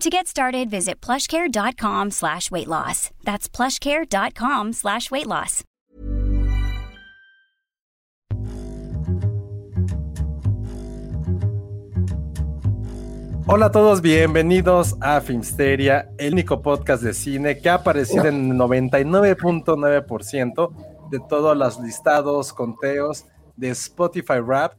To get started, visit plushcare.com slash weight loss. That's plushcare.com slash weight loss. Hola a todos, bienvenidos a Filmsteria, el único podcast de cine que ha aparecido en el 99.9% de todos los listados, conteos de Spotify Rap,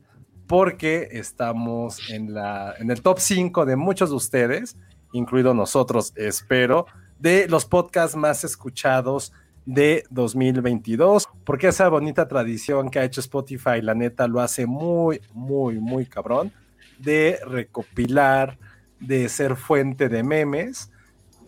porque estamos en, la, en el top 5 de muchos de ustedes, incluido nosotros, espero, de los podcasts más escuchados de 2022, porque esa bonita tradición que ha hecho Spotify, la neta, lo hace muy, muy, muy cabrón, de recopilar, de ser fuente de memes,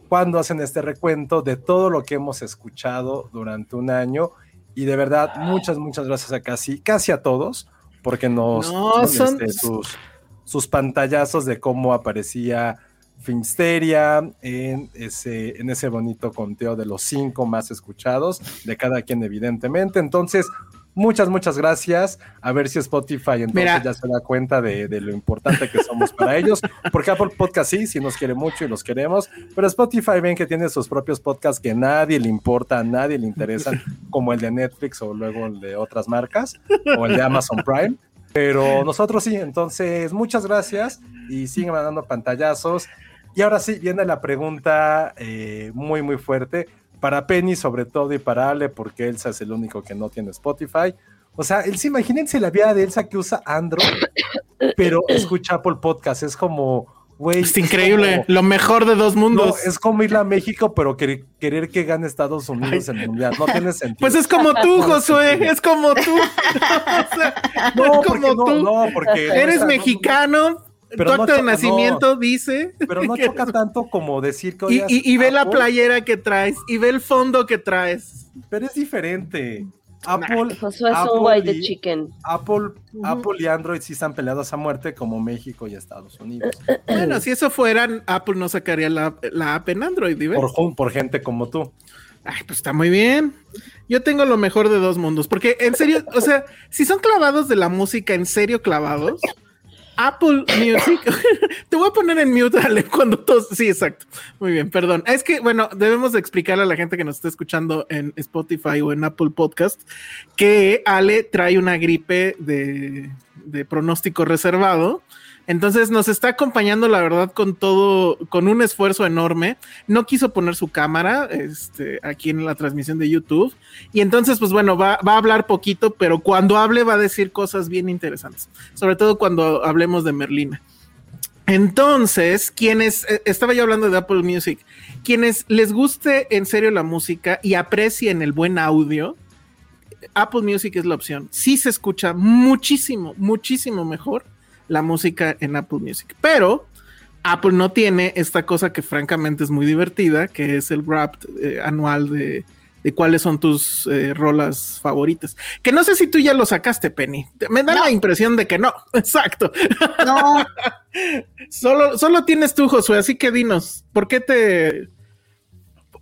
cuando hacen este recuento de todo lo que hemos escuchado durante un año. Y de verdad, muchas, muchas gracias a casi, casi a todos, porque nos No, son- este, sus, sus pantallazos de cómo aparecía Finsteria en ese, en ese bonito conteo de los cinco más escuchados de cada quien, evidentemente. Entonces, muchas, muchas gracias. A ver si Spotify entonces Mira. ya se da cuenta de, de lo importante que somos para ellos. Porque Apple Podcast sí, sí nos quiere mucho y los queremos. Pero Spotify ven que tiene sus propios podcasts que nadie le importa, a nadie le interesan, como el de Netflix o luego el de otras marcas, o el de Amazon Prime. Pero nosotros sí, entonces muchas gracias y siguen mandando pantallazos. Y ahora sí, viene la pregunta eh, muy, muy fuerte para Penny sobre todo y para Ale, porque Elsa es el único que no tiene Spotify. O sea, Elsa, imagínense la vida de Elsa que usa Android, pero escucha Apple Podcast. Es como, güey. Es increíble, lo mejor de dos como- mundos. no, es como ir a México, pero querer, querer que gane Estados Unidos en el mundial. No tiene sentido. Pues es como tú, Josué, es como tú. O sea, no, es como no, tú. no, porque no Eres no- mexicano, Pero tu no de nacimiento dice. pero no choca tanto como decir que Y, y- y ve la Apple, playera que traes, y ve el fondo que traes. Pero es diferente. Apple, Josué es Apple un white de y- chicken. Apple, Apple y Android sí están peleados a muerte como México y Estados Unidos. Bueno, si eso fuera, Apple no sacaría la, la app en Android, ¿y ves? Por, por gente como tú. Ay, pues está muy bien. Yo tengo lo mejor de dos mundos, porque en serio, o sea, si son clavados de la música, en serio clavados, Apple Music, te voy a poner en mute, Ale, cuando todos, sí, exacto, muy bien, perdón. Es que, bueno, debemos de explicarle a la gente que nos está escuchando en Spotify o en Apple Podcast que Ale trae una gripe de pronóstico reservado. Entonces nos está acompañando, la verdad, con todo, con un esfuerzo enorme. No quiso poner su cámara este, aquí en la transmisión de YouTube. Y entonces, pues bueno, va, va a hablar poquito, pero cuando hable va a decir cosas bien interesantes. Sobre todo cuando hablemos de Merlina. Entonces, quienes, eh, estaba yo hablando de Apple Music, quienes les guste en serio la música y aprecien el buen audio, Apple Music es la opción. Sí se escucha muchísimo, muchísimo mejor la música en Apple Music. Pero Apple no tiene esta cosa que francamente es muy divertida, que es el rap eh, anual de, de cuáles son tus eh, rolas favoritas. Que no sé si tú ya lo sacaste, Penny. Me da la impresión de que no. Exacto. No, Solo, solo tienes tú, Josué, así que dinos, ¿por qué te,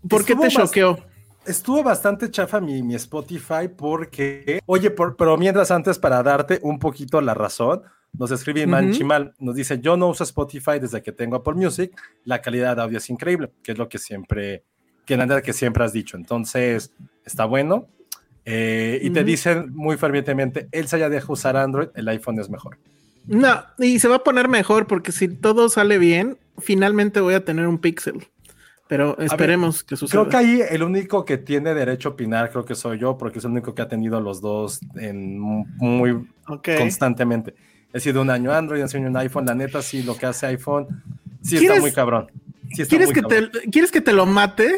por qué te choqueó? Estuvo bastante chafa mi, mi Spotify porque, oye, por- pero mientras antes para darte un poquito la razón, nos escribe Ujú. Chimal, nos dice, yo no uso Spotify desde que tengo Apple Music, la calidad de audio es increíble, que es lo que siempre, que nada que siempre has dicho, entonces está bueno. Eh, y te dicen muy fervientemente, Elsa ya deja usar Android, el iPhone es mejor. No, y se va a poner mejor porque si todo sale bien, finalmente voy a tener un Pixel. Pero esperemos que suceda. Creo que ahí el único que tiene derecho a opinar, creo que soy yo, porque es el único que ha tenido los dos en muy constantemente. He sido un año Android, he sido un iPhone. La neta, sí, lo que hace iPhone, sí está muy cabrón. ¿quieres, que Te, ¿Quieres que te lo mate?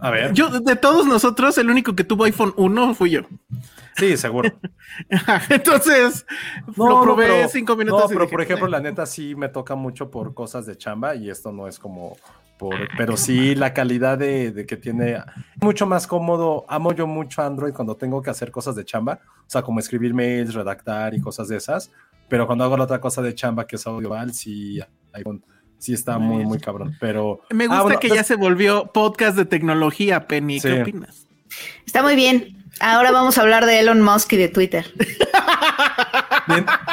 A ver. Yo, de todos nosotros, el único que tuvo iPhone 1 fui yo. Sí, seguro. Entonces, no, lo probé cinco minutos. No, pero por ejemplo, la neta sí me toca mucho por cosas de chamba y esto no es como por, pero sí la calidad de, que tiene mucho más cómodo. Amo yo mucho Android cuando tengo que hacer cosas de chamba, o sea, como escribir mails, redactar y cosas de esas. Pero cuando hago la otra cosa de chamba que es audiovisual, sí, iPhone sí está muy, muy cabrón. Pero me ah, gusta que ya se volvió podcast de tecnología, Penny. ¿Qué opinas? Está muy bien. Ahora vamos a hablar de Elon Musk y de Twitter.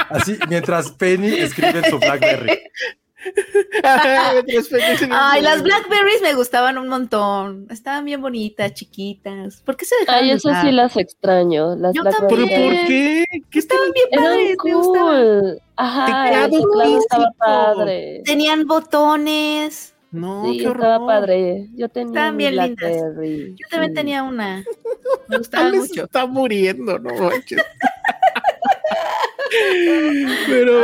así, mientras Penny escribe en su Blackberry. Ay, las Blackberries me gustaban un montón. Estaban bien bonitas, chiquitas. ¿Por qué se dejaron? Ay, eso sí las extraño. Las Yo también. ¿Pero por qué? ¿Qué estaban bien padres, cool. Ajá, estaba padre. Tenían botones. No, sí, estaba padre. Yo tenía Estaban bien lindas. Yo también tenía una. Me gustaba mucho. está muriendo, no Pero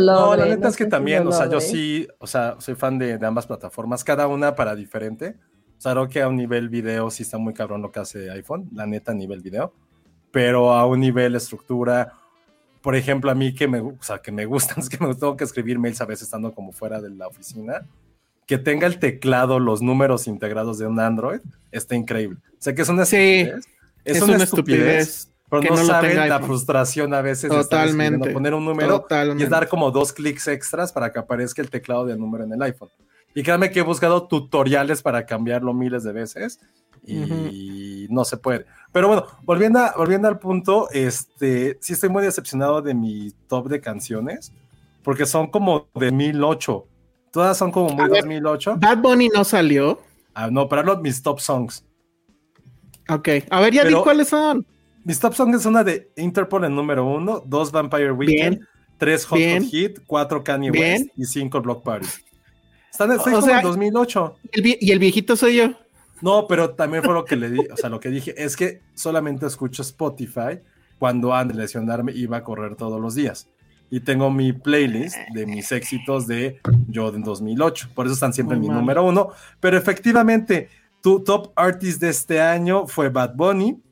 no, la neta es que también, o sea, yo sí, o sea, soy fan de, ambas plataformas, cada una para diferente. O sea, creo que a un nivel video sí está muy cabrón lo que hace iPhone, la neta a nivel video, pero a un nivel estructura, por ejemplo, a mí que me, o sea, que me gustan, es que me tengo que escribir mails a veces estando como fuera de la oficina, que tenga el teclado, los números integrados de un Android, está increíble. O sea, que es una estupidez. es, una, estupidez pero no, saben la frustración a veces Totalmente. de poner un número y es dar como dos clics extras para que aparezca el teclado del número en el iPhone. Y créanme que he buscado tutoriales para cambiarlo miles de veces y no se puede. Pero bueno, volviendo, volviendo al punto, este, sí estoy muy decepcionado de mi top de canciones porque son como de 2008. Todas son como muy 2008. Bad Bunny no salió. Ah, no, pero mis top songs. Ok, a ver, ya di cuáles son. Mis top songs es una de Interpol en número uno, dos Vampire Weekend, tres Hot Hot Hit, cuatro Kanye West y cinco Block Party. Están en, en 2008. y el viejito soy yo. No, pero también fue lo que le di, o sea, lo que dije es que solamente escucho Spotify cuando antes de lesionarme iba a correr todos los días. Y tengo mi playlist de mis éxitos de yo en 2008. Por eso están siempre en mi número uno. Pero efectivamente, tu top artist de este año fue Bad Bunny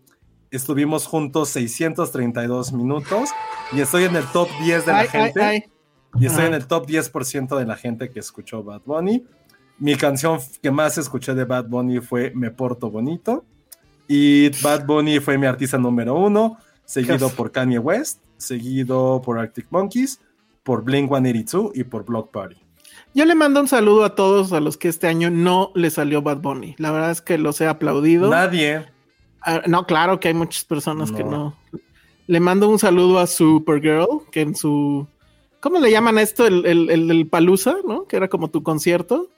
estuvimos juntos 632 minutos y estoy en el top 10 de la gente. Y estoy en el top 10% de la gente que escuchó Bad Bunny. Mi canción que más escuché de Bad Bunny fue Me Porto Bonito. Y Bad Bunny fue mi artista número uno, seguido por Kanye West, seguido por Arctic Monkeys, por Blink 182 y por Block Party. Yo le mando un saludo a todos a los que este año no le salió Bad Bunny. La verdad es que los he aplaudido. Nadie. Ah, no, claro que hay muchas personas que no. Le mando un saludo a Supergirl, que en su. ¿Cómo le llaman esto? El, el, el, Palusa, ¿no? Que era como tu concierto.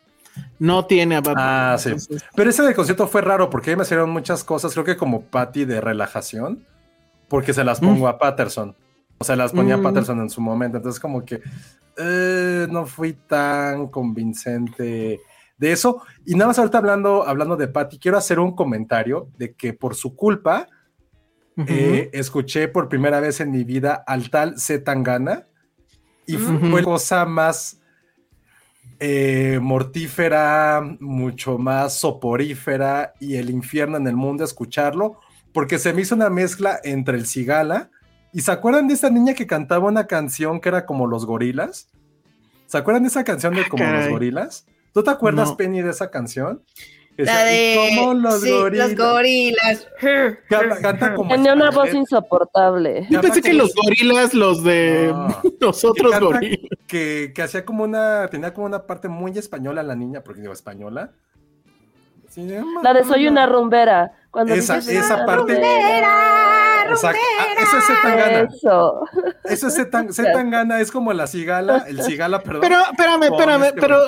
No tiene a Ah, sí. Pero ese de concierto fue raro porque ahí me salieron muchas cosas, creo que como Patty de relajación, porque se las pongo mm. a Patterson. O sea, las ponía mm. Patterson en su momento. Entonces, como que eh, no fui tan convincente de eso. Y nada más ahorita hablando, hablando de Patty, quiero hacer un comentario de que por su culpa eh, escuché por primera vez en mi vida al tal Z Tangana y fue la cosa más eh, mortífera, mucho más soporífera y el infierno en el mundo escucharlo, porque se me hizo una mezcla entre el cigala y ¿se acuerdan de esa niña que cantaba una canción que era como los gorilas? ¿Se acuerdan de esa canción de ah, como los gorilas? ¿Tú te acuerdas, Penny, de esa canción? La de como los sí, gorilas. Los gorilas. Canta, como Tenía una voz insoportable. Yo pensé que los gorilas, los de los otros gorilas. Que, que, hacía como una, tenía como una parte muy española la niña, porque digo española. la de soy una rumbera. Cuando esa, esa parte. Rumbera. Ah, eso es Zetangana. Eso. Eso es Zetangana, es como la cigala, el cigala, perdón. Pero, espérame, espérame, este pero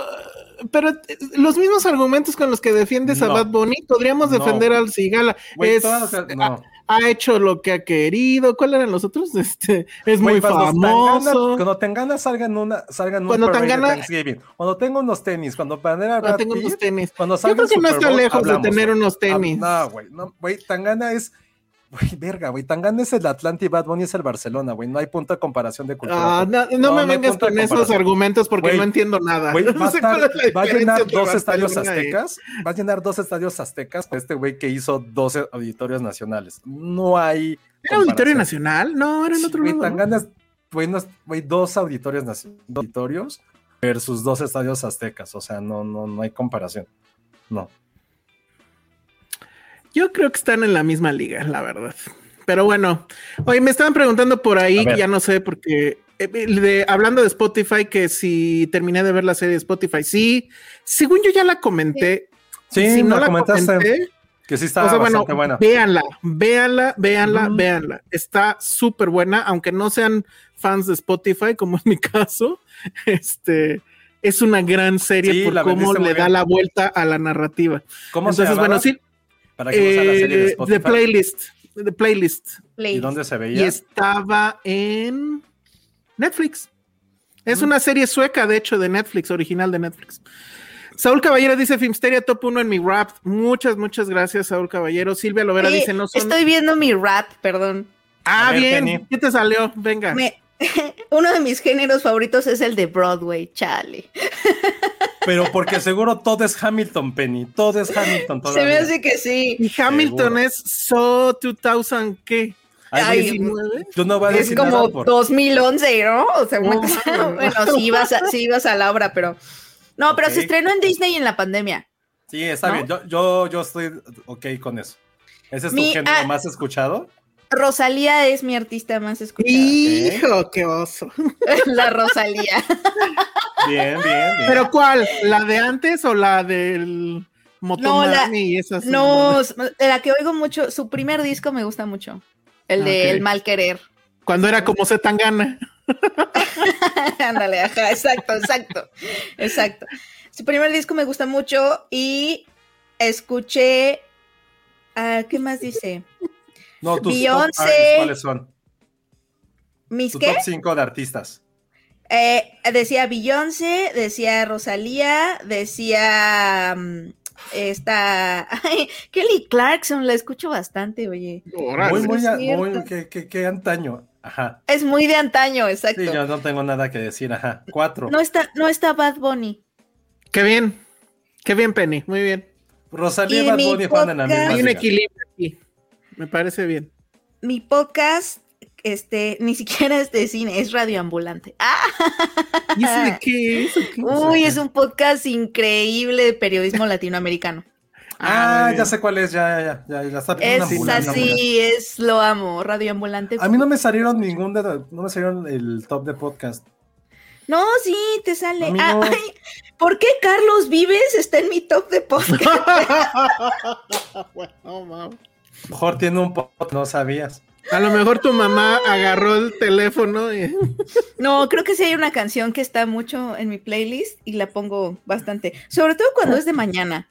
pero eh, los mismos argumentos con los que defiendes a Bad Bunny, podríamos defender al Cigala. es, ha hecho lo que ha querido. ¿Cuál eran los otros? Este, es muy famoso. Cuando Tangana salgan una, salgan cuando Tangana, cuando tengo unos tenis, cuando Bandera cuando tengo unos tenis. Cuando Yo creo que no está lejos de tener unos tenis. No, güey, no, güey, Tangana es Güey, verga, güey. Tangana es el Atlanta y Bad Bunny es el Barcelona, güey. No hay punto de comparación de cultura. Ah, no, no, me vengas con esos argumentos porque no entiendo nada. va, a llenar dos estadios aztecas. Va a llenar dos estadios aztecas este güey que hizo 12 auditorios nacionales. No hay. ¿Era auditorio nacional? No, era en otro lugar. Tangana es, güey, dos auditorios, auditorios versus dos estadios aztecas. O sea, no, no, no hay comparación. No. Yo creo que están en la misma liga, la verdad. Pero bueno, oye, me estaban preguntando por ahí, ya no sé, porque eh, hablando de Spotify, que si terminé de ver la serie de Spotify, sí, según yo ya la comenté. Sí, si no la, comentaste. que sí estaba bueno, buena. Véanla, véanla, véanla, véanla. Está súper buena, aunque no sean fans de Spotify, como es mi caso. Este es una gran serie por cómo le da la vuelta a la narrativa. ¿Cómo Entonces, se bueno, sí, para que la serie de eh, Playlist. The Playlist. ¿Y dónde se veía? Y estaba en Netflix. Es una serie sueca, de hecho, de Netflix, original de Netflix. Saúl Caballero dice Filmsteria Top 1 en mi rap. Muchas, muchas gracias, Saúl Caballero. Silvia Lovera dice no son... Estoy viendo mi rap, perdón. Ah, bien. ¿Qué te salió? Venga. Uno de mis géneros favoritos es el de Broadway, chale. Pero porque seguro todo es Hamilton, Penny. Todo es Hamilton. Se me hace que sí. Y Hamilton es So 2000, ¿qué? Ay, no es como 2011, ¿no? O sea, bueno, sí ibas, a, sí ibas a la obra, pero. No, pero se estrenó en Disney en la pandemia. Sí, está bien. Yo, yo, yo estoy ok con eso. ¿Ese es tu género ah, más escuchado? Rosalía es mi artista más escuchada. Hijo, qué oso. La Rosalía. Bien, bien, bien. ¿Pero cuál? ¿La de antes o la del Motomami y esas? No, la que oigo mucho, su primer disco me gusta mucho. El de El Mal Querer. Cuando era como se tan gana. Ándale, ajá, exacto, exacto, exacto. Su primer disco me gusta mucho y escuché, ah, ¿qué más dice? No, tus Beyoncé, ¿cuáles son? ¿Mis tu qué? top 5 de artistas. Eh, decía Beyoncé, decía Rosalía, decía um, esta Kelly Clarkson, la escucho bastante, oye. Muy, muy, muy que, antaño. Ajá. Es muy de antaño, exacto. Sí, yo no tengo nada que decir, ajá. Cuatro. No está, no está Bad Bunny. Qué bien, qué bien, Penny, muy bien. Rosalía y Bad Bunny juegan en la misma. Hay un equilibrio aquí. Me parece bien. Mi podcast, este, ni siquiera es de cine, es radioambulante. ¡Ah! ¿Y eso de qué? Uy, es un podcast increíble de periodismo latinoamericano. Ah, ya sé cuál es, ya, ya, ya, ya está Es así, es, lo amo, radioambulante. A mí no me salieron ningún, de, no me salieron el top de podcast. No, sí, te sale. Ay, ¿Por qué Carlos Vives está en mi top de podcast? bueno, mejor tiene un pot, no sabías. A lo mejor tu mamá agarró el teléfono y... No, creo que sí hay una canción que está mucho en mi playlist y la pongo bastante. Sobre todo cuando es de mañana.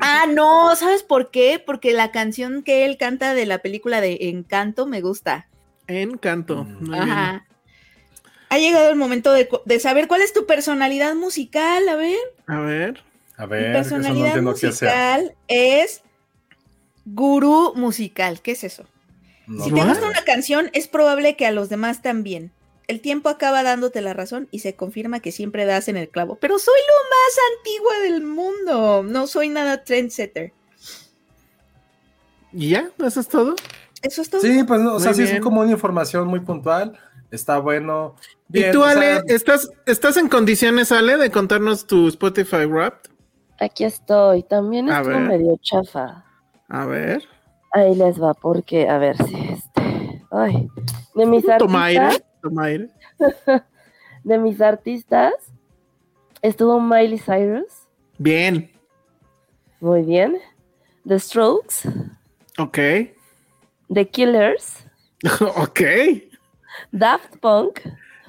Ah, no, ¿sabes por qué? Porque la canción que él canta de la película de Encanto me gusta. Encanto. Ajá. Ha llegado el momento de, saber cuál es tu personalidad musical, a ver. A ver. A ver. Mi personalidad musical es Gurú musical, ¿qué es eso? Si te gusta una canción, es probable que a los demás también. El tiempo acaba dándote la razón y se confirma que siempre das en el clavo. Pero soy lo más antigua del mundo. No soy nada trendsetter. ¿Y ya? ¿Eso es todo? Eso es todo. Sí, pues, o sea, sí es como una información muy puntual. Está bueno. ¿Y tú, Ale, estás, estás en condiciones, Ale, de contarnos tu Spotify Wrapped? Aquí estoy. También estoy medio chafa. A ver. Ahí les va, porque, a ver si este. Ay. De mis artistas. de mis artistas. Estuvo Miley Cyrus. Bien. Muy bien. The Strokes. Ok. The Killers. ok. Daft Punk.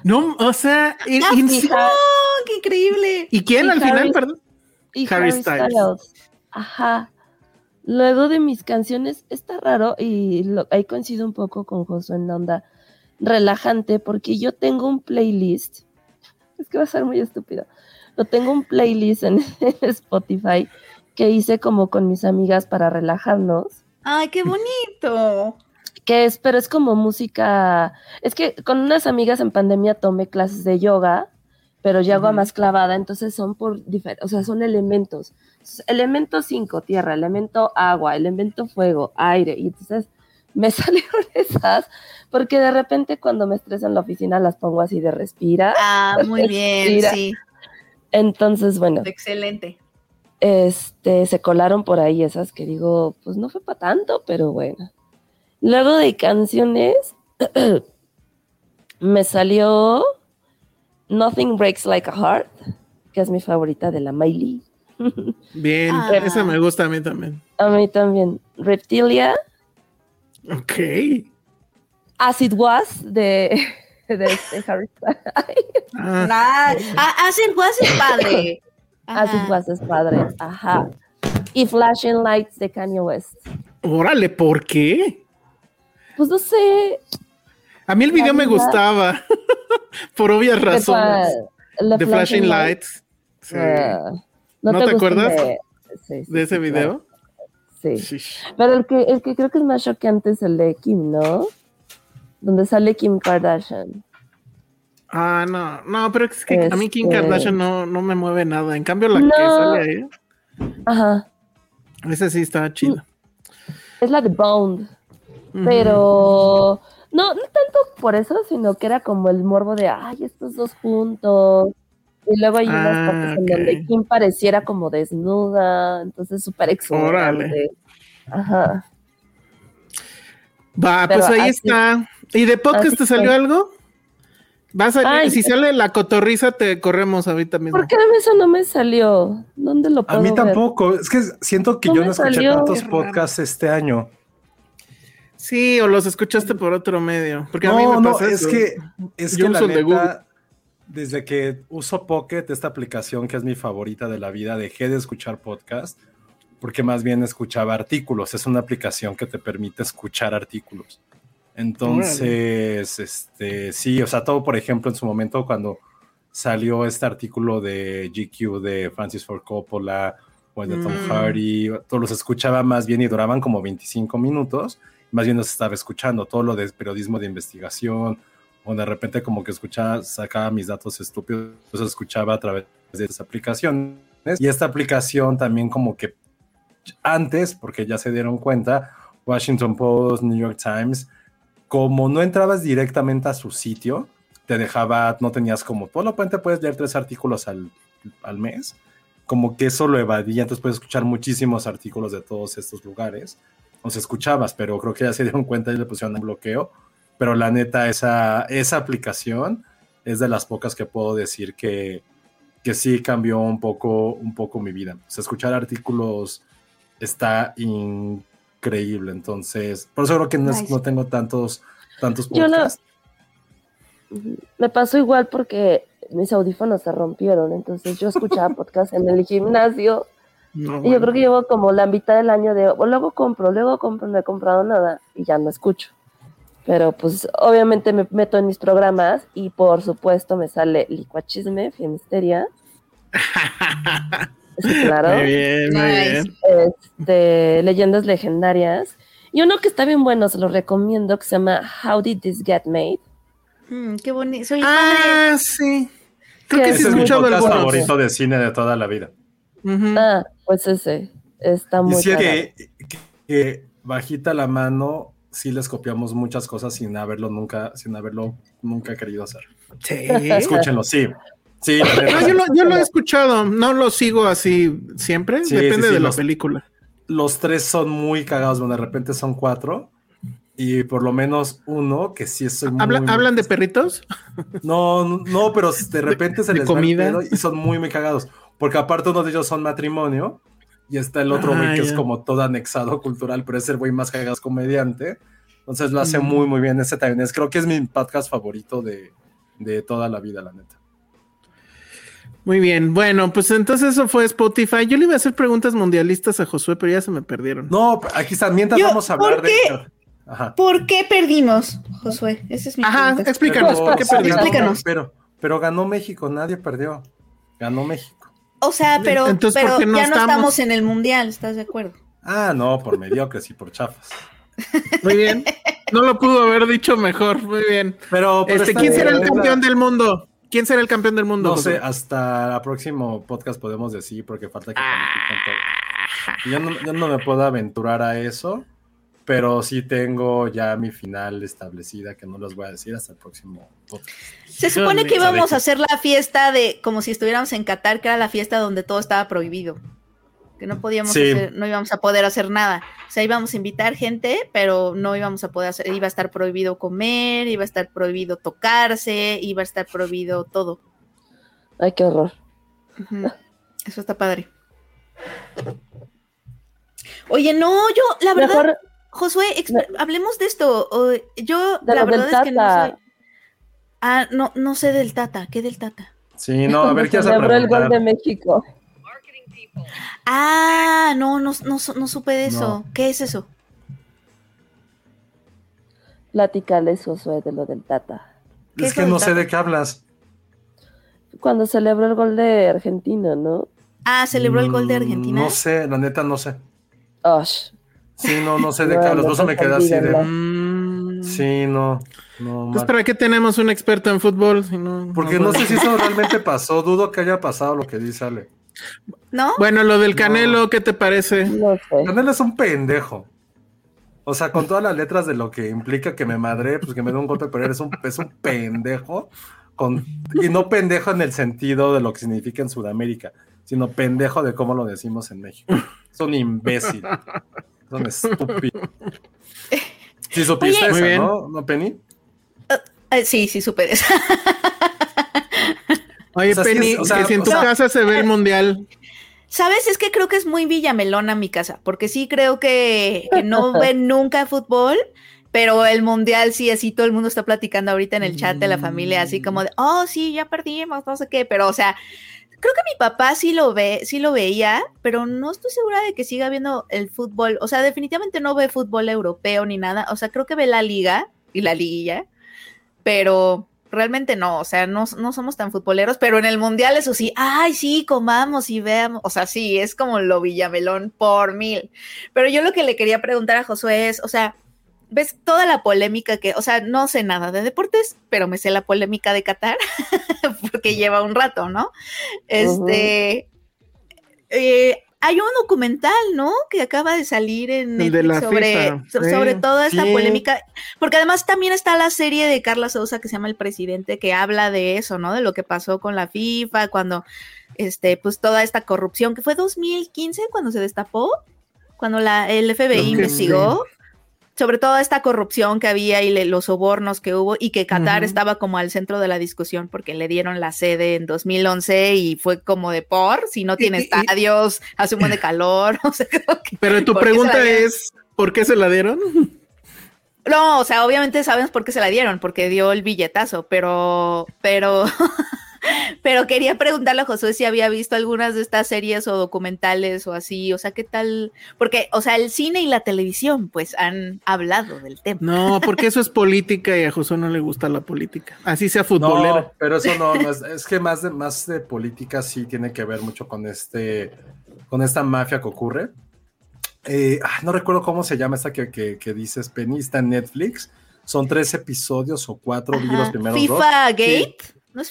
No, o sea, Daft Punk, increíble. ¿Y quién al final, perdón? Y Harry, Styles. Ajá. Luego de mis canciones, está raro y ahí coincido un poco con Josué en la onda relajante porque yo tengo un playlist. Es que va a ser muy estúpido. Lo tengo un playlist en, Spotify que hice como con mis amigas para relajarnos. ¡Ay, qué bonito! Que es, pero es como música. Es que con unas amigas en pandemia tomé clases de yoga, pero ya hago más clavada, entonces son por o sea, son elementos. Elemento 5, tierra, elemento agua, elemento fuego, aire. Y entonces me salieron esas, porque de repente cuando me estreso en la oficina las pongo así de respira. Ah, muy bien, sí. Entonces, bueno. Excelente. Este, se colaron por ahí esas que digo, pues no fue para tanto, pero bueno. Luego de canciones, me salió Nothing Breaks Like a Heart, que es mi favorita de la Miley. Bien, ah. esa me gusta a mí también. A mí también. Reptilia. Ok. As It Was de, de, este Harry ah. ah, As It Was es padre. As It Was es padre. Ajá. Y Flashing Lights de Kanye West. Órale, ¿por qué? Pues no sé. A mí el video me gustaba. por obvias razones. De, Flashing, Lights. Sí. ¿No, te, acuerdas de, ese video? Sí. Pero el que, el que creo que es más choqueante es el de Kim, ¿no? Donde sale Kim Kardashian. Ah, no, no, pero es que a mí Kim este Kardashian no, no me mueve nada. En cambio, la que sale ahí. Ajá. Esa sí está chida. Es la de Bound. Pero no, no tanto por eso, sino que era como el morbo de ay, estos dos juntos. Y luego hay unas ah, partes en donde Kim pareciera como desnuda, entonces súper exuberante. Ajá. Va, pues ahí está. ¿Y de podcast te salió algo? Vas a, si sale la cotorriza, te corremos ahorita mismo. ¿Por qué a mí eso no me salió? ¿Dónde lo puedo A mí tampoco. Es que siento que yo no escuché tantos podcasts este año. Sí, o los escuchaste por otro medio. Porque no, a mí me pasa no, es que es que la neta, desde que uso Pocket, esta aplicación que es mi favorita de la vida, dejé de escuchar podcast porque más bien escuchaba artículos. Es una aplicación que te permite escuchar artículos. Entonces, este, sí, o sea, todo, por ejemplo, en su momento cuando salió este artículo de GQ de Francis Ford Coppola o de Tom mm. Hardy, todos los escuchaba más bien y duraban como 25 minutos, más bien los estaba escuchando, todo lo de periodismo de investigación, o de repente como que escuchaba, sacaba mis datos estúpidos, los escuchaba a través de esas aplicaciones. Y esta aplicación también como que antes, porque ya se dieron cuenta, Washington Post, New York Times, como no entrabas directamente a su sitio, te dejaba, no tenías como, por lo puente puedes leer tres artículos al, al mes, como que eso lo evadía, entonces puedes escuchar muchísimos artículos de todos estos lugares, se escuchabas, pero creo que ya se dieron cuenta y le pusieron un bloqueo. Pero la neta, esa, esa aplicación es de las pocas que puedo decir que, que sí cambió un poco, un poco mi vida. O sea, escuchar artículos está increíble, entonces, por eso creo que no, tengo tantos, tantos podcasts. me pasó igual porque mis audífonos se rompieron, entonces yo escuchaba podcast en el gimnasio y yo creo que llevo como la mitad del año de, luego compro, luego compro, no he comprado nada y ya no escucho. Pero pues obviamente me meto en mis programas y por supuesto me sale Licuachisme, Fiemisteria. claro. Muy bien, muy bien. Este, leyendas legendarias. Y uno que está bien bueno, se lo recomiendo, que se llama How Did This Get Made. Mm, qué bonito. Soy ah, sí. Creo que, ese es mi podcast favorito de cine de toda la vida. Ah, pues ese. Está muy Decía que, que bajita la mano sí les copiamos muchas cosas sin haberlo nunca, sin haberlo nunca querido hacer. Sí. Escúchenlo, sí. Sí, yo, lo, he escuchado, no lo sigo así siempre, depende de la película. Los tres son muy cagados, de repente son cuatro y por lo menos uno que sí es ¿Hablan de perritos? No, no, pero de repente se les comida? y son muy, muy cagados. Porque aparte uno de ellos son matrimonio y está el otro güey que es como todo anexado cultural, pero es el güey más cagado comediante. Entonces lo hace muy, muy bien. Ese también es, creo que es mi podcast favorito de, de toda la vida, la neta. Muy bien, bueno, pues entonces eso fue Spotify. Yo le iba a hacer preguntas mundialistas a Josué, pero ya se me perdieron. No, aquí está, mientras vamos a hablar de... ¿Por qué perdimos, Josué? Ese es mi Ajá, explícanos, ¿por qué perdimos? Explícanos. Pero, pero ganó México, nadie perdió. Ganó México. O sea, pero, pero ya no estamos en el mundial, ¿estás de acuerdo? Ah, no, por mediocres y por chafas. Muy bien. No lo pudo haber dicho mejor. Muy bien. Pero, este, ¿quién será el campeón del mundo? ¿Quién será el campeón del mundo? No sé, hasta el próximo podcast podemos decir, porque falta que ah. yo, no, yo no me puedo aventurar a eso, pero sí tengo ya mi final establecida, que no los voy a decir hasta el próximo podcast. Se supone que íbamos a hacer la fiesta de como si estuviéramos en Qatar, que era la fiesta donde todo estaba prohibido que no podíamos hacer, no íbamos a poder hacer nada. O sea, íbamos a invitar gente, pero no íbamos a poder hacer, iba a estar prohibido comer, iba a estar prohibido tocarse, iba a estar prohibido todo. Ay, qué horror. Eso está padre. Oye, no, yo, la verdad, Josué, hablemos de esto. Yo, la verdad es que no sé. Ah, no, no sé del Tata. ¿Qué del Tata? Sí, no, a ver qué hace. el gol de México. Ah, no, no, no, no supe de eso. ¿Qué es eso? Platícales, Josué, de lo del Tata. Es que no sé de qué hablas. Cuando celebró el gol de Argentina, ¿no? Ah, celebró el gol de Argentina. No sé, la neta no sé. Osh. Sí, no, no sé de qué hablas. No me queda así de. Mm. Sí, no. no pues para qué tenemos un experto en fútbol. Porque no, sé si eso realmente pasó. Dudo que haya pasado lo que dice Ale. ¿No? Bueno, lo del Canelo, ¿qué te parece? Canelo es un pendejo. O sea, con todas las letras de lo que implica que me madre, pues que me dé un golpe, pero eres un, es un pendejo. Con, y no pendejo en el sentido de lo que significa en Sudamérica, sino pendejo de cómo lo decimos en México. Es un imbécil. Es un estúpido. Sí supiste eso, ¿no? ¿No, Penny? Uh, uh, sí, sí supe eso. Oye, Penny, que si en tu casa se ve el mundial. ¿Sabes? Es que creo que es muy villamelona mi casa, porque sí creo que, no ven nunca fútbol, pero el mundial sí, así todo el mundo está platicando ahorita en el chat de la familia, así como de, oh, sí, ya perdimos, no sé qué, pero o sea, creo que mi papá sí lo ve, sí lo veía, pero no estoy segura de que siga viendo el fútbol, o sea, definitivamente no ve fútbol europeo ni nada, o sea, creo que ve la liga y la liguilla, pero realmente no, o sea, no, no, somos tan futboleros, pero en el mundial eso sí, ay, sí, comamos y veamos, o sea, sí, es como lo Villamelón por mil. Pero yo lo que le quería preguntar a Josué es, o sea, ves toda la polémica que, o sea, no sé nada de deportes, pero me sé la polémica de Qatar, porque lleva un rato, ¿no? Este, eh, hay un documental, ¿no? Que acaba de salir en sobre, sobre toda esta polémica, porque además también está la serie de Carla Sousa que se llama El Presidente, que habla de eso, ¿no? De lo que pasó con la FIFA, cuando, este, pues toda esta corrupción, que fue 2015 cuando se destapó, cuando la, el FBI investigó sobre toda esta corrupción que había y los sobornos que hubo y que Qatar estaba como al centro de la discusión porque le dieron la sede en 2011 y fue como de por, si no tiene estadios, hace un buen de calor. Pero tu pregunta es, ¿por qué se la dieron? No, o sea, obviamente sabemos por qué se la dieron, porque dio el billetazo, pero, pero Pero quería preguntarle a Josué si había visto algunas de estas series o documentales o así, o sea, ¿qué tal? Porque, o sea, el cine y la televisión, pues, han hablado del tema. No, porque eso es política y a Josué no le gusta la política. Así sea futbolero. No, pero eso no, es, que más de, más de política sí tiene que ver mucho con este, con esta mafia que ocurre. Eh, ah, no recuerdo cómo se llama esta que, que, dices, Penny, está en Netflix. Son tres episodios o cuatro, vi los primeros FIFA Gate.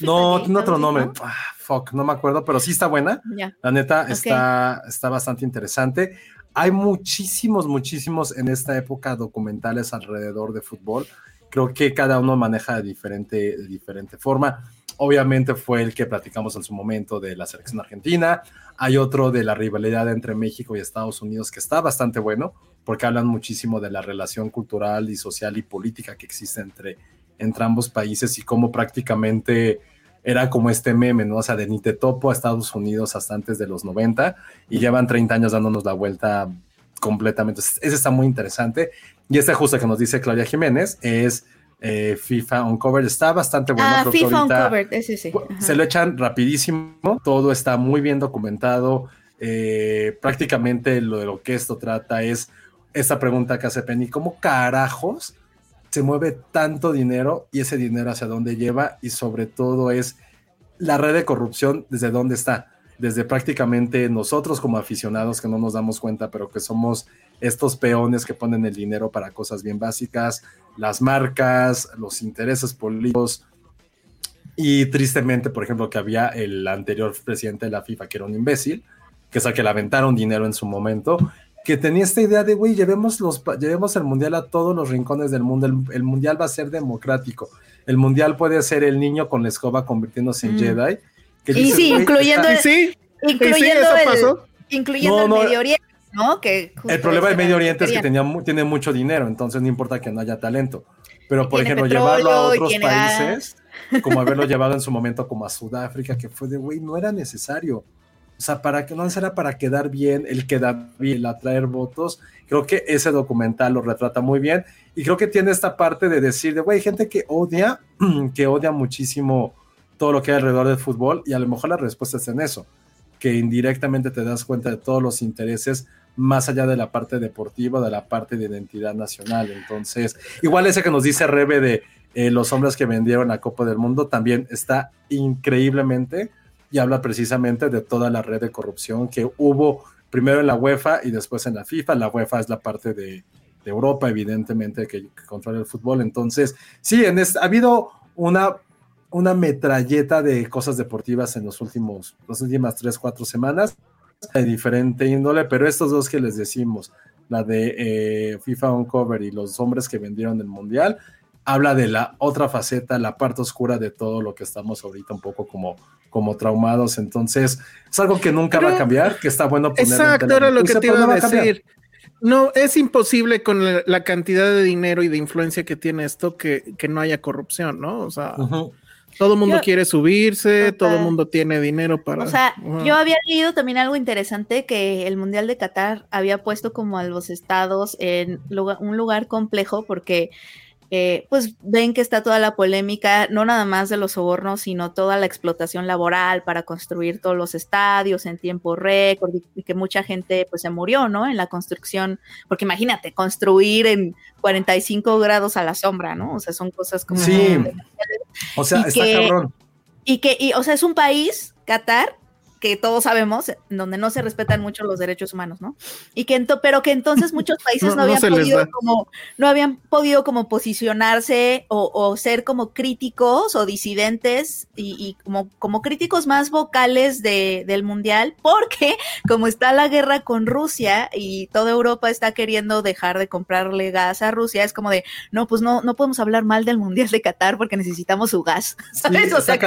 No, tiene otro nombre. Ah, fuck, no me acuerdo, pero sí está buena. La neta está, está bastante interesante. Hay muchísimos, muchísimos en esta época documentales alrededor de fútbol. Creo que cada uno maneja de diferente, de diferente forma. Obviamente fue el que platicamos en su momento de la selección argentina. Hay otro de la rivalidad entre México y Estados Unidos que está bastante bueno, porque hablan muchísimo de la relación cultural y social y política que existe entre entre ambos países y cómo prácticamente era como este meme, ¿no? O sea, de ni te topo a Estados Unidos hasta antes de los 90 y llevan 30 años dándonos la vuelta completamente. Ese está muy interesante. Y este justo que nos dice Claudia Jiménez es eh, FIFA Uncovered. Está bastante bueno. Ah, FIFA Uncovered, ese sí. Se lo echan rapidísimo, todo está muy bien documentado. Eh, prácticamente lo de lo que esto trata es esta pregunta que hace Penny, ¿cómo carajos se mueve tanto dinero y ese dinero hacia dónde lleva? Y sobre todo es la red de corrupción, desde dónde está. Desde prácticamente nosotros como aficionados que no nos damos cuenta, pero que somos estos peones que ponen el dinero para cosas bien básicas, las marcas, los intereses políticos. Y tristemente, por ejemplo, que había el anterior presidente de la FIFA, que era un imbécil, que es al que le aventaron dinero en su momento, que tenía esta idea de, güey, llevemos, los, llevemos el mundial a todos los rincones del mundo, el, mundial va a ser democrático, el mundial puede ser el niño con la escoba convirtiéndose en mm. Jedi. y sí, incluyendo, el, incluyendo, Medio Oriente. ¿no? Que el problema del Medio Oriente es que tenía, tiene mucho dinero, entonces no importa que no haya talento. Pero, por ejemplo, llevarlo a otros países, como haberlo llevado en su momento como a Sudáfrica, que fue de, güey, no era necesario. O sea, para que no era para quedar bien, el quedar bien, el atraer votos. Creo que ese documental lo retrata muy bien. Y creo que tiene esta parte de decir, de, güey, gente que odia, que odia muchísimo todo lo que hay alrededor del fútbol. Y a lo mejor la respuesta es en eso, que indirectamente te das cuenta de todos los intereses más allá de la parte deportiva, de la parte de identidad nacional. Entonces, igual ese que nos dice Rebe de eh, los hombres que vendieron la Copa del Mundo también está increíblemente y habla precisamente de toda la red de corrupción que hubo primero en la UEFA y después en la FIFA. La UEFA es la parte de, Europa, evidentemente, que, controla el fútbol. Entonces, sí, en ha habido una, una metralleta de cosas deportivas en los últimos, las últimas tres, cuatro semanas de diferente índole, pero estos dos que les decimos, la de eh, FIFA Uncover y los hombres que vendieron el mundial, habla de la otra faceta, la parte oscura de todo lo que estamos ahorita un poco como, como traumados. Entonces, es algo que nunca va a cambiar, que está bueno poner Exacto, era lo que te iba a decir. No, es imposible con la, cantidad de dinero y de influencia que tiene esto que, que no haya corrupción, ¿no? O sea, todo el mundo quiere subirse, todo el mundo tiene dinero para... O sea, yo había leído también algo interesante que el Mundial de Qatar había puesto como a los estados en un lugar complejo porque eh, pues ven que está toda la polémica, no nada más de los sobornos, sino toda la explotación laboral para construir todos los estadios en tiempo récord y, que mucha gente pues se murió, ¿no? En la construcción, porque imagínate, construir en 45 grados a la sombra, ¿no? O sea, son cosas como... Sí, o sea, está cabrón. Y que, y, o sea, es un país, Qatar, que todos sabemos, donde no se respetan mucho los derechos humanos, ¿no? Y que pero que entonces muchos países no, habían podido como, no habían podido como posicionarse o, ser como críticos o disidentes y, como, como críticos más vocales de, del mundial, porque como está la guerra con Rusia y toda Europa está queriendo dejar de comprarle gas a Rusia, es como de, no, pues no, no podemos hablar mal del mundial de Qatar porque necesitamos su gas. ¿sabes? o sea,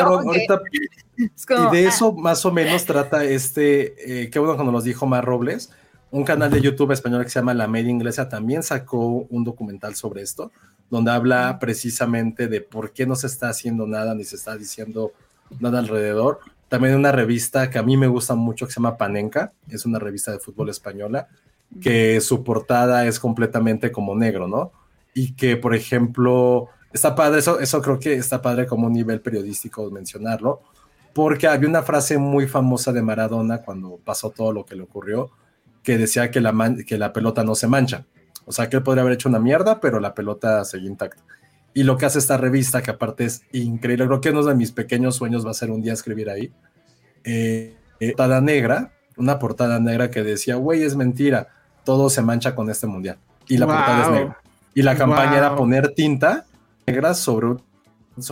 y de eso más o menos trata este, eh, qué bueno cuando nos dijo Mar Robles, un canal de YouTube español que se llama La Media Inglesa también sacó un documental sobre esto, donde habla precisamente de por qué no se está haciendo nada ni se está diciendo nada alrededor. También una revista que a mí me gusta mucho que se llama Panenka, es una revista de fútbol española, que su portada es completamente como negro, ¿no? Y que, por ejemplo, está padre, eso, eso creo que está padre como un nivel periodístico mencionarlo, porque había una frase muy famosa de Maradona cuando pasó todo lo que le ocurrió, que decía que la, que la pelota no se mancha. O sea, que él podría haber hecho una mierda, pero la pelota seguía intacta. Y lo que hace esta revista, que aparte es increíble, creo que uno de mis pequeños sueños va a ser un día escribir ahí, eh, eh, portada negra, una portada negra que decía, güey, es mentira, todo se mancha con este mundial. Y la portada es negra. Y la campaña era poner tinta negra sobre un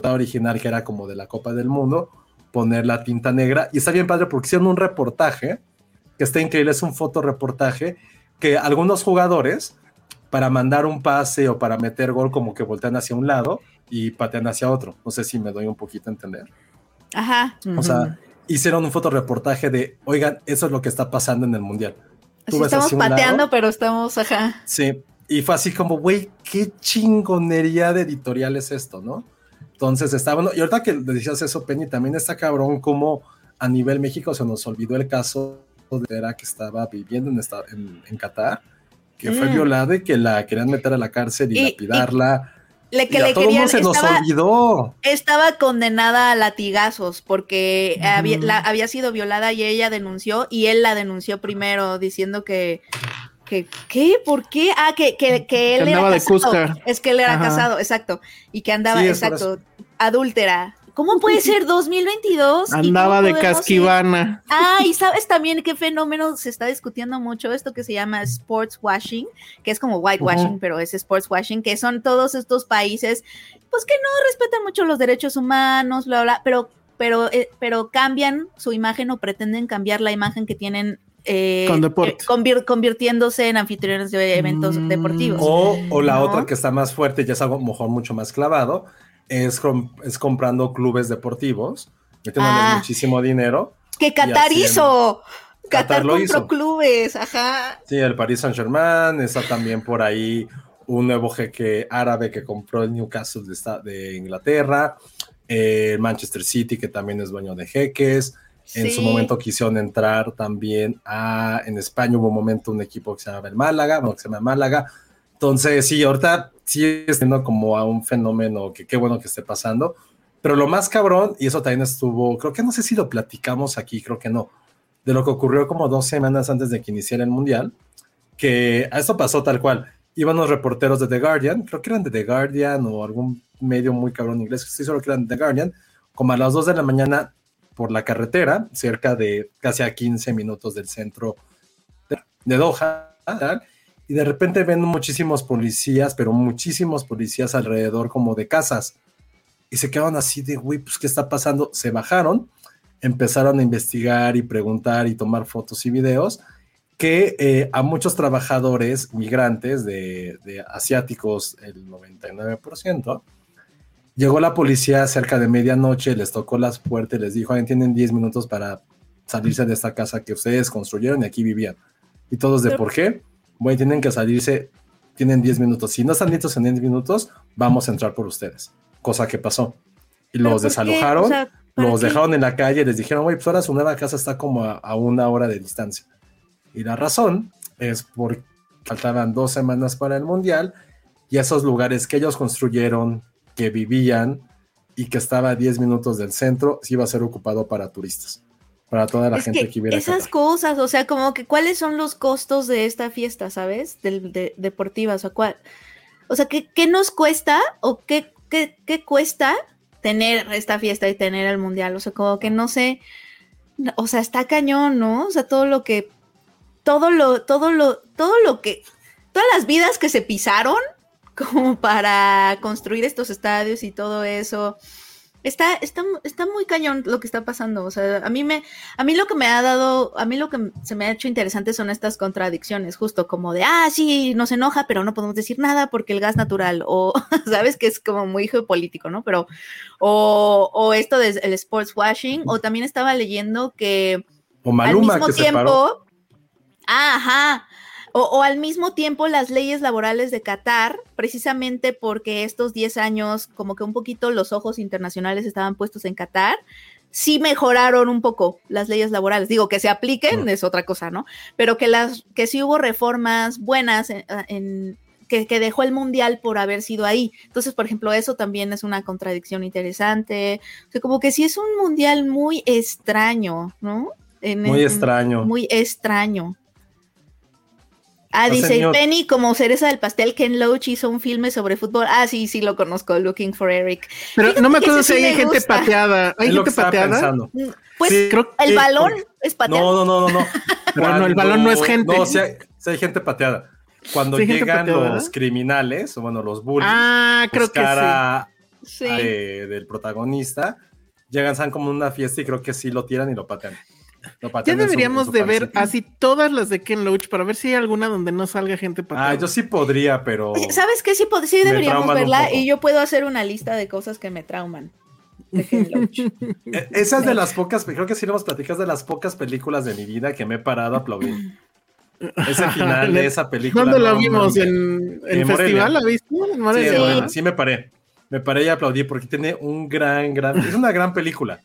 original que era como de la Copa del Mundo, poner la tinta negra. Y está bien padre porque hicieron un reportaje que está increíble, es un fotoreportaje que algunos jugadores para mandar un pase o para meter gol como que voltean hacia un lado y patean hacia otro. No sé si me doy un poquito a entender. Ajá. O sea, hicieron un fotoreportaje de, oigan, eso es lo que está pasando en el Mundial. estamos pateando, pero estamos, ajá. Sí, y fue así como, güey, qué chingonería de editorial es esto, ¿no? Entonces está bueno. Y ahorita que decías eso, Penny, también está cabrón como a nivel México se nos olvidó el caso de era que estaba viviendo en, en, Qatar, que fue mm. violada y que la querían meter a la cárcel y, lapidarla. le, que le querían, se nos estaba, olvidó. Estaba condenada a latigazos porque había, había sido violada y ella denunció y él la denunció primero diciendo que que ¿qué? ¿Por qué? Ah, que, que, que él era casado. Es que él era casado, exacto. Y que andaba, exacto, adúltera. ¿Cómo puede ser 2022? Andaba de casquivana. Ah, y sabes también qué fenómeno se está discutiendo mucho, esto que se llama sports washing, que es como whitewashing, pero es sports washing, que son todos estos países, pues que no respetan mucho los derechos humanos, bla, bla, pero, pero, eh, pero cambian su imagen o pretenden cambiar la imagen que tienen eh, eh convirtiéndose en anfitriones de eventos mm. deportivos. O, la otra que está más fuerte, ya es algo mejor mucho más clavado, es, es comprando clubes deportivos, metiéndole ah. muchísimo dinero. Que Qatar hizo. Qatar, compró hizo. clubes, ajá. Sí, el Paris Saint Germain, está también por ahí un nuevo jeque árabe que compró el Newcastle de, de Inglaterra, el Manchester City que también es dueño de jeques, en su momento quisieron entrar también a, en España hubo un momento un equipo que se llama el Málaga, bueno, que se llama Málaga. Entonces, sí, ahorita sigue siendo como a un fenómeno que qué bueno que esté pasando. Pero lo más cabrón, y eso también estuvo, creo que no sé si lo platicamos aquí, creo que no, de lo que ocurrió como dos semanas antes de que iniciara el Mundial, que a esto pasó tal cual. Iban los reporteros de The Guardian, creo que eran de The Guardian o algún medio muy cabrón inglés, sí, solo que eran de The Guardian, como a las dos de la mañana por la carretera, cerca de casi a 15 minutos del centro de Doha, y de repente ven muchísimos policías, pero muchísimos policías alrededor como de casas, y se quedaron así de, güey, pues, ¿qué está pasando? Se bajaron, empezaron a investigar y preguntar y tomar fotos y videos, que eh, a muchos trabajadores migrantes de, de asiáticos, el 99%, Llegó la policía cerca de medianoche, les tocó las puertas y les dijo, tienen 10 minutos para salirse de esta casa que ustedes construyeron y aquí vivían. Y todos de, ¿por qué? Bueno, tienen que salirse, tienen 10 minutos. Si no están listos en 10 minutos, vamos a entrar por ustedes. Cosa que pasó. Y los desalojaron, los dejaron en la calle y les dijeron, güey, pues ahora su nueva casa está como a, una hora de distancia. Y la razón es porque faltaban dos semanas para el Mundial y esos lugares que ellos construyeron que vivían y que estaba a 10 minutos del centro, sí iba a ser ocupado para turistas, para toda la gente que, viera. Esas cosas, o sea, como que cuáles son los costos de esta fiesta, ¿sabes? Del, de, deportiva, o sea, ¿cuál? O sea, ¿qué, ¿qué, nos cuesta o qué, qué, qué cuesta tener esta fiesta y tener el mundial? O sea, como que no sé, o sea, está cañón, ¿no? O sea, todo lo que, todo lo, todo lo, todo lo que, todas las vidas que se pisaron como para construir estos estadios y todo eso. Está, está, está muy cañón lo que está pasando. O sea, a mí me, a mí lo que me ha dado, a mí lo que se me ha hecho interesante son estas contradicciones, justo como de, ah, sí, nos enoja, pero no podemos decir nada porque el gas natural, o sabes que es como muy geopolítico, ¿no? Pero, o, o esto del sports washing, o también estaba leyendo que al mismo tiempo, ajá, o, al mismo tiempo las leyes laborales de Qatar, precisamente porque estos 10 años, como que un poquito los ojos internacionales estaban puestos en Qatar, sí mejoraron un poco las leyes laborales. Digo, que se apliquen es otra cosa, ¿no? Pero que, las, que sí hubo reformas buenas en, que, que, dejó el mundial por haber sido ahí. Entonces, por ejemplo, eso también es una contradicción interesante. O sea, como que sí es un mundial muy extraño, ¿no? muy extraño. Muy extraño. Ah, dice Penny como cereza del pastel, Ken Loach hizo un filme sobre fútbol. Ah, sí, sí lo conozco, Looking for Eric. Pero no me acuerdo si hay gente pateada. ¿Hay gente pateada? Mm, pues el balón es pateado. No, no, no, no. bueno, el balón no es gente. No, sí hay, gente pateada. Cuando llegan los criminales, o bueno, los bullies, ah, creo que sí. del protagonista, llegan, están como una fiesta y creo que sí lo tiran y lo patean ya deberíamos de ver así todas las de Ken Loach para ver si hay alguna donde no salga gente para. Ah, yo sí podría, pero. ¿Sabes qué? Sí, sí deberíamos verla y yo puedo hacer una lista de cosas que me trauman. De Ken Loach. E, esa es de las pocas, creo que sí nos platicas de las pocas películas de mi vida que me he parado a aplaudir. Ese final de esa película. ¿Dónde la vimos? ¿En, el festival? ¿La viste? Sí, sí, me paré. Me paré y aplaudí porque tiene un gran, gran. Es una gran película.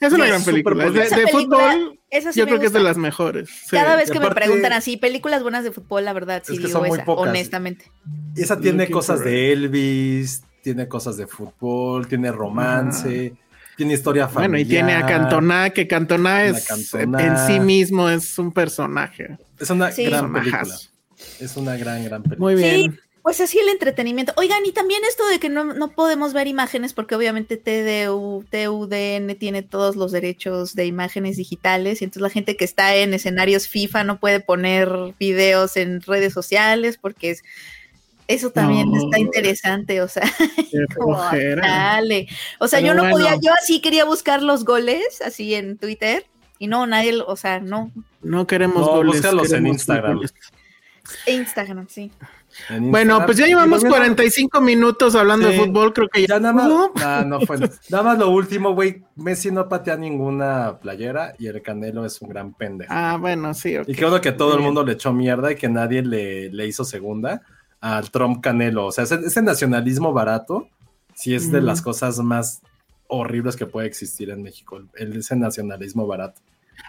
Es una gran película. de, fútbol, yo creo que es de las mejores. Cada vez que me preguntan así, películas buenas de fútbol, la verdad, sí digo esa, honestamente. Esa tiene cosas de Elvis, tiene cosas de fútbol, tiene romance, tiene historia familiar. Bueno, y tiene a Cantona, que Cantona es en sí mismo es un personaje. Es una gran película. Es una gran, gran película. Muy bien. Pues así el entretenimiento. Oigan, y también esto de que no, podemos ver imágenes porque obviamente TDU, TUDN tiene todos los derechos de imágenes digitales y entonces la gente que está en escenarios FIFA no puede poner videos en redes sociales porque es, eso también está interesante, o sea, dale. O sea, yo no podía, yo así quería buscar los goles así en Twitter y no, nadie, o sea, no. No queremos goles. Búscalos en Instagram. Instagram, sí. Bueno, pues ya llevamos 45 minutos hablando de fútbol, creo que ya. nada más. no fue. Nada más lo último, güey. Messi no patea ninguna playera y el Canelo es un gran pendejo. Ah, bueno, sí. Y creo que todo el mundo le echó mierda y que nadie le, le hizo segunda al Trump Canelo. O sea, ese, nacionalismo barato, sí es de las cosas más horribles que puede existir en México, el, ese nacionalismo barato.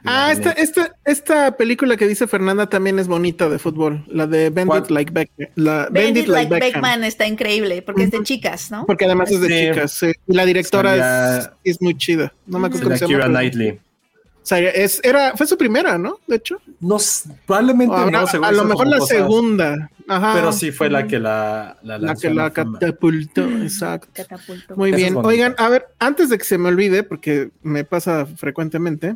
Ah, esta, esta, esta película que dice Fernanda también es bonita de fútbol, la de Bandit Like Beckman. La Like, Beckman está increíble, porque es de chicas, ¿no? Porque además es de chicas, sí. Y la directora es, es, muy chida. No me acuerdo cómo se llama. Knightley. O sea, es, era, fue su primera, ¿no? De hecho. No, probablemente no. A lo mejor la segunda. Ajá. Pero sí fue la que la La, la que la catapultó, exacto. Catapultó. Muy bien. Oigan, a ver, antes de que se me olvide, porque me pasa frecuentemente,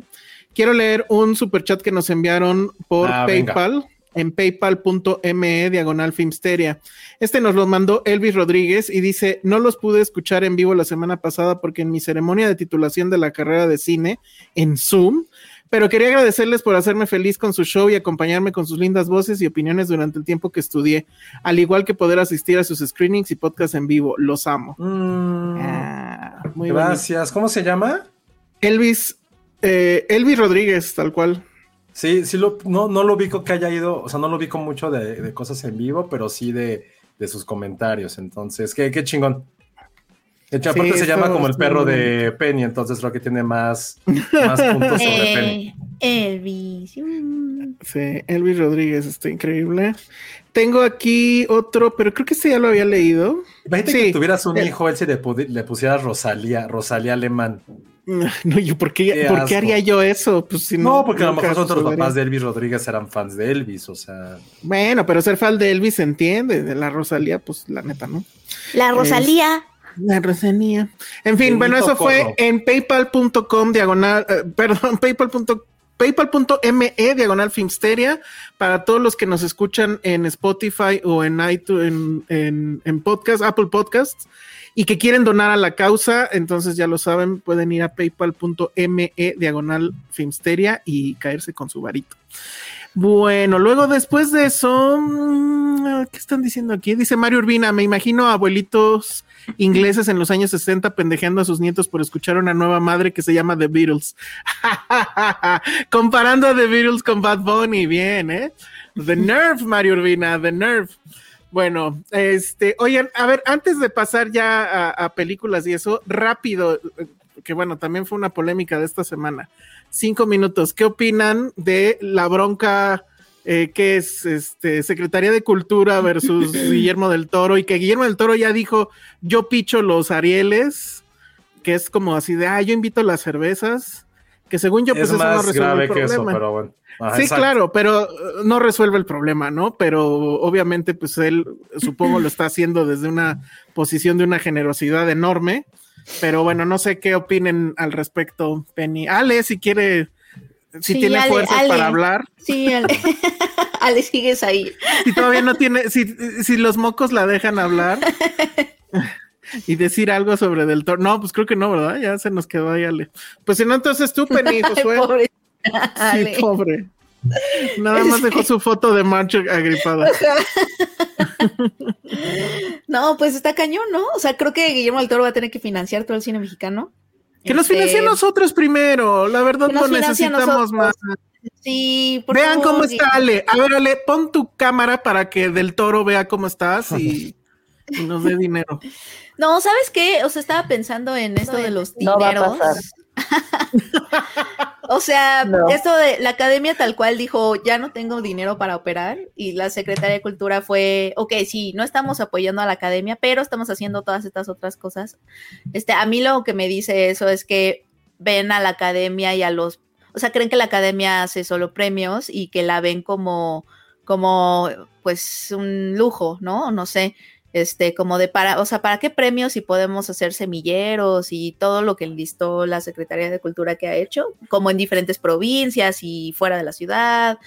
quiero leer un super chat que nos enviaron por ah, PayPal en paypal.me diagonal filmsteria. Este nos lo mandó Elvis Rodríguez y dice, no los pude escuchar en vivo la semana pasada porque en mi ceremonia de titulación de la carrera de cine en Zoom, pero quería agradecerles por hacerme feliz con su show y acompañarme con sus lindas voces y opiniones durante el tiempo que estudié, al igual que poder asistir a sus screenings y podcasts en vivo. Los amo. Mm. Ah, muy Gracias. ¿Cómo se llama? Elvis, eh, Elvis Rodríguez, tal cual. Sí, sí, lo, no, no lo ubico que haya ido, o sea, no lo ubico mucho de, cosas en vivo, pero sí de, sus comentarios. Entonces, qué, qué chingón. De hecho, aparte se llama como el perro de Penny, entonces creo que tiene más, más puntos sobre eh, Penny. Elvis. Sí, Elvis Rodríguez, está increíble. Tengo aquí otro, pero creo que este ya lo había leído. Imagínate que tuvieras un eh, hijo, él se le, le pusiera Rosalía, Rosalía Alemán. No, yo, ¿por qué, ¿por qué haría yo eso? Pues, si no, porque a lo mejor otros papás de Elvis Rodríguez eran fans de Elvis, o sea. Bueno, pero ser fan de Elvis se entiende, de la Rosalía, pues la neta, ¿no? La Rosalía. la Rosalía. En fin, bueno, eso fue en paypal.com diagonal, eh, perdón, paypal.com paypal.me diagonal filmsteria para todos los que nos escuchan en Spotify o en iTunes, en, en, en podcast, Apple Podcasts y que quieren donar a la causa, entonces ya lo saben, pueden ir a paypal.me diagonal filmsteria y caerse con su varito. Bueno, luego después de eso, mm, ¿qué están diciendo aquí? Dice Mario Urbina, me imagino abuelitos ingleses en los años 60 pendejeando a sus nietos por escuchar una nueva madre que se llama The Beatles. Comparando a The Beatles con Bad Bunny, bien, ¿eh? The Nerve, Mario Urbina, The Nerve. Bueno, este, oigan, a ver, antes de pasar ya a, películas y eso, rápido, que bueno, también fue una polémica de esta semana. Cinco minutos. ¿Qué opinan de la bronca eh, que es este Secretaría de Cultura versus Guillermo del Toro? Y que Guillermo del Toro ya dijo, yo picho los Arieles, que es como así de, ah, yo invito las cervezas, que según yo, pues es más no grave que eso, pero bueno sí, claro, pero uh, no resuelve el problema, ¿no? Pero obviamente, pues él, supongo, lo está haciendo desde una posición de una generosidad enorme. Pero bueno, no sé qué opinen al respecto, Penny. Ale, si quiere, si tiene fuerzas para hablar. Sí, Ale. Ale, sigues ahí. Si todavía no tiene, si, si los mocos la dejan hablar. y decir algo sobre Del Toro. No, pues creo que no, ¿verdad? Ya se nos quedó ahí, Ale. Pues si no, entonces tú, Penny, Josué. Sí, pobre. Nada más dejó su foto de Marcho agripada. no, pues está cañón, ¿no? O sea, creo que Guillermo del Toro va a tener que financiar todo el cine mexicano. Que nos financie este, nosotros primero. La verdad no necesitamos más. Sí, Vean cómo está Ale. A ver, Ale, pon tu cámara para que Del Toro vea cómo estás y, nos dé dinero. No, ¿sabes qué? O sea, estaba pensando en esto de los dineros. o sea, esto de la academia tal cual dijo, ya no tengo dinero para operar y la Secretaría de Cultura fue, ok, sí, no estamos apoyando a la academia, pero estamos haciendo todas estas otras cosas. Este, a mí lo que me dice eso es que ven a la academia y a los, o sea, creen que la academia hace solo premios y que la ven como, como, pues, un lujo, ¿no? No sé este, como de para, o sea, ¿para qué premios si podemos hacer semilleros y todo lo que listó la Secretaría de Cultura que ha hecho, como en diferentes provincias y fuera de la ciudad?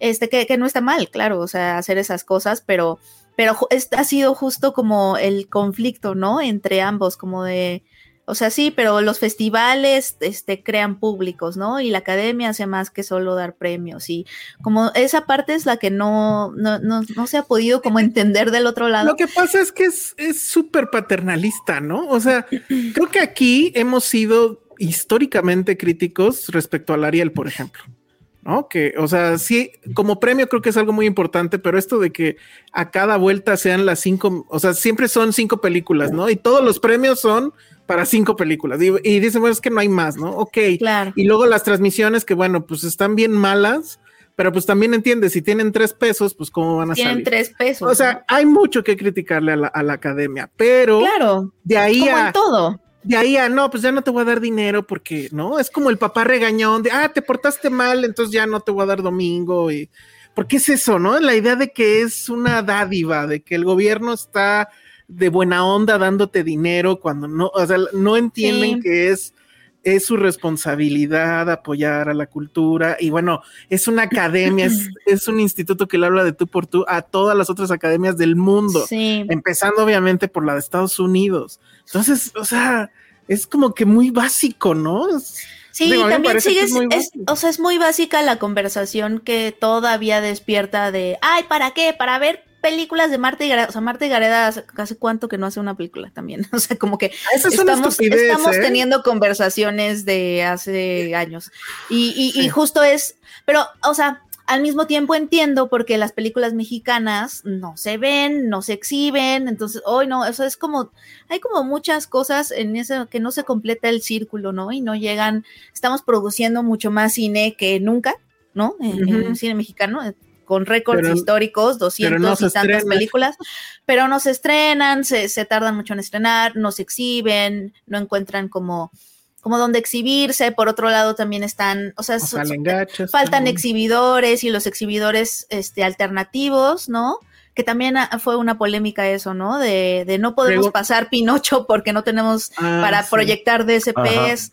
Este, que, que no está mal, claro, o sea, hacer esas cosas, pero, pero ha sido justo como el conflicto, ¿no? Entre ambos, como de, o sea, sí, pero los festivales este, crean públicos, ¿no? Y la academia hace más que solo dar premios. Y como esa parte es la que no, no, no, no se ha podido como entender del otro lado. Lo que pasa es que es súper paternalista, ¿no? O sea, creo que aquí hemos sido históricamente críticos respecto al Ariel, por ejemplo. ¿no? Que, o sea, sí, como premio creo que es algo muy importante, pero esto de que a cada vuelta sean las cinco, o sea, siempre son cinco películas, ¿no? Y todos los premios son para cinco películas. Y, dicen, bueno, es que no hay más, ¿no? Ok. Claro. Y luego las transmisiones que, bueno, pues están bien malas, pero pues también entiendes, si tienen tres pesos, pues cómo van a tienen salir. Tienen tres pesos. O sea, hay mucho que criticarle a la, academia, pero claro, de ahí a todo. De ahí a no, pues ya no te voy a dar dinero porque no es como el papá regañón de ah, te portaste mal, entonces ya no te voy a dar domingo y porque es eso, ¿no? La idea de que es una dádiva, de que el gobierno está de buena onda dándote dinero cuando no, o sea, no entienden que es, es su responsabilidad apoyar a la cultura y bueno, es una academia, es, un instituto que le habla de tú por tú a todas las otras academias del mundo, empezando obviamente por la de Estados Unidos. Entonces, o sea, es como que muy básico, ¿no? Sí, también sigues, o sea, es muy básica la conversación que todavía despierta de, ay, ¿para qué? Para ver películas de Marta y Gareda, o sea, Marta y Gareda hace, cuánto que no hace una película también, o sea, como que ah, estamos, estamos ¿eh? teniendo conversaciones de hace años y, y, justo es, pero, o sea, al mismo tiempo entiendo porque las películas mexicanas no se ven, no se exhiben, entonces hoy no, eso es como, hay como muchas cosas en eso que no se completa el círculo, ¿no? Y no llegan, estamos produciendo mucho más cine que nunca, ¿no? En, el cine mexicano, con récords históricos, 200 y tantas películas, pero no se estrenan, se, tardan mucho en estrenar, no se exhiben, no encuentran como como donde exhibirse, por otro lado también están, o sea, faltan exhibidores y los exhibidores este, alternativos, ¿no? Que también fue una polémica eso, ¿no? De, de no podemos pasar Pinocho porque no tenemos ah, para proyectar DSPs.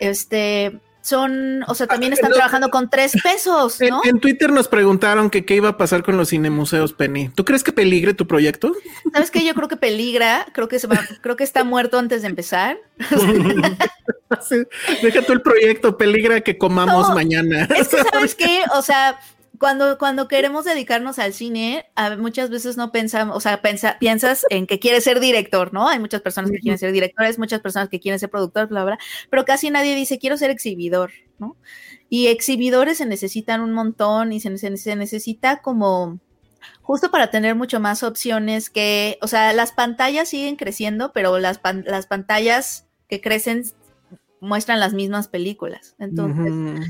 Este, son, o sea, también están trabajando con tres pesos, ¿no? En, Twitter nos preguntaron que qué iba a pasar con los cinemuseos, Penny. ¿Tú crees que peligre tu proyecto? ¿Sabes qué? Yo creo que peligra, creo que se va, creo que está muerto antes de empezar. deja tú el proyecto, peligra que comamos mañana. Es que, ¿sabes qué? O sea, cuando, cuando queremos dedicarnos al cine, muchas veces no pensamos, o sea, piensas en que quieres ser director, ¿no? Hay muchas personas que quieren ser directores, muchas personas que quieren ser productores, bla, bla, pero casi nadie dice quiero ser exhibidor, ¿no? Y exhibidores se necesitan un montón y se, se necesita como justo para tener mucho más opciones que, o sea, las pantallas siguen creciendo, pero las, las pantallas que crecen muestran las mismas películas. Entonces,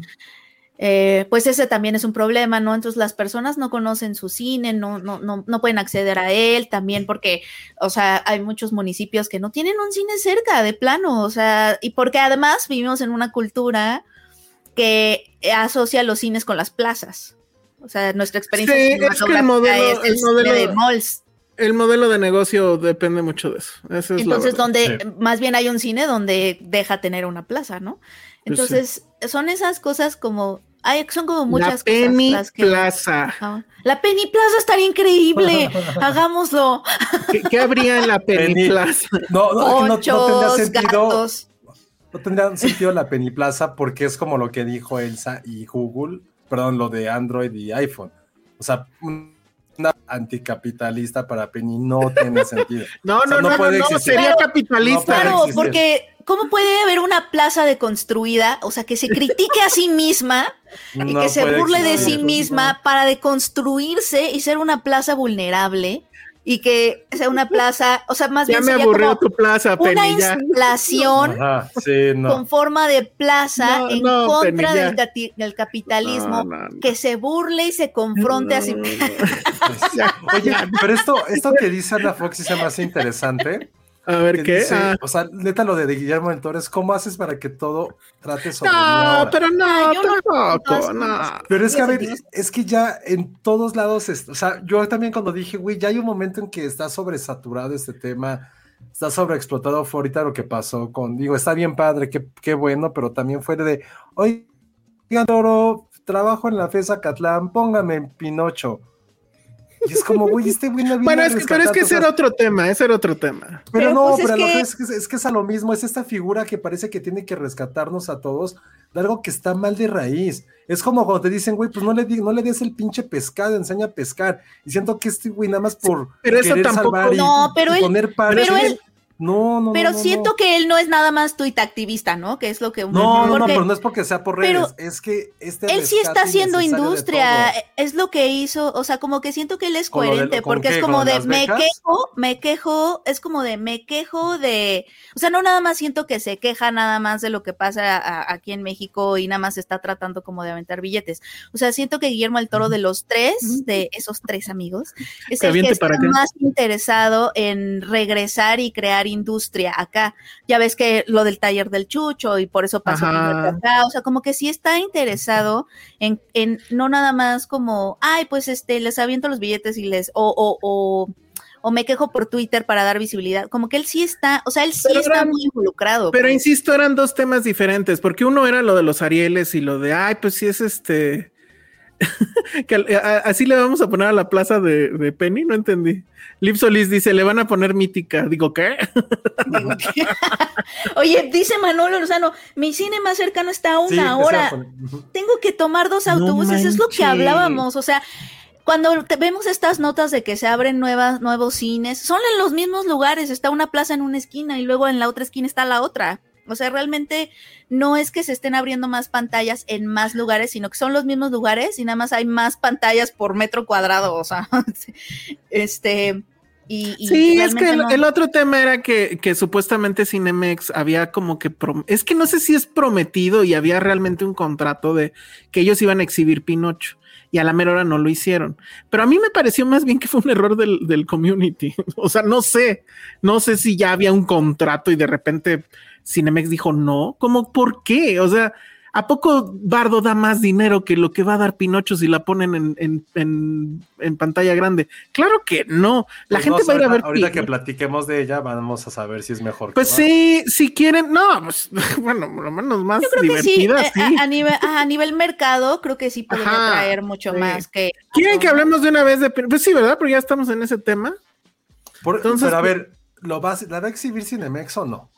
eh, pues ese también es un problema, ¿no? Entonces las personas no conocen su cine, no, no, no, no pueden acceder a él también porque, o sea, hay muchos municipios que no tienen un cine cerca de plano, o sea, y porque además vivimos en una cultura que asocia los cines con las plazas. O sea, nuestra experiencia sí, es, que el modelo, el modelo, de malls. El modelo de negocio depende mucho de eso. Entonces, donde más bien hay un cine donde deja tener una plaza, ¿no? Pues Entonces, son esas cosas como hay, son como muchas la Penny Plaza. La Penny Plaza estaría increíble. Hagámoslo. ¿Qué, habría en la Penny, Plaza? No, no, no, tendría sentido. No tendría sentido la Penny Plaza porque es como lo que dijo Elsa y Google, perdón, lo de Android y iPhone. O sea, anticapitalista para Penny no tiene sentido. no, no, no, no, no, sería capitalista. claro, porque ¿cómo puede haber una plaza deconstruida? O sea, que se critique a sí misma y que se burle de sí misma para deconstruirse y ser una plaza vulnerable. Y que sea una plaza, o sea, más ya bien me aburrió tu plaza, Penny, una instalación con forma de plaza en contra del, capitalismo que se burle y se confronte así. Oye, pero esto, esto que dice Ana Fox se me hace interesante a ver qué. Ah. O sea, neta, lo de Guillermo del Toro es cómo haces para que todo trate sobre. No, pero no, tampoco, no, Pero es que, a ver, es que ya en todos lados, o sea, yo también cuando dije, güey, ya hay un momento en que está sobresaturado este tema, está sobreexplotado. Fue ahorita lo que pasó con, digo, está bien padre, qué, qué bueno, pero también fue de, oigan, Toro, trabajo en la FESA Catlán, póngame en Pinocho y es como, güey, este güey no Bueno, es que, pero es que ese era otro tema, ese era otro tema. Pero, no, pues pero es, que... Es, que... es, a lo mismo, es esta figura que parece que tiene que rescatarnos a todos de algo que está mal de raíz. Es como cuando te dicen, güey, pues no le, no le des el pinche pescado, enseña a pescar. Y siento que este güey nada más por pero eso tampoco, no, pero poner pero él, no, no, Pero siento que él no es nada más tuit activista, ¿no? Que es lo que No, no, no, pero no es porque sea por redes, es que este Él sí está haciendo industria, es lo que hizo, o sea, como que siento que él es coherente, porque es como de me quejo, me quejo, es como de me quejo de, o sea, no nada más siento que se queja nada más de lo que pasa aquí en México y nada más está tratando como de aventar billetes. O sea, siento que Guillermo el Toro de los tres, de esos tres amigos, es el que está más interesado en regresar y crear industria acá. Ya ves que lo del taller del chucho y por eso pasó acá. O sea, como que sí está interesado en, en, no nada más como, ay, pues este, les aviento los billetes y les, o, o, o o me quejo por Twitter para dar visibilidad. Como que él sí está, o sea, él sí está muy involucrado. Pero pues. insisto, eran dos temas diferentes, porque uno era lo de los Arieles y lo de, ay, pues sí es este, así le vamos a poner a la plaza de, Penny, no entendí. Liv Solís dice, le van a poner mítica. Digo, ¿qué? Oye, dice Manolo Lozano, mi cine más cercano está a una hora. Tengo que tomar dos autobuses, es lo que hablábamos. O sea, cuando vemos estas notas de que se abren nuevas, nuevos cines, son en los mismos lugares. Está una plaza en una esquina y luego en la otra esquina está la otra. O sea, realmente no es que se estén abriendo más pantallas en más lugares, sino que son los mismos lugares y nada más hay más pantallas por metro cuadrado. O sea, este. Y, sí, es que el, otro tema era que, que, supuestamente Cinemex había como que, es que no sé si es prometido y había realmente un contrato de que ellos iban a exhibir Pinocho y a la mera hora no lo hicieron. Pero a mí me pareció más bien que fue un error del, del community. o sea, no sé, no sé si ya había un contrato y de repente Cinemex dijo no. ¿Cómo por qué? O sea, ¿a poco Bardo da más dinero que lo que va a dar Pinocho si la ponen en, en, en, pantalla grande? Claro que no. La pues gente va a ir a ver. Ahorita que platiquemos de ella, vamos a saber si es mejor. Pues sí, si quieren, no, pues bueno, por lo menos más Yo creo Que sí. A, nivel, a nivel mercado, creo que sí podría traer mucho más que. ¿Quieren que hablemos de una vez de Pues sí, ¿verdad? Pero ya estamos en ese tema. Entonces, pero a ver, ¿lo va, ¿la va a exhibir Cinemex o no?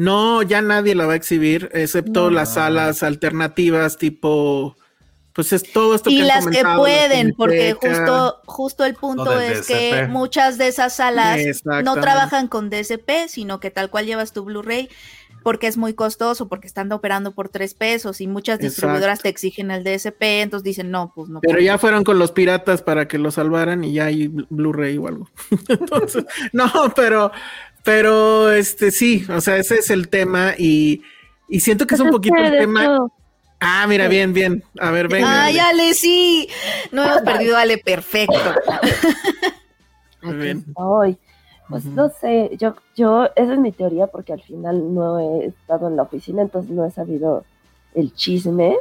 No, ya nadie la va a exhibir, excepto las salas alternativas tipo, pues es todo esto. Y las que pueden, porque justo, justo el punto es que muchas de esas salas no trabajan con DSP, sino que tal cual llevas tu Blu-ray porque es muy costoso, porque están operando por tres pesos y muchas distribuidoras te exigen el DSP, entonces dicen no, pues no. Pero ya fueron con los piratas para que lo salvaran y ya hay Blu-ray o algo. entonces, no, pero, pero este sí, o sea, ese es el tema y, siento que es un poquito el tema. Ah, mira, bien, bien. A ver, venga. Ay, Ale, sí. No hemos perdido Ale, perfecto. Muy bien. Hoy. Pues no sé, yo, yo, esa es mi teoría porque al final no he estado en la oficina, entonces no he sabido el chisme,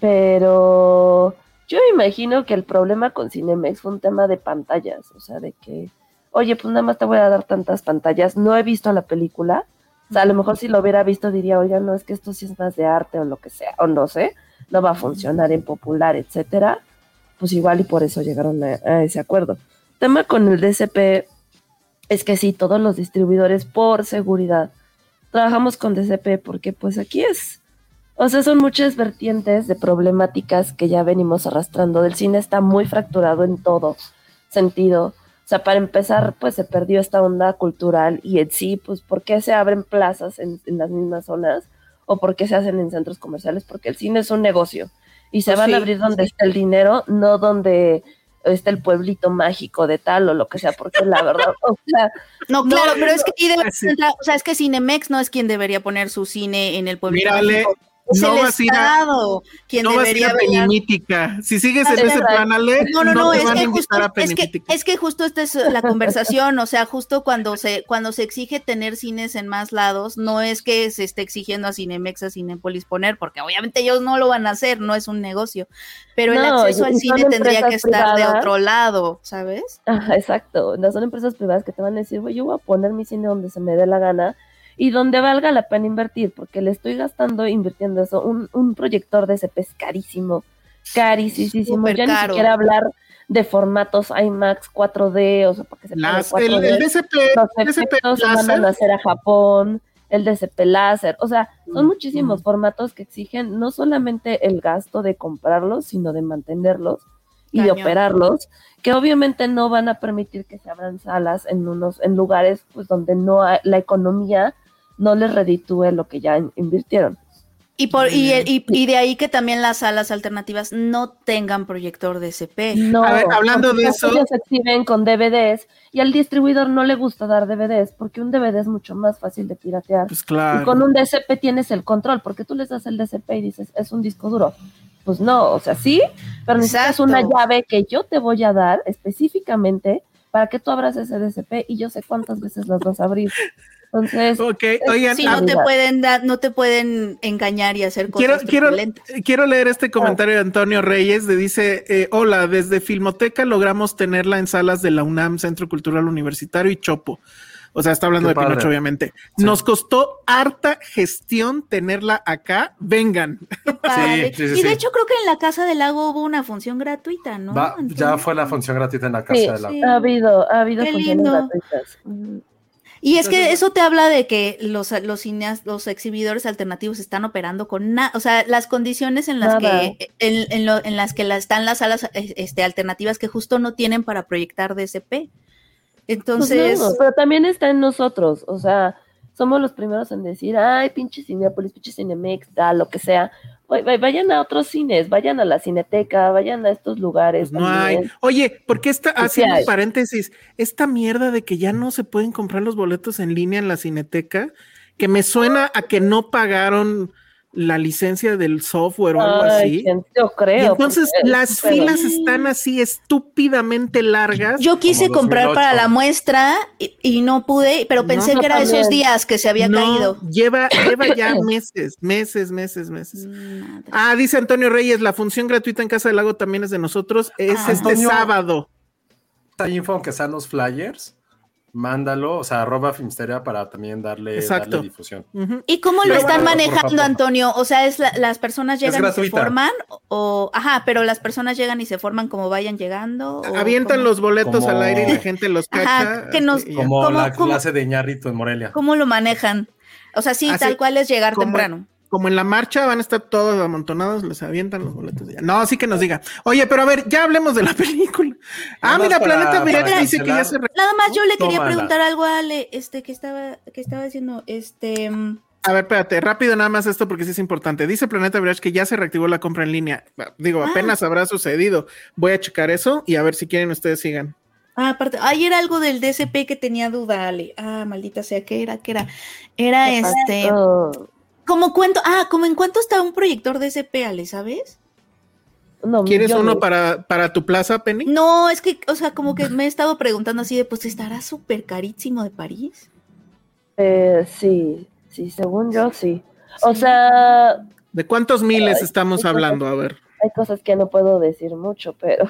pero yo imagino que el problema con Cinemex fue un tema de pantallas, o sea, de que oye, pues nada más te voy a dar tantas pantallas, no he visto la película, o sea, a lo mejor si lo hubiera visto diría, oiga, no, es que esto sí es más de arte o lo que sea, o no sé, no va a funcionar en popular, etcétera, pues igual y por eso llegaron a, ese acuerdo. tema con el DCP es que sí, todos los distribuidores por seguridad trabajamos con DCP porque pues aquí es, o sea, son muchas vertientes de problemáticas que ya venimos arrastrando. Del cine está muy fracturado en todo sentido. O sea, para empezar, pues se perdió esta onda cultural y en sí, pues, ¿por qué se abren plazas en, las mismas zonas? ¿O por qué se hacen en centros comerciales? Porque el cine es un negocio y se pues van a abrir donde está el dinero, no donde este el pueblito mágico de tal o lo que sea, porque la verdad, o sea, no, claro, pero es que o sea, es que Cinemex no es quien debería poner su cine en el pueblito mágico no el vas Estado a, quien no debería vas a ir a Penimítica. Si sigues en ese plan, Ale, no, no, no, es, que justo, es, que, es que justo esta es la conversación, o sea, justo cuando se, cuando se exige tener cines en más lados, no es que se esté exigiendo a Cinemex, a Cinepolis poner, porque obviamente ellos no lo van a hacer, no es un negocio, pero el acceso al cine tendría que estar de otro lado, ¿sabes? exacto, no son empresas privadas que te van a decir, yo voy a poner mi cine donde se me dé la gana, y donde valga la pena invertir, porque le estoy gastando invirtiendo eso. Un, un proyector de ese es carísimo, carísimo. ya ni siquiera hablar de formatos IMAX 4D, o sea, porque se Las, 4D. El, DCP, Los efectos se mandan a hacer a Japón, el DCP láser, o sea, son muchísimos formatos que exigen no solamente el gasto de comprarlos, sino de mantenerlos y de operarlos, que obviamente no van a permitir que se abran salas en unos en lugares pues donde no hay, la economía no les reditúe lo que ya invirtieron. Y, por, y, y, de ahí que también las salas alternativas no tengan proyector DCP. No, hablando de eso. Ellos se exhiben con DVDs y al distribuidor no le gusta dar DVDs porque un DVD es mucho más fácil de piratear. Pues claro. Y con un DCP tienes el control porque tú les das el DCP y dices, es un disco duro. Pues no, o sea, sí, pero necesitas una llave que yo te voy a dar específicamente para que tú abras ese DCP y yo sé cuántas veces las vas a abrir. Entonces, okay. si no te pueden dar, no te pueden engañar y hacer cosas quiero, quiero, quiero leer este comentario de Antonio Reyes, de dice, eh, hola, desde Filmoteca logramos tenerla en salas de la UNAM, Centro Cultural Universitario y Chopo. O sea, está hablando de Pinocho, obviamente. Nos costó harta gestión tenerla acá. Vengan. Sí, y de hecho, creo que en la Casa del Lago hubo una función gratuita, ¿no? ya fue la función gratuita en la Casa del Lago. Ha habido, ha habido funciones gratuitas. Y es que eso te habla de que los, los los exhibidores alternativos están operando con nada, o sea, las condiciones en las que en, en, las que están las salas este, alternativas que justo no tienen para proyectar DSP. Pues Entonces, pero también está en nosotros, o sea, somos los primeros en decir, ay, pinche Cinepolis, pinche Cinemex, da lo que sea, vayan a otros cines, vayan a la cineteca, vayan a estos lugares. Pues no hay. Oye, ¿por qué está haciendo paréntesis? Esta mierda de que ya no se pueden comprar los boletos en línea en la cineteca, que me suena a que no pagaron la licencia del software o algo así. Yo creo. entonces las filas están así estúpidamente largas. Yo quise comprar para la muestra y, no pude, pero pensé que era esos días que se había caído. Lleva, lleva ya meses, meses, meses, meses. Ah, dice Antonio Reyes, la función gratuita en Casa del Lago también es de nosotros. Es ah. este sábado. Está info aunque sean los flyers mándalo, o sea, arroba Filmsteria para también darle, difusión. ¿Y cómo lo están manejando, Antonio? O sea, es las personas llegan y se forman, o, ajá, pero las personas llegan y se forman como vayan llegando. Avientan los boletos al aire y la gente los cacha. que nos, como la clase de Ñarrito en Morelia. ¿Cómo lo manejan? O sea, sí, tal cual es llegar temprano como en la marcha van a estar todos amontonados, les avientan los boletos. No, sí que nos diga. Oye, pero a ver, ya hablemos de la película. Ah, mira, Planeta Mirage dice que ya se. Nada más yo le quería preguntar algo a Ale, este, que estaba, que estaba diciendo, este. A ver, espérate, rápido nada más esto porque sí es importante. Dice Planeta Mirage que ya se reactivó la compra en línea. Digo, ah. apenas habrá sucedido. Voy a checar eso y a ver si quieren ustedes sigan. Ah, aparte, ahí era algo del DSP que tenía duda, Ale. Ah, maldita sea, ¿qué era? ¿Qué era? Era este. Como cuento, ah, como en cuánto está un proyector de SP, Ale, ¿sabes? No, ¿Quieres uno para, para tu plaza, Penny? No, es que, o sea, como que me he estado preguntando así de, pues, ¿estará súper carísimo de París? Eh, sí, sí, según yo, sí. O sea... ¿De cuántos miles estamos hablando? a ver. Hay cosas que no puedo decir mucho, pero...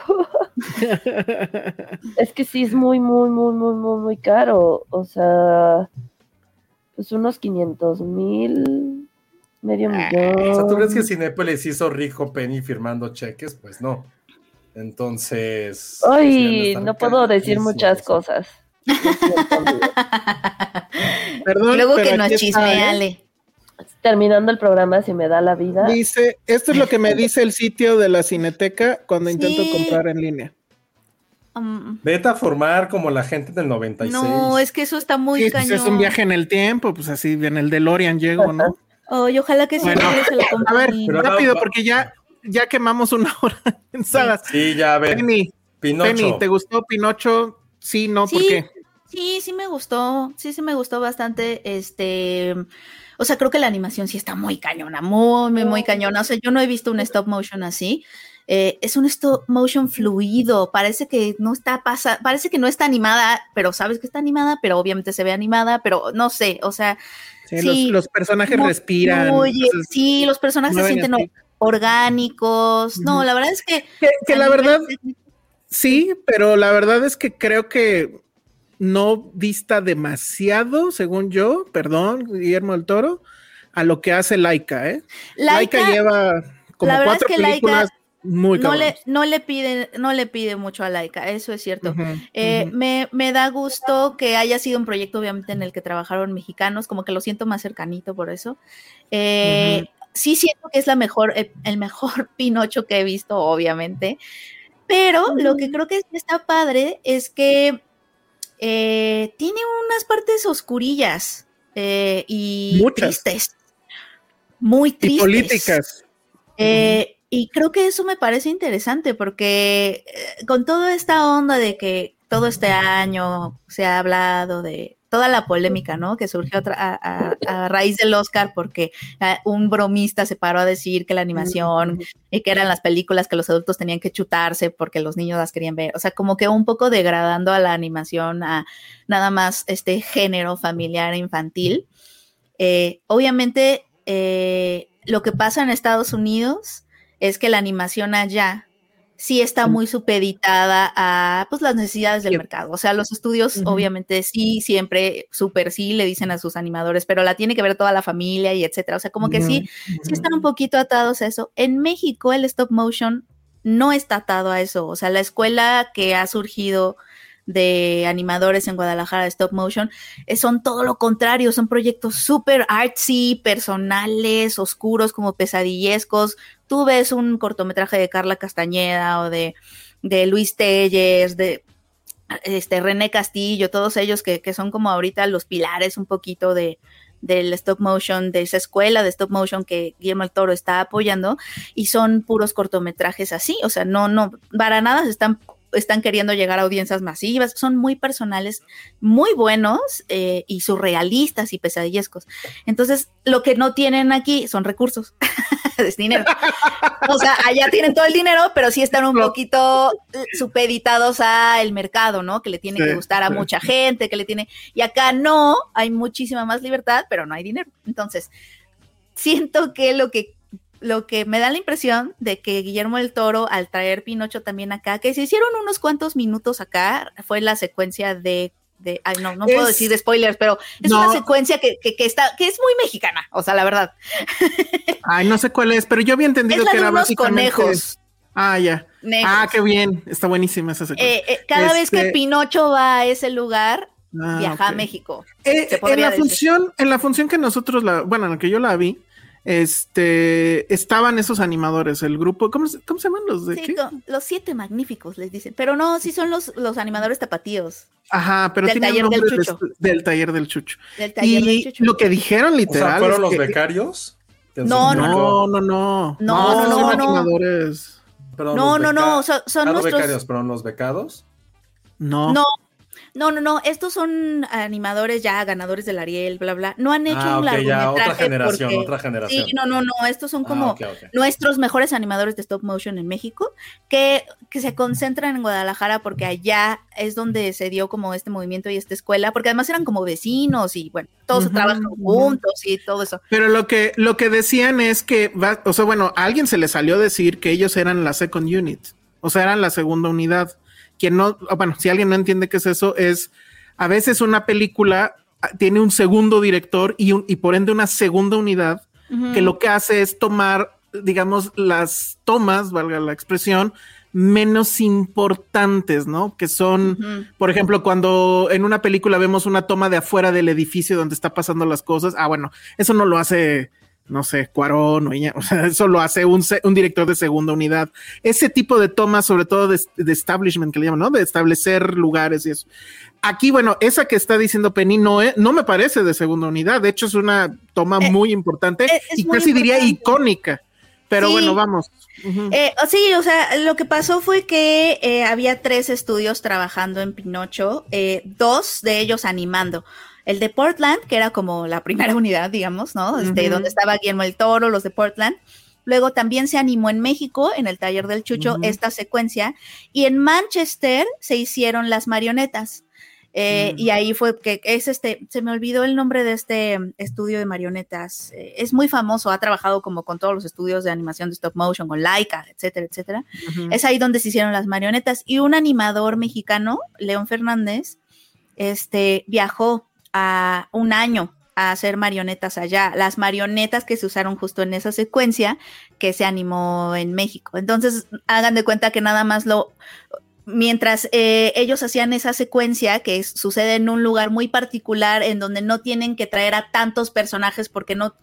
es que sí es muy, muy, muy, muy, muy, muy caro. O sea, pues unos 500 mil medio ah, millón. O sea, ¿tú crees que Cinépolis hizo rico Penny firmando cheques? Pues no. Entonces. Ay, no puedo decir muchas cosas. Perdón. Luego que nos chismeale. ¿eh? Terminando el programa, si me da la vida. Dice, esto es lo que me dice el sitio de la Cineteca cuando intento comprar en línea. Um, Vete a formar como la gente del 96. No, es que eso está muy sí, pues es un viaje en el tiempo, pues así en el DeLorean llego, ¿no? y ojalá que sí se lo A ver, rápido, porque ya, ya quemamos una hora en salas. Sí, ya, a ver. Pinocho. ¿te gustó Pinocho? Sí, no, ¿por qué? Sí, sí me gustó, sí, sí me gustó bastante, este, o sea, creo que la animación sí está muy cañona, muy, muy, muy cañona, o sea, yo no he visto un stop motion así, eh, es un stop motion fluido, parece que no está pasa, parece que no está animada, pero sabes que está animada, pero obviamente se ve animada, pero no sé, o sea, sí, los, personajes respiran. sí, los personajes se sienten orgánicos, no, la verdad es que... Que, la verdad, sí, pero la verdad es que creo que no vista demasiado, según yo, perdón, Guillermo del Toro, a lo que hace Laika, ¿eh? Laika, lleva como cuatro películas muy no le, no le pide, no le pide mucho a Laika, eso es cierto. Eh, me, me, da gusto que haya sido un proyecto, obviamente, en el que trabajaron mexicanos, como que lo siento más cercanito por eso. Eh, sí siento que es la mejor, eh, el mejor Pinocho que he visto, obviamente. Pero lo que creo que está padre es que eh, tiene unas partes oscurillas y tristes. Muy tristes. Y políticas. Eh, y creo que eso me parece interesante porque con toda esta onda de que todo este año se ha hablado de toda la polémica, ¿no? Que surgió a, raíz del Oscar porque ah, un bromista se paró a decir que la animación y que eran las películas que los adultos tenían que chutarse porque los niños las querían ver. O sea, como que un poco degradando a la animación a nada más este género familiar infantil. Eh, obviamente, eh, lo que pasa en Estados Unidos es que la animación allá sí está muy supeditada a pues, las necesidades del mercado. O sea, los estudios obviamente sí, siempre súper sí le dicen a sus animadores, pero la tiene que ver toda la familia y etcétera. O sea, como que sí, sí están un poquito atados a eso. En México el stop motion no está atado a eso. O sea, la escuela que ha surgido de animadores en Guadalajara de stop motion, eh, son todo lo contrario, son proyectos súper artsy, personales, oscuros, como pesadillescos. Tú ves un cortometraje de Carla Castañeda o de, de Luis Telles, de este René Castillo, todos ellos que, que son como ahorita los pilares un poquito de, del stop motion, de esa escuela de stop motion que Guillermo el Toro está apoyando, y son puros cortometrajes así, o sea, no, no, para nada se están están queriendo llegar a audiencias masivas, son muy personales, muy buenos eh, y surrealistas y pesadillescos. Entonces, lo que no tienen aquí son recursos, es dinero. O sea, allá tienen todo el dinero, pero sí están un poquito supeditados al mercado, ¿no? Que le tiene que gustar a mucha gente, que le tiene... Y acá no, hay muchísima más libertad, pero no hay dinero. Entonces, siento que lo que lo que me da la impresión de que Guillermo del Toro, al traer Pinocho también acá, que se hicieron unos cuantos minutos acá, fue la secuencia de. de ay, no, no puedo decir de spoilers, pero es una secuencia que, que, está, que es muy mexicana, o sea, la verdad. Ay, no sé cuál es, pero yo había entendido que era básicamente. conejos. Ah, ya. Ah, qué bien. Está buenísima esa secuencia. Eh, eh, cada vez que este Pinocho va a ese lugar, ah, viaja a México. Eh, en la función, en la función que nosotros la, bueno, en la que yo la vi, este, estaban esos animadores, el grupo, ¿cómo, se llaman los de sí, Los siete magníficos, les dicen, pero no, sí son los, los animadores tapatíos. Ajá, pero del taller del Chucho. del taller del Chucho. Del taller y del Chucho. lo que dijeron literal. ¿Fueron los becarios? No, no, no, no, no. No, no, no, no. Animadores. no, no, no, son, son nuestros... becarios, pero los becados. No. No, no, no, no, estos son animadores ya ganadores del Ariel, bla, bla. No han hecho ah, un largometraje. otra generación, otra generación. Sí, no, no, no, estos son ah, como nuestros mejores animadores de stop motion en México, que, que se concentran en Guadalajara porque allá es donde se dio como este movimiento y esta escuela, porque además eran como vecinos y bueno, todos trabajan juntos y todo eso. Pero lo que, lo que decían es que, o sea, bueno, a alguien se le salió decir que ellos eran la second unit, o sea, eran la segunda unidad quien no, bueno, si alguien no entiende qué es eso, es a veces una película tiene un segundo director y, un, y por ende una segunda unidad que lo que hace es tomar, digamos, las tomas, valga la expresión, menos importantes, ¿no? Que son, por ejemplo, cuando en una película vemos una toma de afuera del edificio donde está pasando las cosas, ah, bueno, eso no lo hace no sé, Cuarón o, o sea, eso lo hace un, un, director de segunda unidad. Ese tipo de tomas, sobre todo de, establishment, que le llaman, ¿no? De establecer lugares y eso. Aquí, bueno, esa que está diciendo Penny no, no me parece de segunda unidad, de hecho es una toma eh, muy importante y casi diría icónica. Pero bueno, vamos. Eh, sí, o sea, lo que pasó fue que eh, había tres estudios trabajando en Pinocho, eh, dos de ellos animando. El de Portland, que era como la primera unidad, digamos, ¿no? Este, Donde estaba Guillermo el Toro, los de Portland. Luego también se animó en México, en el taller del Chucho, esta secuencia. Y en Manchester se hicieron las marionetas. Eh, y ahí fue que es este, se me olvidó el nombre de este estudio de marionetas. Eh, es muy famoso, ha trabajado como con todos los estudios de animación de stop motion, con Laika, etcétera, etcétera. Es ahí donde se hicieron las marionetas. Y un animador mexicano, León Fernández, este, viajó a un año a hacer marionetas allá, las marionetas que se usaron justo en esa secuencia que se animó en México. Entonces, hagan de cuenta que nada más lo, mientras eh, ellos hacían esa secuencia que sucede en un lugar muy particular en donde no tienen que traer a tantos personajes porque no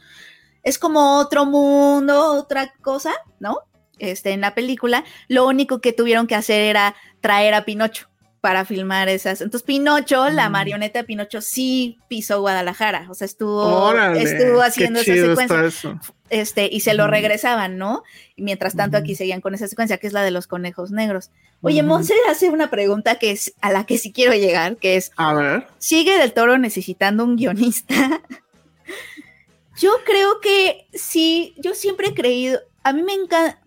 es como otro mundo, otra cosa, ¿no? Este en la película, lo único que tuvieron que hacer era traer a Pinocho para filmar esas. Entonces Pinocho, la mm. marioneta de Pinocho sí pisó Guadalajara, o sea, estuvo estuvo haciendo esa secuencia este, y se lo regresaban, ¿no? Y mientras tanto aquí seguían con esa secuencia, que es la de los conejos negros. Oye, Monse hace una pregunta que es a la que sí quiero llegar, que es, a ver, ¿sigue del toro necesitando un guionista? yo creo que sí, yo siempre he creído, a mí me encanta,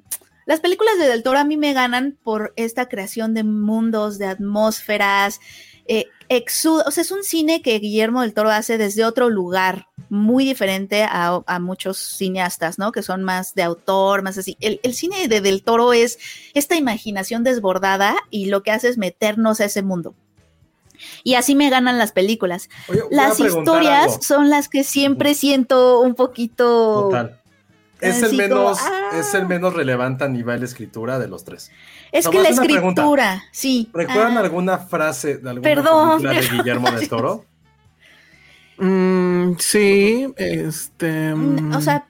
las películas de Del Toro a mí me ganan por esta creación de mundos, de atmósferas, eh, o sea, es un cine que Guillermo del Toro hace desde otro lugar, muy diferente a, muchos cineastas, ¿no? Que son más de autor, más así. El, cine de Del Toro es esta imaginación desbordada y lo que hace es meternos a ese mundo. Y así me ganan las películas. las historias son las que siempre siento un poquito... Total. Es el, menos, es el ah". menos relevante a nivel de escritura de los tres. Es que la escritura, sí. ¿Recuerdan ah. alguna frase de alguna película de Guillermo del Toro? Mm, sí, este. Mm, o sea,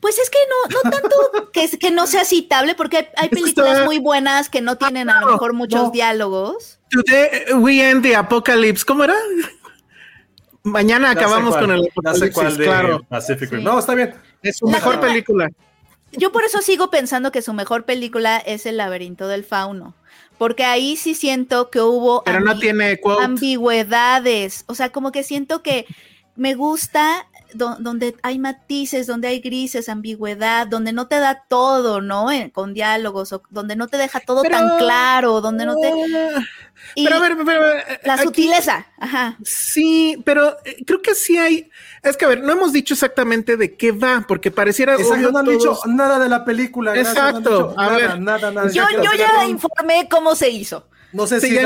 pues es que no, no tanto que, que no sea citable, porque hay, películas muy buenas que no tienen a lo mejor muchos diálogos. Today we end the apocalypse. ¿Cómo era? Mañana acabamos con el apocalipsis, claro. No, está bien. Es su mejor película. yo por eso sigo pensando que su mejor película es El laberinto del fauno, porque ahí sí siento que hubo Pero no tiene ambigüedades, o sea, como que siento que me gusta donde hay matices, donde hay grises, ambigüedad, donde no te da todo, ¿no? Eh, con diálogos, o donde no te deja todo tan claro, donde no te... pero a ver, pero, eh, la sutileza, ajá. Sí, pero eh, creo que sí hay... Es que, a ver, no hemos dicho exactamente de qué va, porque pareciera... Exacto, no han dicho nada de la película. Exacto, a ver. Nada, nada, yo, yo ya informé cómo se hizo. No sé si es,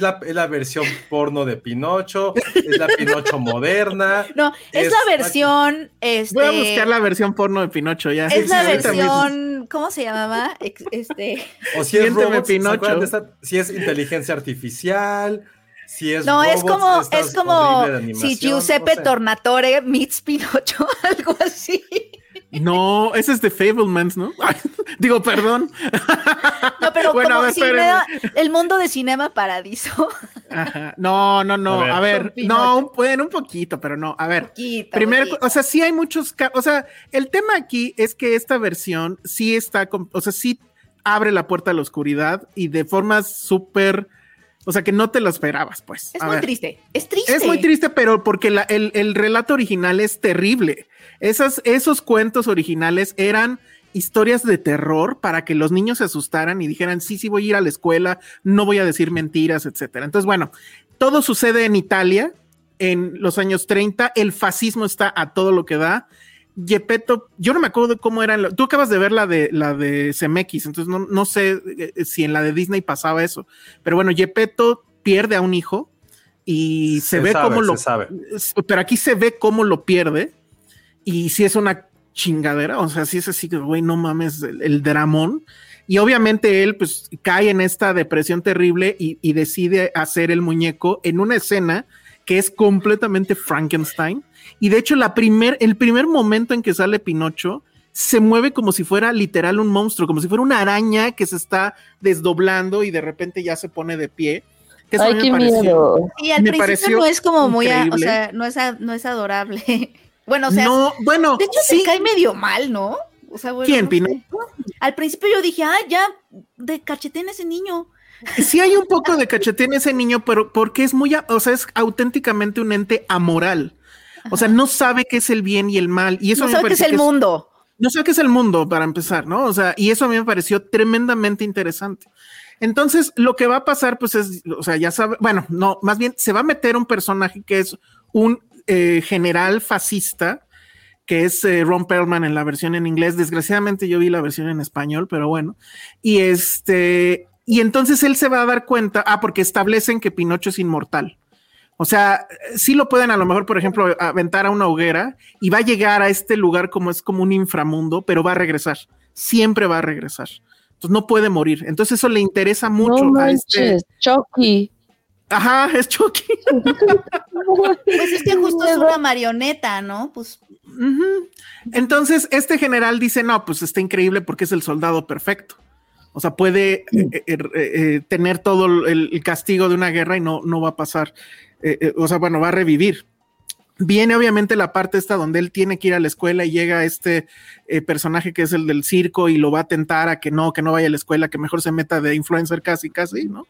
la, es, la, versión porno de Pinocho, es la Pinocho moderna. No, es, la versión. Este, Voy a buscar la versión porno de Pinocho ya. Es la versión. ¿Cómo se llamaba? Este. O si es Pinocho. si es inteligencia artificial. Si es no, es como, es como si Giuseppe Tornatore meets Pinocho, algo así. No, ese es de Fablemans, ¿no? Digo, perdón. No, pero como el mundo de Cinema Paradiso. No, no, no. A ver, no, un, bueno, un poquito, pero no. A ver, primero, o sea, sí hay muchos, o sea, el tema aquí es que esta versión sí está, o sea, sí abre la puerta a la oscuridad y de forma súper o sea, que no te lo esperabas, pues. Es muy triste. Es triste. Es muy triste, pero porque el, relato original es terrible. Esas, esos cuentos originales eran historias de terror para que los niños se asustaran y dijeran, sí, sí, voy a ir a la escuela, no voy a decir mentiras, etcétera. Entonces, bueno, todo sucede en Italia en los años 30. El fascismo está a todo lo que da. Gepetto, yo no me acuerdo de cómo era. Tú acabas de ver la de la de CMX, entonces no, sé eh, si en la de Disney pasaba eso. Pero bueno, Gepetto pierde a un hijo y se, ve cómo lo. Sabe. Pero aquí se ve cómo lo pierde. Y si es una chingadera, o sea, si es así que, güey, no mames, el, dramón. Y obviamente él, pues, cae en esta depresión terrible y, y decide hacer el muñeco en una escena que es completamente Frankenstein y de hecho, la primer, el primer momento en que sale Pinocho se mueve como si fuera literal un monstruo, como si fuera una araña que se está desdoblando y de repente ya se pone de pie. Que Ay, qué miedo. Y al principio no es como muy, o sea, no es, no es adorable. Bueno, o sea, no, bueno, de hecho se cae medio mal, ¿no? O sea, bueno, ¿Quién, no Pino? Al principio yo dije, ah, ya, de cacheteen ese niño. Sí hay un poco de cachete en ese niño, pero porque es muy, o sea, es auténticamente un ente amoral. O sea, no sabe qué es el bien y el mal. Y eso no sabe qué es el que mundo. No sé qué es el mundo para empezar, ¿no? O sea, y eso a mí me pareció tremendamente interesante. Entonces, lo que va a pasar, pues es, o sea, ya sabe, bueno, no, más bien se va a meter un personaje que es un eh, general fascista, que es eh, Ron Perlman en la versión en inglés. Desgraciadamente yo vi la versión en español, pero bueno. Y este, y entonces él se va a dar cuenta, ah, porque establecen que Pinocho es inmortal. O sea, sí lo pueden a lo mejor, por ejemplo, aventar a una hoguera y va a llegar a este lugar como es como un inframundo, pero va a regresar. Siempre va a regresar. Entonces no puede morir. Entonces eso le interesa mucho no a este. manches, Chucky. Ajá, es Chucky. Pues es que justo es una marioneta, ¿no? Pues. Entonces, este general dice: No, pues está increíble porque es el soldado perfecto. O sea, puede eh, eh, eh, eh, tener todo el, el castigo de una guerra y no, no va a pasar. Eh, eh, o sea, bueno, va a revivir. Viene obviamente la parte esta donde él tiene que ir a la escuela y llega este eh, personaje que es el del circo y lo va a tentar a que no, que no vaya a la escuela, que mejor se meta de influencer casi, casi, ¿no?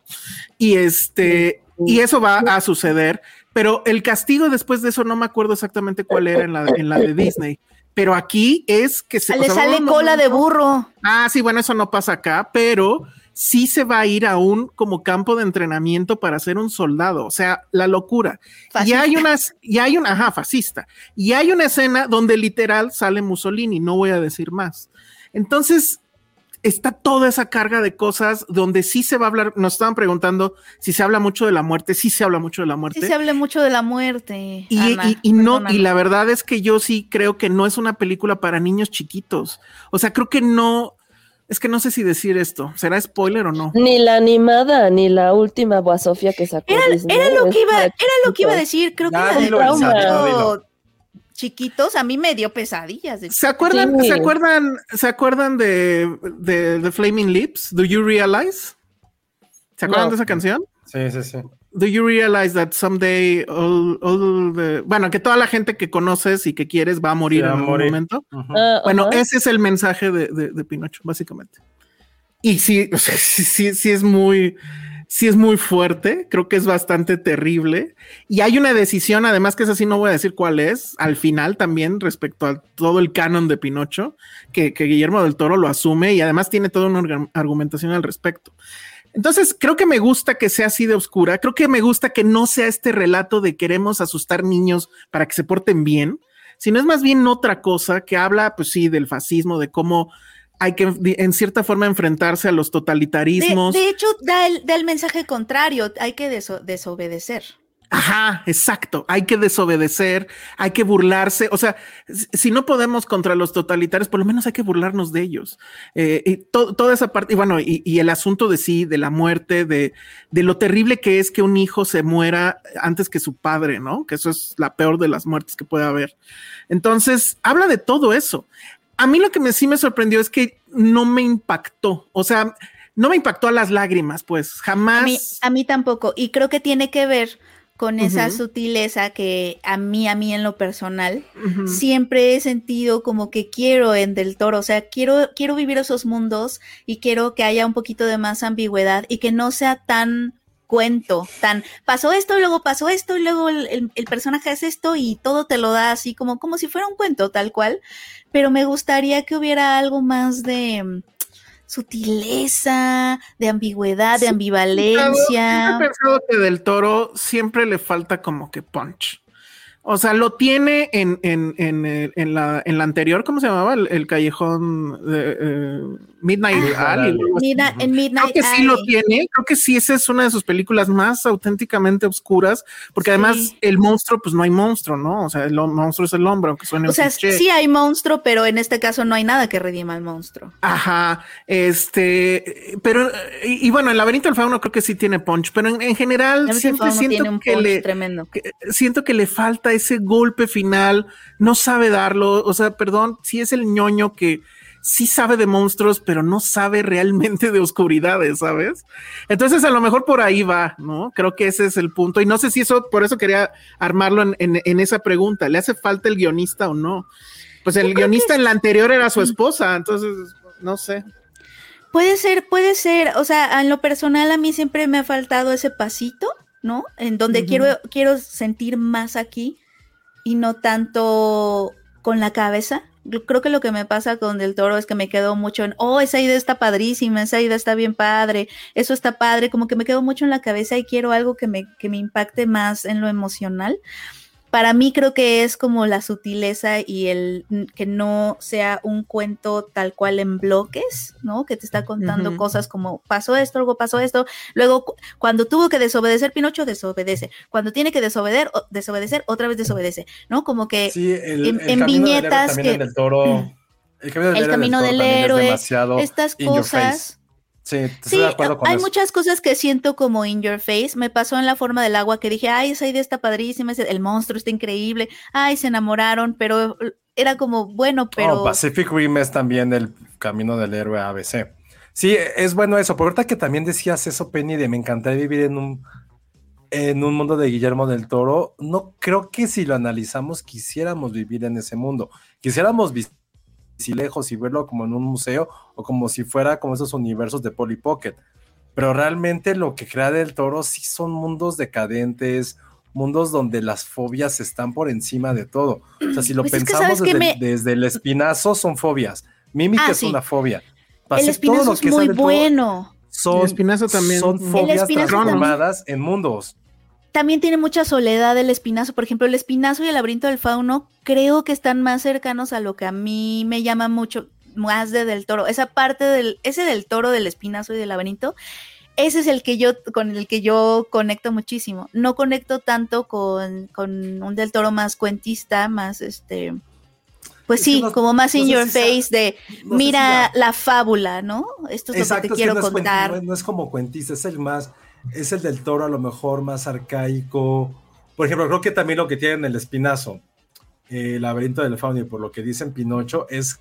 Y este, y eso va a suceder, pero el castigo después de eso no me acuerdo exactamente cuál era en la, en la de Disney, pero aquí es que se... le o sea, sale cola de burro. Ah, sí, bueno, eso no pasa acá, pero sí se va a ir a un como campo de entrenamiento para ser un soldado, o sea, la locura. Y hay unas, y hay una, ajá, fascista. Y hay una escena donde literal sale Mussolini, no voy a decir más. Entonces, está toda esa carga de cosas donde sí se va a hablar, nos estaban preguntando si se habla mucho de la muerte, sí se habla mucho de la muerte. Sí se habla mucho de la muerte. Y, Ana, y- y no, y la verdad es que yo sí creo que no es una película para niños chiquitos. O sea, creo que no, es que no sé si decir esto, ¿será spoiler o no? Ni la animada, ni la última Boasofia que sacó Era, Disney, era lo que iba, era lo que iba a decir. Creo que Ya, la de dilo, dilo, chiquitos a mí me dio pesadillas. de ¿Se acuerdan, Sí. ¿se acuerdan, ¿se acuerdan de, de, The Flaming Lips? Do you realize? ¿Se acuerdan No. de esa canción? Sí, sí, sí. Do you realize that someday all, all the- bueno, que toda la gente que conoces y que quieres va a morir va en a algún morir. momento? Ujú. Ah, Bueno, ajá. ese es el mensaje de, de- de Pinocho, básicamente. Y sí, o sea, sí, sí, sí es muy, sí es muy fuerte, creo que es bastante terrible. Y hay una decisión, además que es así, no voy a decir cuál es, al final también respecto a todo el canon de Pinocho, que, que Guillermo del Toro lo asume y además tiene toda una argumentación al respecto. Entonces, creo que me gusta que sea así de oscura, creo que me gusta que no sea este relato de queremos asustar niños para que se porten bien, sino es más bien otra cosa que habla, pues sí, del fascismo, de cómo hay que en cierta forma enfrentarse a los totalitarismos. de hecho, da el, da el mensaje contrario, hay que deso- desobedecer. Ajá, exacto. Hay que desobedecer, hay que burlarse. O sea, si no podemos contra los totalitarios, por lo menos hay que burlarnos de ellos. Eh, y to- toda esa parte, y bueno, y, el asunto de sí, de la muerte, de, lo terrible que es que un hijo se muera antes que su padre, ¿no? Que eso es la peor de las muertes que puede haber. Entonces, habla de todo eso. A mí lo que me, sí me sorprendió es que no me impactó. O sea, no me impactó a las lágrimas, pues jamás. A mí tampoco. Y creo que tiene que ver con esa sutileza que a mí, a mí en lo personal, siempre he sentido como que quiero en Del Toro, o sea, quiero, quiero vivir esos mundos y quiero que haya un poquito de más ambigüedad y que no sea tan cuento, tan pasó esto y luego pasó esto y luego el, el- el personaje hace esto y todo te lo da así como, como si fuera un cuento tal cual, pero me gustaría que hubiera algo más de sutileza, de ambigüedad, de ambivalencia. He pensado que del toro siempre le falta como que punch. O sea, lo tiene en, en, en, el- en la, en la anterior, ¿cómo se llamaba? El, el callejón de eh, Midnight Ah, Alley. Creo que sí lo tiene, creo que sí, esa es una de sus películas más auténticamente oscuras, porque además el monstruo, pues no hay monstruo, ¿no? O sea, el monstruo es el hombre, aunque suene O sea, cliché. sí hay monstruo, pero en este caso no hay nada que redima al monstruo. Ajá, este, pero, y, y bueno, el laberinto del fauno creo que sí tiene punch, pero en, en general siempre Fauno siento tiene un que punch le, tremendo. que- siento que le falta ese golpe final, no sabe darlo, o sea, perdón, sí es el ñoño que sí sabe de monstruos, pero no sabe realmente de oscuridades, ¿sabes? Entonces a lo mejor por ahí va, ¿no? Creo que ese es el punto y no sé si eso, por eso quería armarlo en, en- en esa pregunta, ¿le hace falta el guionista o no? Pues el guionista en la anterior era su esposa, entonces, no sé. Puede ser, puede ser. O sea, en lo personal a mí siempre me ha faltado ese pasito, ¿no? En donde quiero, quiero sentir más aquí y no tanto con la cabeza. creo que lo que me pasa con Del Toro es que me quedo mucho en, oh, esa idea está padrísima, esa idea está bien padre, eso está padre, como que me quedo mucho en la cabeza y quiero algo que me, que me impacte más en lo emocional para mí creo que es como la sutileza y el que no sea un cuento tal cual en bloques, ¿no? Que te está contando cosas como pasó esto, luego pasó esto, luego cuando tuvo que desobedecer Pinocho desobedece, cuando tiene que desobedecer, desobedecer otra vez desobedece, ¿no? Como que en, viñetas que el camino del, héroe, estas cosas Sí, estoy de acuerdo con hay muchas cosas que siento como in your face. Me pasó en la forma del agua que dije, ay, esa idea está padrísima, el monstruo está increíble, ay, se enamoraron, pero era como, bueno, pero... Oh, Pacific Rim es también el camino del héroe ABC. Sí, es bueno eso, pero ahorita que también decías eso, Penny, de me encantaría vivir en un, en un mundo de Guillermo del Toro, no creo que si lo analizamos quisiéramos vivir en ese mundo. Quisiéramos si lejos y verlo como en un museo o como si fuera como esos universos de Polly Pocket. Pero realmente lo que crea del toro sí son mundos decadentes, mundos donde las fobias están por encima de todo. O sea, si lo pues pensamos desde, el espinazo, son fobias. Mímica ah, es una fobia. el espinazo es muy bueno. Son, el espinazo también. Son fobias transformadas en mundos también tiene mucha soledad el espinazo. Por ejemplo, el espinazo y el laberinto del fauno creo que están más cercanos a lo que a mí me llama mucho más de del toro. Esa parte del, ese del toro, del espinazo y del laberinto, ese es el que yo, con el que yo conecto muchísimo. No conecto tanto con, un del toro más cuentista, más este. Pues sí, como más in your face de mira la... fábula, ¿no? Esto es lo que te quiero contar. no es como cuentista, es el más es el del toro a lo mejor más arcaico. Por ejemplo, creo que también lo que tiene el espinazo, el laberinto del fauno, y por lo que dicen Pinocho, es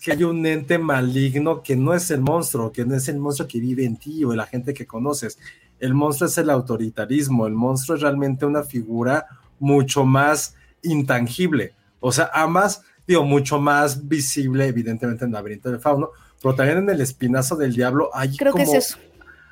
que hay un ente maligno que no es el monstruo, que no es el monstruo que vive en ti o en la gente que conoces. El monstruo es el autoritarismo, el monstruo es realmente una figura mucho más intangible. O sea, ambas, digo, mucho más visible, evidentemente, en el laberinto del fauno, pero también en el espinazo del diablo hay Creo que es eso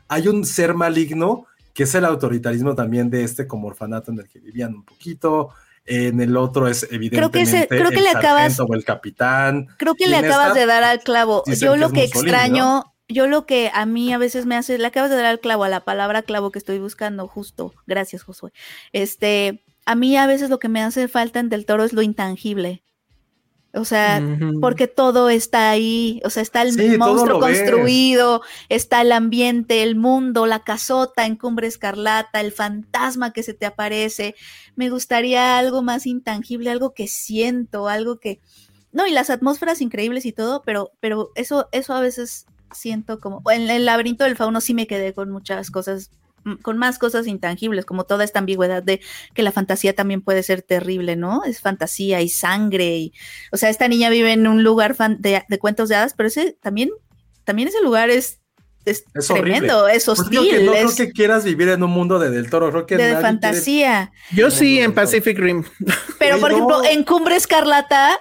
hay un ser maligno que es el autoritarismo también de este como orfanato en el que vivían un poquito. En el otro es evidentemente creo que, el le acabas, o el capitán. Creo que le acabas de dar al clavo. Yo lo que, extraño, yo lo que a mí a veces me hace, le acabas de dar al clavo, a la palabra clavo que estoy buscando justo. Gracias, Josué. Este, a mí a veces lo que me hace falta en Del Toro es lo intangible. O sea, porque todo está ahí, o sea, está el monstruo construido, está el ambiente, el mundo, la casota en Cumbre Escarlata, el fantasma que se te aparece. Me gustaría algo más intangible, algo que siento, algo que... No, y las atmósferas increíbles y todo, pero, pero eso, eso a veces siento como... En el laberinto del fauno sí me quedé con muchas cosas con más cosas intangibles, como toda esta ambigüedad de que la fantasía también puede ser terrible, ¿no? Es fantasía y sangre y, o sea, esta niña vive en un lugar de, de cuentos de hadas, pero ese también, también ese lugar es es, tremendo, es pues hostil. no creo que quieras vivir en un mundo de Del Toro, creo que de fantasía. Yo sí, en Pacific Rim. Pero, por ejemplo, en Cumbre Escarlata,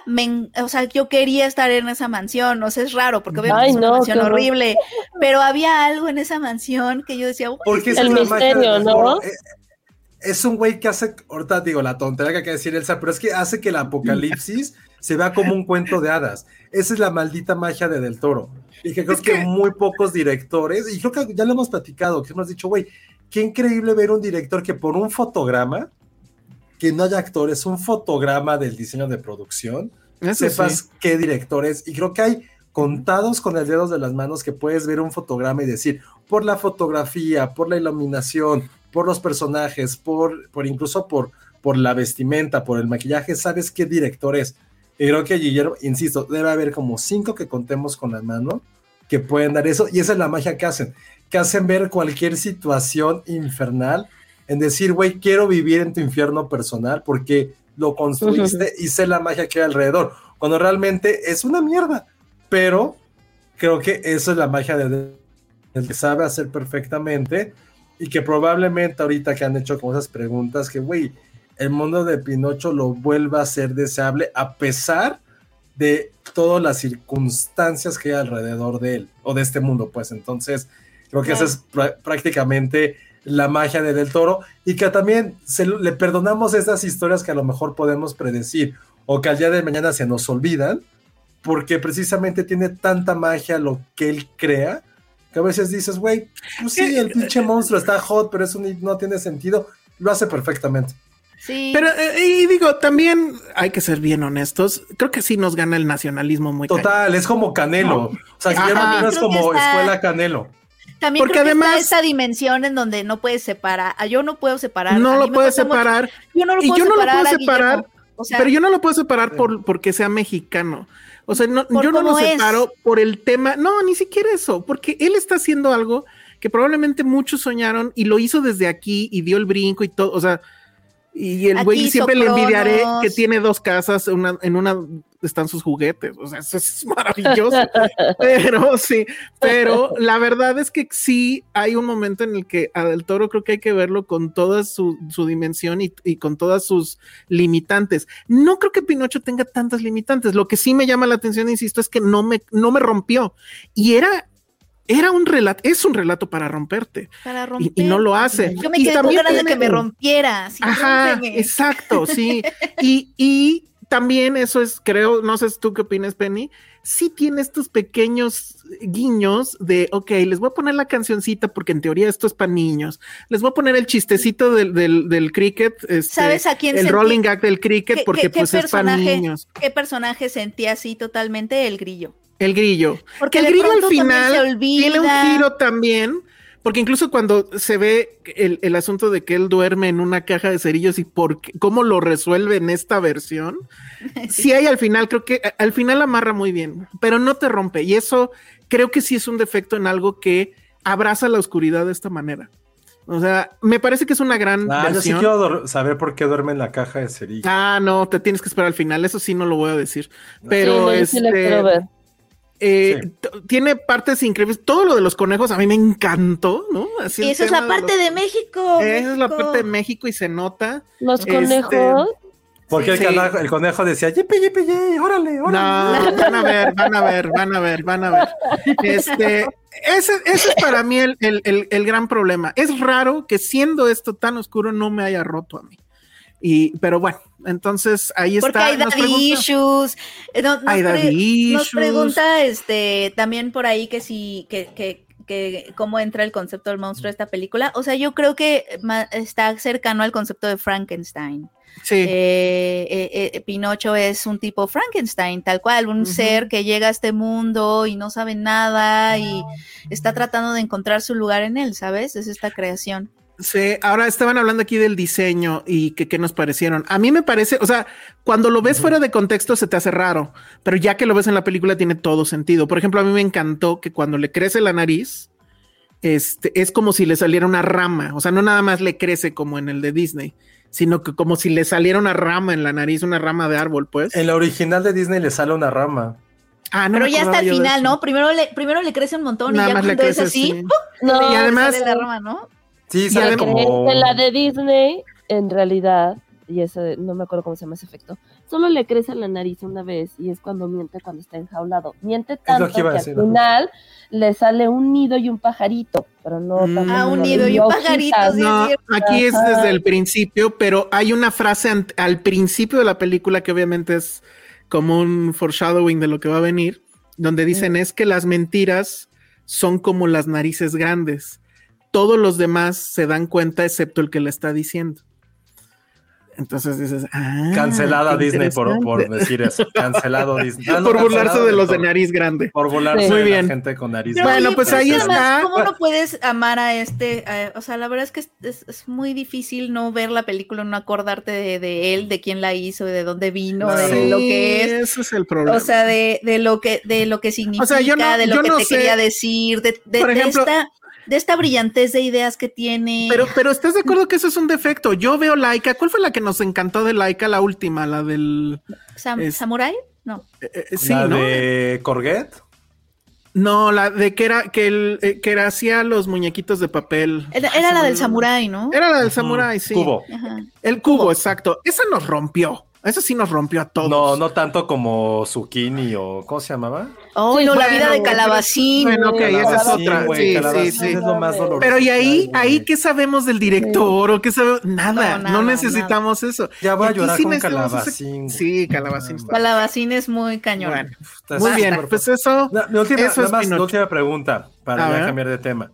o sea, yo quería estar en esa mansión, o sea, es raro, porque obviamente es una mansión horrible, pero había algo en esa mansión que yo decía, porque es el misterio, ¿no? Eh, es un güey que hace, ahorita digo la tontería que hay que decir Elsa, pero es que hace que el apocalipsis se vea como un cuento de hadas. Esa es la maldita magia de Del Toro. Y que creo que, muy pocos directores, y creo que ya lo hemos platicado, que hemos dicho, güey, qué increíble ver un director que por un fotograma, que no haya actores, un fotograma del diseño de producción, sepas qué directores, y creo que hay contados con el dedos de las manos que puedes ver un fotograma y decir, por la fotografía, por la iluminación, por los personajes, por, por incluso por, por la vestimenta, por el maquillaje, sabes qué director es. Y creo que Guillermo, insisto, debe haber como cinco que contemos con la mano que pueden dar eso. Y esa es la magia que hacen, que hacen ver cualquier situación infernal en decir, güey, quiero vivir en tu infierno personal porque lo construiste y sé la magia que hay alrededor. Cuando realmente es una mierda. Pero creo que eso es la magia de, el que sabe hacer perfectamente y que probablemente ahorita que han hecho como esas preguntas que, güey, el mundo de Pinocho lo vuelva a ser deseable a pesar de todas las circunstancias que hay alrededor de él o de este mundo, pues entonces creo que esa es prácticamente la magia de Del Toro y que también se, le perdonamos esas historias que a lo mejor podemos predecir o que al día de mañana se nos olvidan porque precisamente tiene tanta magia lo que él crea que a veces dices, güey, pues sí, el pinche monstruo está hot, pero eso no tiene sentido, lo hace perfectamente. Sí. Pero, eh, y digo, también hay que ser bien honestos. Creo que sí nos gana el nacionalismo muy Total, es como Canelo. O sea, Guillermo es como escuela Canelo. También Porque creo además, esa dimensión en donde no puedes separar. Yo no puedo separar. No lo puedes separar. Yo no lo puedo separar. pero yo no lo puedo separar por, porque sea mexicano. O sea, no, yo no lo separo por el tema. No, ni siquiera eso, porque él está haciendo algo que probablemente muchos soñaron y lo hizo desde aquí y dio el brinco y todo. O sea, y el güey siempre le envidiaré que tiene dos casas, una, en una están sus juguetes, o sea, eso es maravilloso. pero sí, pero la verdad es que sí hay un momento en el que a Del Toro creo que hay que verlo con toda su, dimensión y, y, con todas sus limitantes. No creo que Pinocho tenga tantas limitantes. Lo que sí me llama la atención, insisto, es que no me, no me rompió. Y era era un relato, es un relato para romperte. Para romper. Y, no lo hace. Yo me quedé con ganas de que me rompiera. Ajá, exacto, sí. y, y también eso es, creo, no sé tú qué opinas, Penny, sí tiene estos pequeños guiños de, ok, les voy a poner la cancioncita porque en teoría esto es para niños. Les voy a poner el chistecito del, del, cricket. Este, ¿Sabes a quién El rolling gag del cricket porque pues es para niños. ¿Qué personaje sentía así totalmente? El grillo. El grillo. Porque el grillo al final tiene un giro también, porque incluso cuando se ve el, asunto de que él duerme en una caja de cerillos y por cómo lo resuelve en esta versión, sí. hay al final, creo que al final amarra muy bien, pero no te rompe. Y eso creo que sí es un defecto en algo que abraza la oscuridad de esta manera. O sea, me parece que es una gran. Ah, yo sí quiero saber por qué duerme en la caja de cerillos. Ah, no, te tienes que esperar al final. Eso sí no lo voy a decir. Pero sí, este, ver. Eh, tiene partes increíbles. Todo lo de los conejos a mí me encantó, ¿no? Así y esa es la parte de, México. Esa es la parte de México y se nota. Los este, conejos. Porque el, conejo decía, yipi, yipi, yipi, órale, órale. No, van a ver, van a ver, van a ver, van a ver. Este, ese, ese es para mí el, el, el, gran problema. Es raro que siendo esto tan oscuro no me haya roto a mí. Y, pero bueno, entonces ahí está. Porque hay daddy issues. Eh, nos, hay Nos pregunta este, también por ahí que si, que, que, que cómo entra el concepto del monstruo de esta película. O sea, yo creo que está cercano al concepto de Frankenstein. Sí. Eh, eh, Pinocho es un tipo Frankenstein, tal cual, un ser que llega a este mundo y no sabe nada y está tratando de encontrar su lugar en él, ¿sabes? Es esta creación. Sí, ahora estaban hablando aquí del diseño y que qué nos parecieron. A mí me parece, o sea, cuando lo ves fuera de contexto se te hace raro, pero ya que lo ves en la película tiene todo sentido. Por ejemplo, a mí me encantó que cuando le crece la nariz, este, es como si le saliera una rama, o sea, no nada más le crece como en el de Disney, sino que como si le saliera una rama en la nariz, una rama de árbol, pues. En la original de Disney le sale una rama. Ah, no Pero ya hasta el final, ¿no? Primero le, primero le crece un montón y ya cuando es así, no, y además, la rama, ¿no? Sí, sale como... La de Disney, en realidad, y eso no me acuerdo cómo se llama ese efecto, solo le crece la nariz una vez y es cuando miente cuando está enjaulado. Miente tanto que, al final le sale un nido y un pajarito, pero no mm. Ah, un nido y un pajarito. no, aquí es desde el principio, pero hay una frase al principio de la película que obviamente es como un foreshadowing de lo que va a venir, donde dicen mm. es que las mentiras son como las narices grandes todos los demás se dan cuenta excepto el que le está diciendo. Entonces dices, ah, cancelada Disney por, por, decir eso, cancelado Disney. Ah, por burlarse de los de nariz grande. Por burlarse de la gente con nariz grande. Bueno, pues ahí está. ¿Cómo no puedes amar a este? o sea, la verdad es que es, muy difícil no ver la película, no acordarte de, él, de quién la hizo, de dónde vino, de lo que es. Eso es el problema. O sea, de, lo que de lo que significa, de lo que te quería decir, de, por ejemplo, esta de esta brillantez de ideas que tiene. Pero, pero ¿estás de acuerdo que eso es un defecto? Yo veo Laika. ¿Cuál fue la que nos encantó de Laika, la última? La del. ¿Samurai? No. Eh, eh, sí, ¿La de Corget? No, la de que era que el eh, que era hacía los muñequitos de papel. Era, la del samurái, ¿no? Era la del samurái, sí. Cubo. El cubo, exacto. Esa nos rompió. Eso sí nos rompió a todos. No, no tanto como Zucchini o ¿cómo se llamaba? Oh, no, la vida de Calabacín. Bueno, ok, esa es otra. sí, sí, sí. Es lo más doloroso. Pero y ahí, ahí qué sabemos del director o qué sabemos, nada, no, necesitamos eso. Ya voy a llorar con Calabacín. Sí, Calabacín. Calabacín es muy cañón. Bueno, muy bien, pues eso. No, última, eso es más, última pregunta para ya cambiar de tema.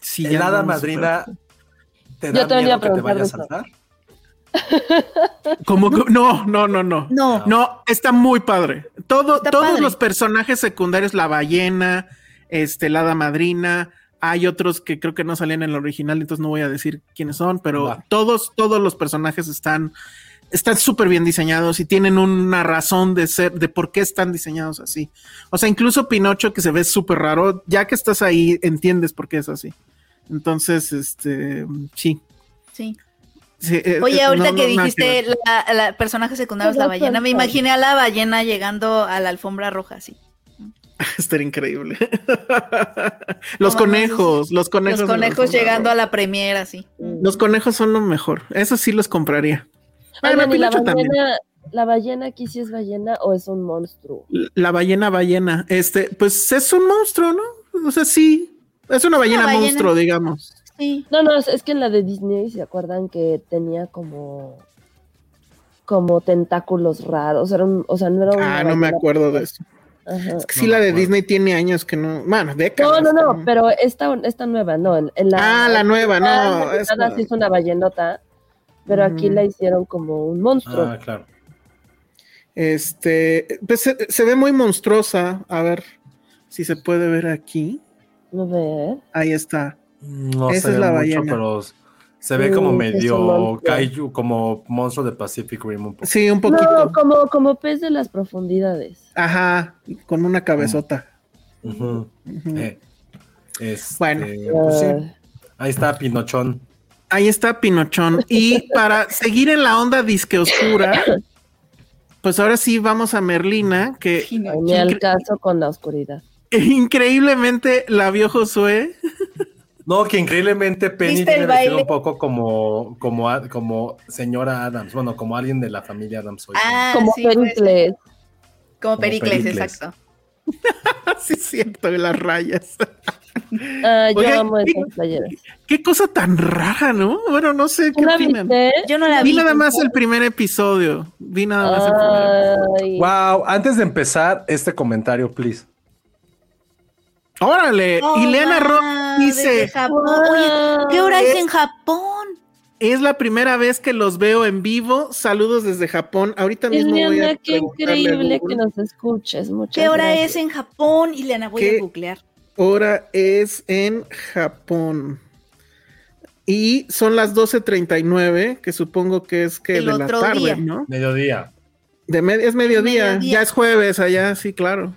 Si ¿El hada madrina te da miedo que te vaya a saltar? Como no, no, no, no. No. No, está muy padre. Todo, todos los personajes secundarios, la ballena, este, la hada madrina, hay otros que creo que no salían en el original, entonces no voy a decir quiénes son, pero todos, todos los personajes están están súper bien diseñados y tienen una razón de ser, de por qué están diseñados así. O sea, incluso Pinocho, que se ve súper raro, ya que estás ahí, entiendes por qué es así. Entonces, este, sí. Sí. Eh, Oye, eh, ahorita que dijiste la, personaje secundario es la ballena, me imaginé a la ballena llegando a la alfombra roja, sí. Estaría increíble. los conejos, los conejos. Los conejos llegando a la premiera, sí. Los conejos son lo mejor. Eso sí los compraría. la, ballena, ¿La ballena aquí sí es ballena o es un monstruo? La ballena ballena. Este, pues es un monstruo, ¿no? O sea, sí. Es una ballena, monstruo, digamos. No, no, es, que en la de Disney se acuerdan que tenía como como tentáculos raros, o sea, no era Ah, no me acuerdo de eso. Es que sí, la de Disney tiene años que no. Bueno, décadas. No, no, no, pero esta, esta nueva, no. En, la, ah, la nueva, no. Es sí es una ballenota, pero aquí la hicieron como un monstruo. Ah, claro. Este, pues se, ve muy monstruosa. A ver si se puede ver aquí. A ver. Ahí está. No Esa es la mucho, pero se ve como medio kaiju, como monstruo de Pacific Rim un poco. Sí, un poquito. como, como pez de las profundidades. Ajá, con una cabezota. Eh, este, bueno, pues ah. ahí está Pinochón. Ahí está Pinochón. Y para seguir en la onda disque oscura, pues ahora sí vamos a Merlina, que... Me al caso con la oscuridad. Increíblemente la vio Josué. No, que increíblemente Penny tiene un poco como, como, como señora Adams, bueno, como alguien de la familia Adams. Ah, como Pericles. Como, Pericles, exacto. sí, es cierto, de las rayas. Ah, yo amo esas playeras. Qué cosa tan rara, ¿no? Bueno, no sé qué opinan. Yo no la vi. Vi nada más el primer episodio. Vi nada más el primer Wow, antes de empezar este comentario, please. Órale, Ileana Ross dice. ¿qué hora es, en Japón? Es la primera vez que los veo en vivo. Saludos desde Japón. Ahorita mismo voy a qué increíble que nos escuches. Muchas ¿Qué hora es en Japón, Ileana? Voy a googlear. Hora es en Japón. Y son las 12.39, que supongo que es que de la tarde, ¿no? Mediodía. De es mediodía. ya es jueves allá, sí, claro.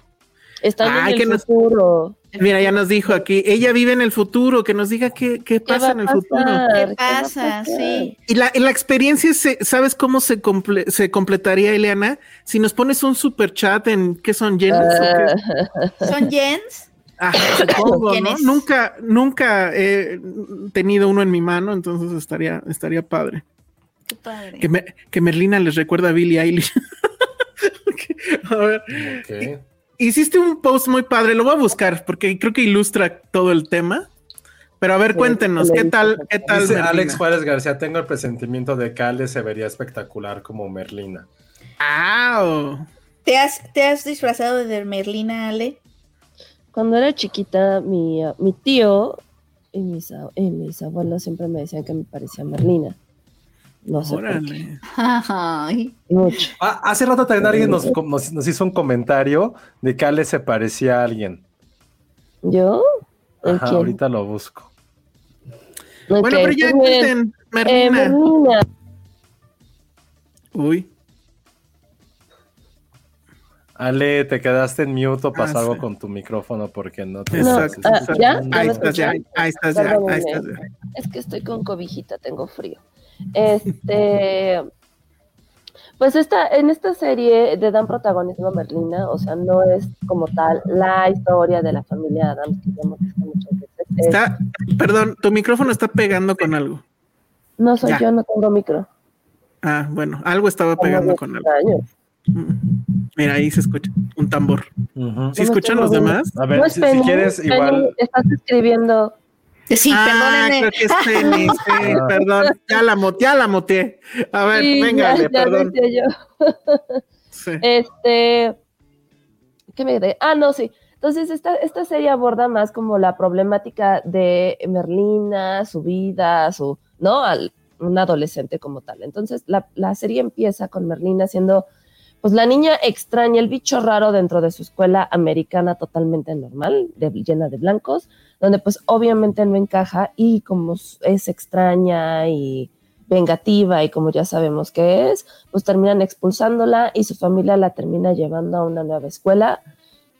Está en el futuro. Mira, ya nos dijo aquí, ella vive en el futuro, que nos diga qué, qué pasa en el futuro. ¿Qué pasa? Sí. Y la, la experiencia, ¿sabes cómo se, se completaría, Eliana? Si nos pones un super chat en qué son yens. ¿Son yens? Ah, ¿no? Nunca, nunca he tenido uno en mi mano, entonces estaría, estaría padre. Qué padre. Que, que Merlina les recuerda a Billie Eilish. a ver. Hiciste un post muy padre, lo voy a buscar porque creo que ilustra todo el tema. Pero a ver, cuéntenos, ¿qué tal? ¿Qué tal? Dice Alex Juárez García, tengo el presentimiento de que Ale se vería espectacular como Merlina. ¡Ah! ¿Te has, ¿Te has disfrazado de Merlina, Ale? Cuando era chiquita, mi, mi tío y mis, y mis abuelos siempre me decían que me parecía Merlina. No sé. Mucho. Ah, hace rato también alguien nos, hizo un comentario de que Ale se parecía a alguien. ¿Yo? ahorita lo busco. bueno, pero ya cuenten, eh, Merlina. Uy. Ale, te quedaste en mute o pasa ah, algo con tu micrófono porque no te. Ah, ¿ya? Ahí estás ya, ahí estás ya, ahí estás ya. Es que estoy con cobijita, tengo frío. Este, pues esta, en esta serie le dan protagonismo a Merlina, o sea, no es como tal la historia de la familia Adams que muchas veces. Está, perdón, tu micrófono está pegando con algo. No soy yo, no tengo micro. Ah, bueno, algo estaba pegando con algo. Mm. Mira, ahí se escucha un tambor. ¿Sí escuchan los demás? A ver, si, quieres, igual. Estás escribiendo. Sí, ah, Creo que es Penny, sí, perdón. Ya la moté, ya la moté. A ver, venga, perdón. Yo. Sí. Este. ¿Qué me quedé? Ah, no, sí. Entonces, esta, esta serie aborda más como la problemática de Merlina, su vida, su, ¿no? Al, un adolescente como tal. Entonces, la, la serie empieza con Merlina siendo pues la niña extraña el bicho raro dentro de su escuela americana totalmente normal, de, llena de blancos, donde pues obviamente no encaja y como es extraña y vengativa y como ya sabemos que es, pues terminan expulsándola y su familia la termina llevando a una nueva escuela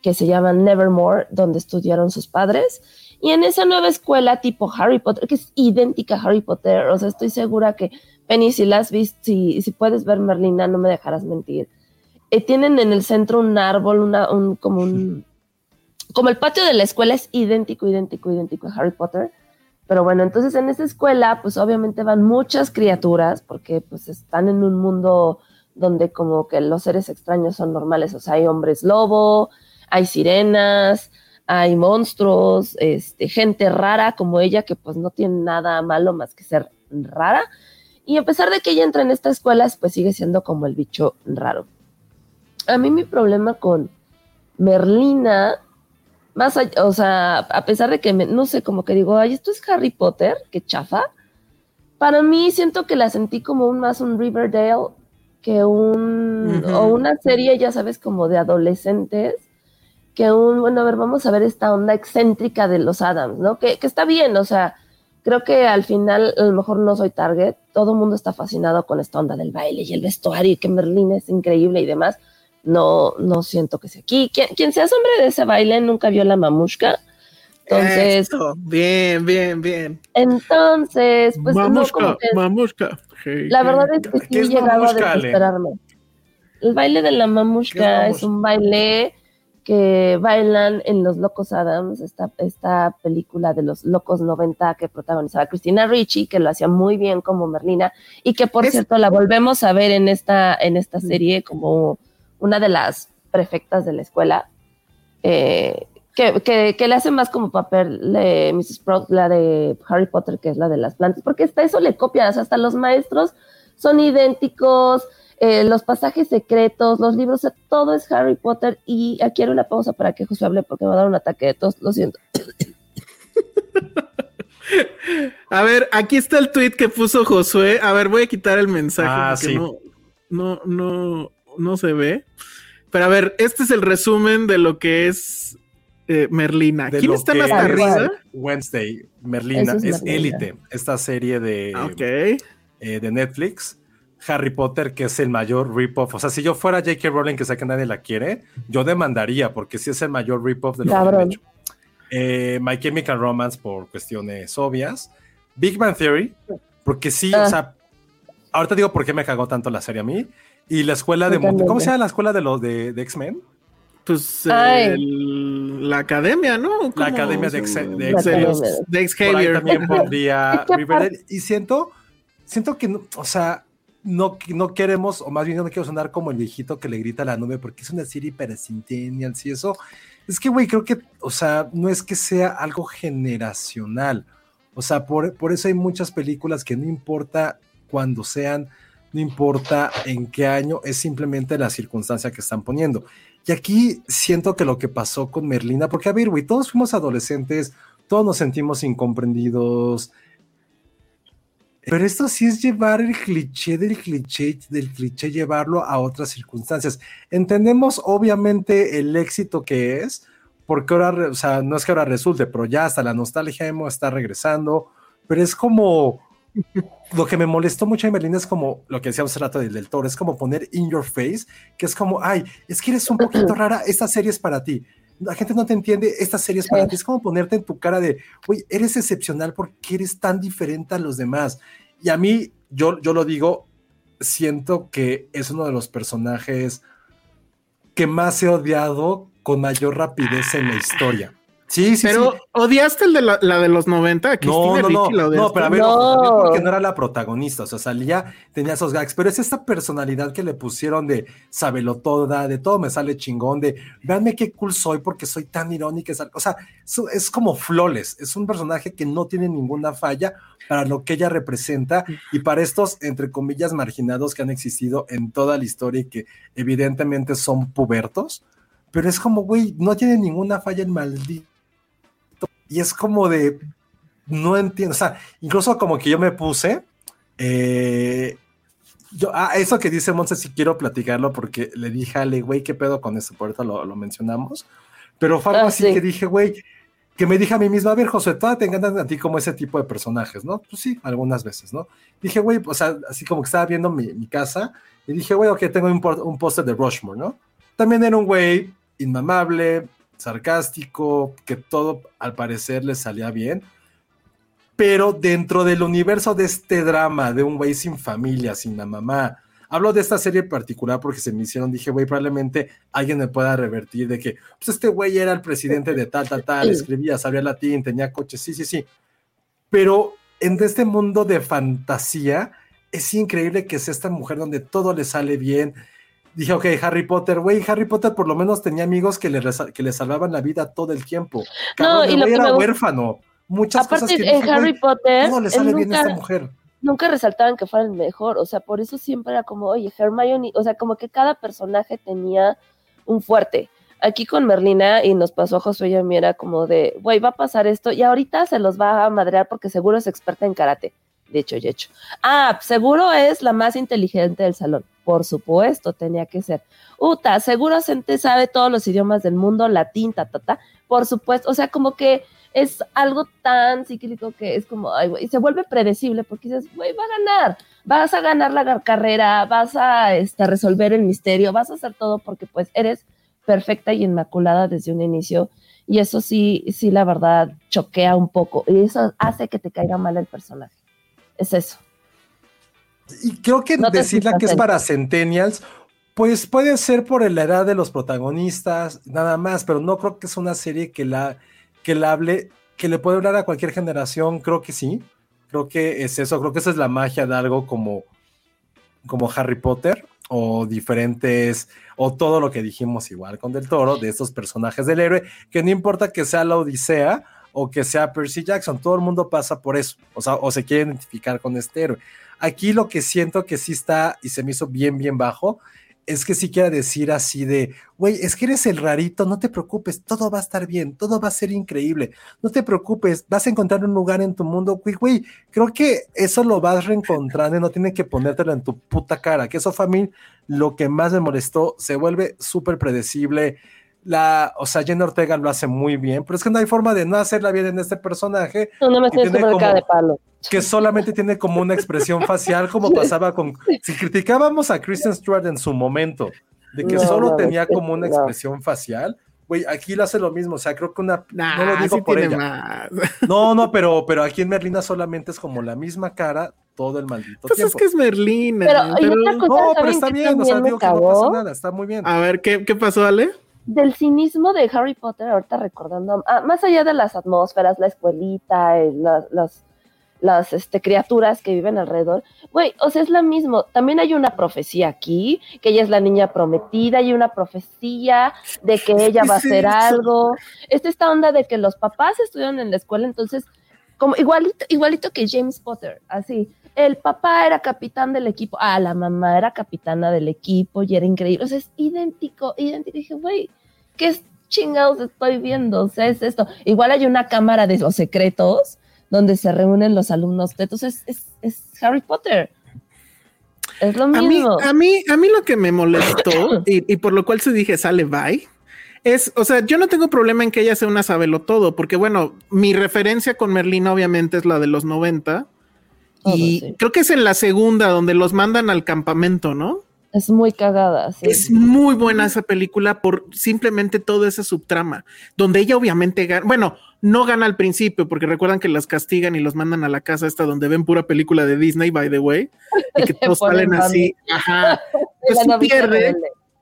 que se llama Nevermore, donde estudiaron sus padres. Y en esa nueva escuela tipo Harry Potter, que es idéntica a Harry Potter, o sea, estoy segura que Penny, si la has visto, si, puedes ver Merlina, no me dejarás mentir eh, tienen en el centro un árbol, una, un, como un, como el patio de la escuela es idéntico, idéntico, idéntico a Harry Potter. Pero bueno, entonces en esa escuela, pues obviamente van muchas criaturas, porque pues están en un mundo donde como que los seres extraños son normales, o sea, hay hombres lobo, hay sirenas, hay monstruos, este, gente rara como ella, que pues no tiene nada malo más que ser rara. Y a pesar de que ella entra en esta escuela, pues sigue siendo como el bicho raro a mí mi problema con Merlina, más allá, o sea, a pesar de que no sé, como que digo, ay, esto es Harry Potter, que chafa. Para mí siento que la sentí como un más un Riverdale que un o una serie, ya sabes, como de adolescentes, que un, bueno, a ver, vamos a ver esta onda excéntrica de los Adams, ¿no? Que, que está bien, o sea, creo que al final a lo mejor no soy target, todo el mundo está fascinado con esta onda del baile y el vestuario y que Merlina es increíble y demás, no, no siento que sea aquí. Quien, quien sea hombre de ese baile nunca vio la mamushka. Entonces, bien, bien, bien. Entonces, pues mamushka, mamushka. la verdad es que sí llegaba a desesperarme. El baile de la mamushka es, un baile que bailan en Los Locos Adams, esta, esta película de los Locos 90 que protagonizaba Cristina Ricci, que lo hacía muy bien como Merlina, y que por cierto la volvemos a ver en esta, en esta serie como una de las prefectas de la escuela, eh, que, le hace más como papel de Mrs. Sprout, la de Harry Potter, que es la de las plantas, porque hasta eso le copias, hasta los maestros son idénticos, eh, los pasajes secretos, los libros, todo es Harry Potter. Y aquí haré una pausa para que José hable porque me va a dar un ataque de tos, lo siento. A ver, aquí está el tweet que puso Josué. A ver, voy a quitar el mensaje ah, porque no, no, no, no se ve. Pero a ver, este es el resumen de lo que es eh, Merlina. ¿Quién está más arriba? Wednesday, Merlina, es Élite, esta serie de, ah, eh, de Netflix. Harry Potter, que es el mayor rip-off. O sea, si yo fuera J.K. Rowling, que sé que nadie la quiere, yo demandaría, porque sí es el mayor rip-off de lo que han hecho. Eh, My Chemical Romance, por cuestiones obvias. Big Bang Theory, porque sí, o ah. sea, ahorita digo por qué me cagó tanto la serie a mí. Y la escuela de ¿Cómo se llama la escuela de los de, X-Men? Pues la academia, ¿no? La academia de, X-Xavier. también pondría Y siento, siento que, o sea, no, no queremos, o más bien no quiero sonar como el viejito que le grita a la nube, porque es una serie para centennials y eso. Es que, güey, creo que, o sea, no es que sea algo generacional. O sea, por, por eso hay muchas películas que no importa cuando sean no importa en qué año, es simplemente la circunstancia que están poniendo. Y aquí siento que lo que pasó con Merlina, porque a ver, güey, todos fuimos adolescentes, todos nos sentimos incomprendidos. Pero esto sí es llevar el cliché del cliché, del cliché, llevarlo a otras circunstancias. Entendemos obviamente el éxito que es, porque ahora, o sea, no es que ahora resulte, pero ya hasta la nostalgia hemos está regresando, pero es como lo que me molestó mucho en Merlina es como lo que decíamos hace rato del, del toro, es como poner in your face, que es como, ay, es que eres un poquito rara, esta serie es para ti. La gente no te entiende, esta serie es para ti. Es como ponerte en tu cara de, uy, eres excepcional porque eres tan diferente a los demás. Y a mí, yo, yo lo digo, siento que es uno de los personajes que más he odiado con mayor rapidez en la historia. Sí, sí, pero odiaste el de la, de los 90, no, no, no, no, pero a ver, no. porque no era la protagonista, o sea, salía, tenía esos gags, pero es esta personalidad que le pusieron de sabelo toda, de todo me sale chingón, de véanme qué cool soy porque soy tan irónica, o sea, es, como flawless, es un personaje que no tiene ninguna falla para lo que ella representa y para estos, entre comillas, marginados que han existido en toda la historia y que evidentemente son pubertos, pero es como, güey, no tiene ninguna falla en maldito y es como de, no entiendo, o sea, incluso como que yo me puse, eh, yo, ah, eso que dice Monse, si quiero platicarlo porque le dije a Ale, güey, ¿qué pedo con eso? Por eso lo, lo mencionamos. Pero fue algo ah, así que dije, güey, que me dije a mí misma, a ver, José, todas te encantan a ti como ese tipo de personajes, ¿no? Pues sí, algunas veces, ¿no? Dije, güey, o sea, así como que estaba viendo mi, mi casa y dije, güey, ok, tengo un, un póster de Rushmore, ¿no? También era un güey inmamable, sarcástico, que todo al parecer le salía bien. Pero dentro del universo de este drama de un güey sin familia, sin la mamá, hablo de esta serie en particular porque se me hicieron, dije, güey, probablemente alguien me pueda revertir de que, pues este güey era el presidente de tal, tal, tal, escribía, sabía latín, tenía coches, sí, sí, sí. Pero en este mundo de fantasía, es increíble que es esta mujer donde todo le sale bien, dije, ok, Harry Potter, güey, Harry Potter por lo menos tenía amigos que le, que le salvaban la vida todo el tiempo. no, y lo era huérfano. Muchas cosas que en Harry Potter, no le sale bien a esta mujer. Nunca resaltaban que fuera el mejor, o sea, por eso siempre era como, oye, Hermione, o sea, como que cada personaje tenía un fuerte. Aquí con Merlina, y nos pasó a Josué y a mí, era como de, güey, va a pasar esto, y ahorita se los va a madrear porque seguro es experta en karate. De hecho y hecho. Ah, seguro es la más inteligente del salón por supuesto, tenía que ser. Uta, seguro Sente sabe todos los idiomas del mundo, latín, ta, ta. Por supuesto, o sea, como que es algo tan cíclico que es como, ay, y se vuelve predecible porque dices, güey, va a ganar, vas a ganar la carrera, vas a este, resolver el misterio, vas a hacer todo porque pues eres perfecta y inmaculada desde un inicio. Y eso sí, sí, la verdad, choquea un poco. Y eso hace que te caiga mal el personaje. Es eso. Y creo que decirla que es para Centennials, pues puede ser por la edad de los protagonistas, nada más, pero no creo que es una serie que la, que la hable, que le puede hablar a cualquier generación, creo que sí. Creo que es eso, creo que esa es la magia de algo como, como Harry Potter o diferentes, o todo lo que dijimos igual con Del Toro, de estos personajes del héroe, que no importa que sea la Odisea o que sea Percy Jackson, todo el mundo pasa por eso, o sea, o se quiere identificar con este héroe. Aquí lo que siento que sí está y se me hizo bien, bien bajo, es que sí quiera decir así de, güey, es que eres el rarito, no te preocupes, todo va a estar bien, todo va a ser increíble, no te preocupes, vas a encontrar un lugar en tu mundo, güey, güey, creo que eso lo vas reencontrando y no tiene que ponértelo en tu puta cara, que eso fue mí lo que más me molestó, se vuelve súper predecible, la, o sea, Jenna Ortega lo hace muy bien, pero es que no hay forma de no hacerla bien en este personaje. No, no me estoy de palo. Que solamente tiene como una expresión facial, como pasaba con. Si criticábamos a Kristen Stewart en su momento, de que solo tenía como una expresión facial, güey, aquí lo hace lo mismo, o sea, creo que una. no lo digo por ella. No, no, pero, pero aquí en Merlina solamente es como la misma cara todo el maldito pues tiempo. es que es Merlina. Pero, no, pero está bien, o sea, digo que no pasa nada, está muy bien. A ver, ¿qué, qué pasó, Ale? Del cinismo de Harry Potter, ahorita recordando, ah, más allá de las atmósferas, la escuelita, eh, las, las este, criaturas que viven alrededor, güey, o sea, es lo mismo. También hay una profecía aquí, que ella es la niña prometida, hay una profecía de que ella va a hacer algo. Es esta onda de que los papás estudian en la escuela, entonces, como igualito, igualito que James Potter, así el papá era capitán del equipo, ah, la mamá era capitana del equipo y era increíble. O sea, es idéntico, idéntico. dije, güey, ¿qué chingados estoy viendo? O sea, es esto. Igual hay una cámara de los secretos donde se reúnen los alumnos. Entonces, es, es, Harry Potter. Es lo mismo. A mí, a mí, lo que me molestó y, y por lo cual se dije, sale bye es, o sea, yo no tengo problema en que ella sea una sabelo todo, porque bueno, mi referencia con Merlina obviamente es la de los 90, y creo que es en la segunda donde los mandan al campamento, ¿no? Es muy cagada. Sí. Es muy buena esa película por simplemente todo ese subtrama, donde ella obviamente gana, bueno, no gana al principio, porque recuerdan que las castigan y los mandan a la casa esta donde ven pura película de Disney, by the way, y que todos salen así, ajá, pues pierde,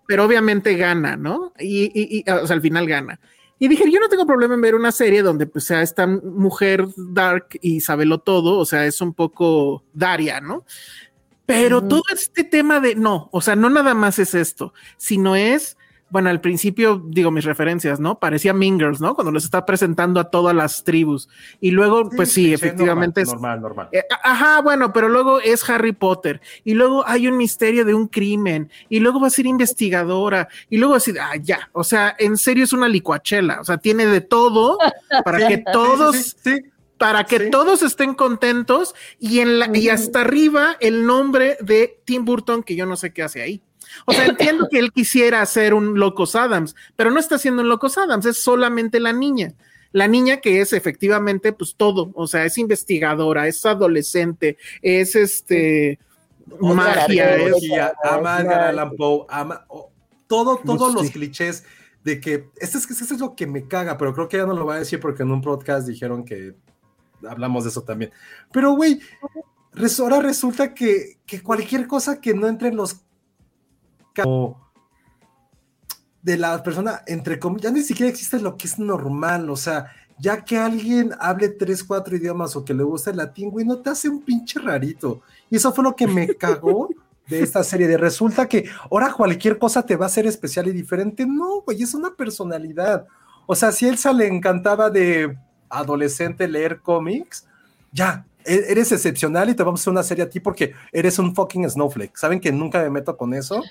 pero obviamente gana, ¿no? Y, y, y, o sea, al final gana. Y dije, yo no tengo problema en ver una serie donde pues sea esta mujer dark y sabelo todo, o sea, es un poco Daria, ¿no? Pero todo este tema de no, o sea, no nada más es esto, sino es bueno, al principio digo mis referencias, ¿no? Parecía Mingers, ¿no? Cuando los está presentando a todas las tribus. Y luego, pues sí, efectivamente es. Normal, normal. Eh, ajá, bueno, pero luego es Harry Potter. Y luego hay un misterio de un crimen. Y luego va a ser investigadora. Y luego decir, ah, ya. O sea, en serio es una licuachela. O sea, tiene de todo para que todos. para que todos estén contentos y en la, y hasta arriba el nombre de Tim Burton que yo no sé qué hace ahí. O sea, entiendo que él quisiera hacer un Locos Adams, pero no está haciendo un Locos Adams, es solamente la niña. La niña que es efectivamente, pues todo, o sea, es investigadora, es adolescente, es este magia, es, ama a ama todo, todos los clichés de que este es, este es lo que me caga, pero creo que ya no lo voy a decir porque en un podcast dijeron que hablamos de eso también. Pero, güey, ahora resulta que, que cualquier cosa que no entre en los de la persona, entre comillas, ya ni siquiera existe lo que es normal, o sea, ya que alguien hable tres, cuatro idiomas o que le guste el latín, güey, no te hace un pinche rarito. Y eso fue lo que me cagó de esta serie, de resulta que ahora cualquier cosa te va a ser especial y diferente. No, güey, es una personalidad. O sea, si Elsa le encantaba de adolescente leer cómics, ya, eres excepcional y te vamos a hacer una serie a ti porque eres un fucking snowflake. Saben que nunca me meto con eso,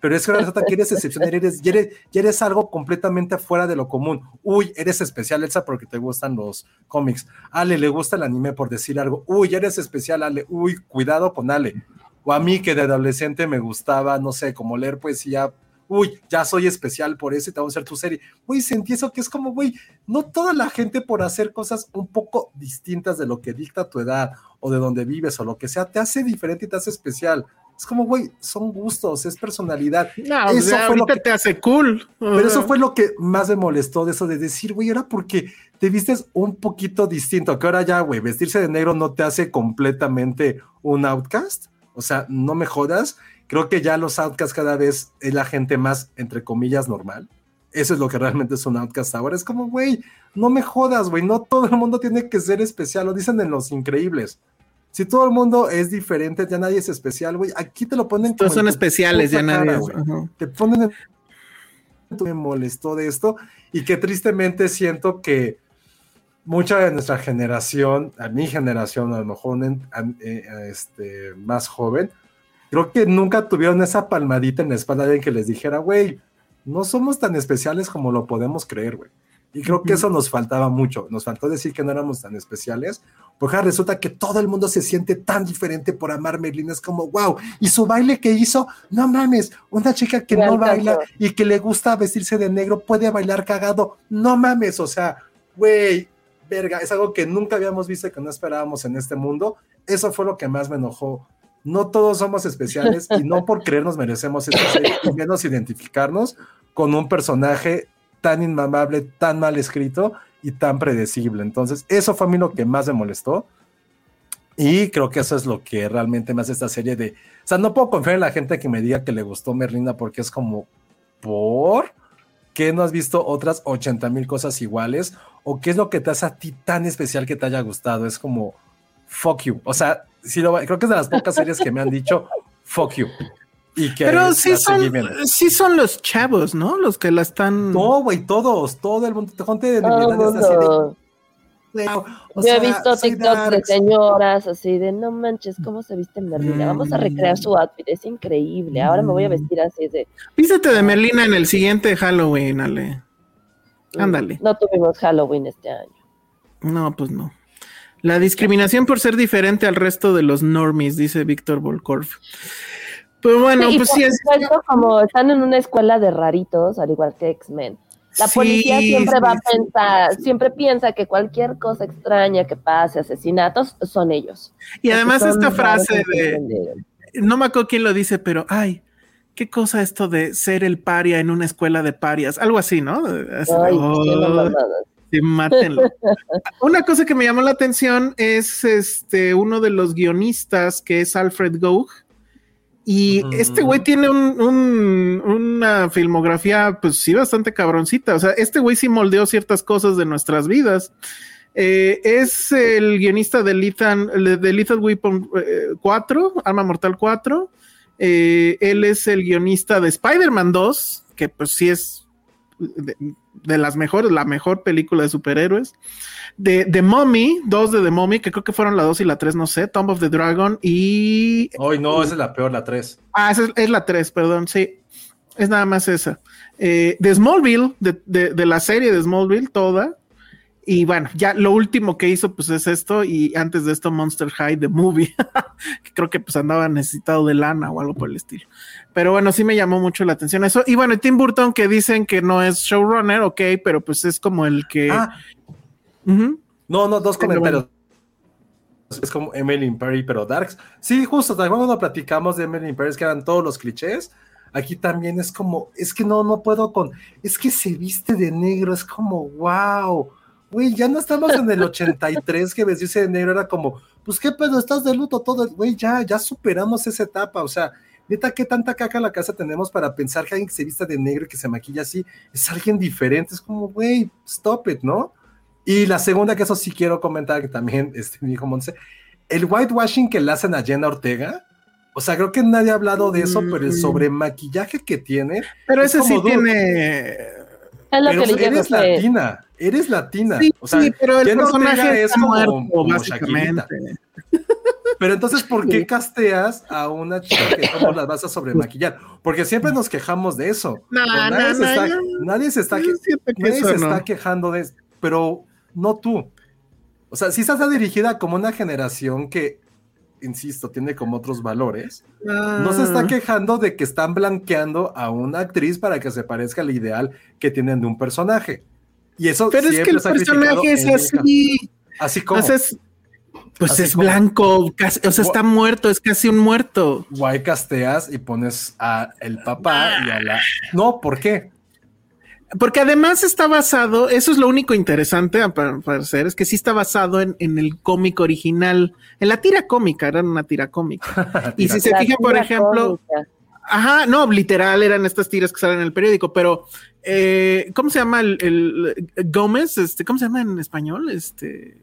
pero es que resulta que eres excepcional, eres, eres, eres algo completamente fuera de lo común. Uy, eres especial, Elsa, porque te gustan los cómics. Ale, le gusta el anime por decir algo. Uy, eres especial, Ale. Uy, cuidado con Ale. O a mí que de adolescente me gustaba, no sé, como leer poesía uy, ya soy especial por eso y te vamos a hacer tu serie. Güey, sentí eso que es como, güey, no toda la gente por hacer cosas un poco distintas de lo que dicta tu edad o de donde vives o lo que sea, te hace diferente y te hace especial. Es como, güey, son gustos, es personalidad. No, eso fue lo que te hace cool. Pero eso fue lo que más me molestó de eso de decir, güey, era porque te vistes un poquito distinto, que ahora ya, güey, vestirse de negro no te hace completamente un outcast. O sea, no me jodas creo que ya los outcasts cada vez es la gente más, entre comillas, normal. Eso es lo que realmente es un outcast ahora. Es como, güey, no me jodas, güey, no todo el mundo tiene que ser especial, lo dicen en Los Increíbles. Si todo el mundo es diferente, ya nadie es especial, güey. Aquí te lo ponen Todos son especiales, ya nadie. Te ponen en... Me molestó de esto y que tristemente siento que mucha de nuestra generación, a mi generación, a lo mejor eh, este, más joven, creo que nunca tuvieron esa palmadita en la espalda de alguien que les dijera, güey, no somos tan especiales como lo podemos creer, güey. Y creo que eso nos faltaba mucho. Nos faltó decir que no éramos tan especiales, porque resulta que todo el mundo se siente tan diferente por amar Merlin. Es como, wow. Y su baile que hizo, no mames, una chica que no baila y que le gusta vestirse de negro puede bailar cagado. No mames, o sea, güey, verga, es algo que nunca habíamos visto y que no esperábamos en este mundo. Eso fue lo que más me enojó no todos somos especiales y no por creernos merecemos esta serie, y menos identificarnos con un personaje tan inmamable, tan mal escrito y tan predecible. Entonces, eso fue a mí lo que más me molestó. Y creo que eso es lo que realmente me hace esta serie de. O sea, no puedo confiar en la gente que me diga que le gustó Merlina porque es como, ¿por? ¿Qué no has visto otras 80 mil cosas iguales? ¿O qué es lo que te hace a ti tan especial que te haya gustado? Es como, fuck you. O sea, sí lo, creo que es de las pocas series que me han dicho fuck you. Y que Pero sí son, sí son los chavos, ¿no? Los que la están. No, güey, todos, todo el mundo. Te de Yo he visto TikTok de señoras así de no manches, ¿cómo se viste Merlina? Vamos a recrear su outfit, es increíble. Ahora me voy a mm. vestir así de. Vístete de Merlina en el siguiente Halloween, Ale. Mm, Ándale. No tuvimos Halloween este año. No, pues no. La discriminación por ser diferente al resto de los normies, dice Víctor Volkov. Pues bueno, pues sí es. Como están en una escuela de raritos, al igual que X-Men. La policía siempre va a pensar, siempre piensa que cualquier cosa extraña que pase, asesinatos, son ellos. Y además esta frase de, no me acuerdo quién lo dice, pero ay, qué cosa esto de ser el paria en una escuela de parias, algo así, ¿no? Ay, Sí, mátenlo. Una cosa que me llamó la atención es este uno de los guionistas que es Alfred Gough, Y este güey tiene una filmografía, pues sí, bastante cabroncita. O sea, este güey sí moldeó ciertas cosas de nuestras vidas. Eh, es el guionista de Lethal, de Lethal Weapon 4, eh, Arma Mortal 4. Eh, él es el guionista de Spider-Man 2, que pues sí es de, las mejores, la mejor película de superhéroes. De The Mummy, dos de The Mummy, que creo que fueron la 2 y la 3, no sé, Tomb of the Dragon y... Hoy no, esa es la peor, la 3. Ah, esa es, la 3, perdón, sí. Es nada más esa. de Smallville, de, de, la serie de Smallville, toda. Y bueno, ya lo último que hizo pues es esto y antes de esto Monster High The Movie, que creo que pues andaba necesitado de lana o algo por el estilo. Pero bueno, sí me llamó mucho la atención eso. Y bueno, Tim Burton que dicen que no es showrunner, ok, pero pues es como el que... Ah. No, no, dos comentarios. Es como Emily Perry, pero Darks. Sí, justo, también cuando platicamos de Emily Perry, que eran todos los clichés, aquí también es como, es que no, no puedo con, es que se viste de negro, es como, wow güey, ya no estamos en el 83 que vestirse de negro era como, pues qué pedo, estás de luto todo, güey, ya, ya superamos esa etapa, o sea, neta, qué tanta caca en la casa tenemos para pensar que alguien que se vista de negro y que se maquilla así es alguien diferente, es como, güey, stop it, ¿no? Y la segunda, que eso sí quiero comentar, que también este, me dijo Monse, el whitewashing que le hacen a Jenna Ortega, o sea, creo que nadie ha hablado de eso, pero el mm. sobre maquillaje que tiene. Pero ese sí tiene. Es lo que le eres latina eres latina. Sí, o sea, sí, pero el personaje es como, básicamente. Pero entonces, ¿por qué casteas a una chica que cómo las vas a sobremaquillar? Porque siempre nos quejamos de eso. nadie, se está, nadie, se está, quejando de eso, pero no tú. O sea, si estás dirigida como una generación que, insisto, tiene como otros valores, no se está ah. quejando de que están blanqueando a una actriz para que se parezca al ideal que tienen de un personaje. Y eso Pero es que el personaje es así. Así como. pues es blanco, o sea, está muerto, es casi un muerto. Guay casteas y pones a el papá y a la. No, ¿por qué? Porque además está basado, eso es lo único interesante a parecer, es que sí está basado en, el cómic original, en la tira cómica, era una tira cómica. y si se fijan, por ejemplo, Ajá, no, literal eran estas tiras que salen en el periódico, pero eh, ¿cómo se llama el, Gómez? Este, ¿cómo se llama en español? Este,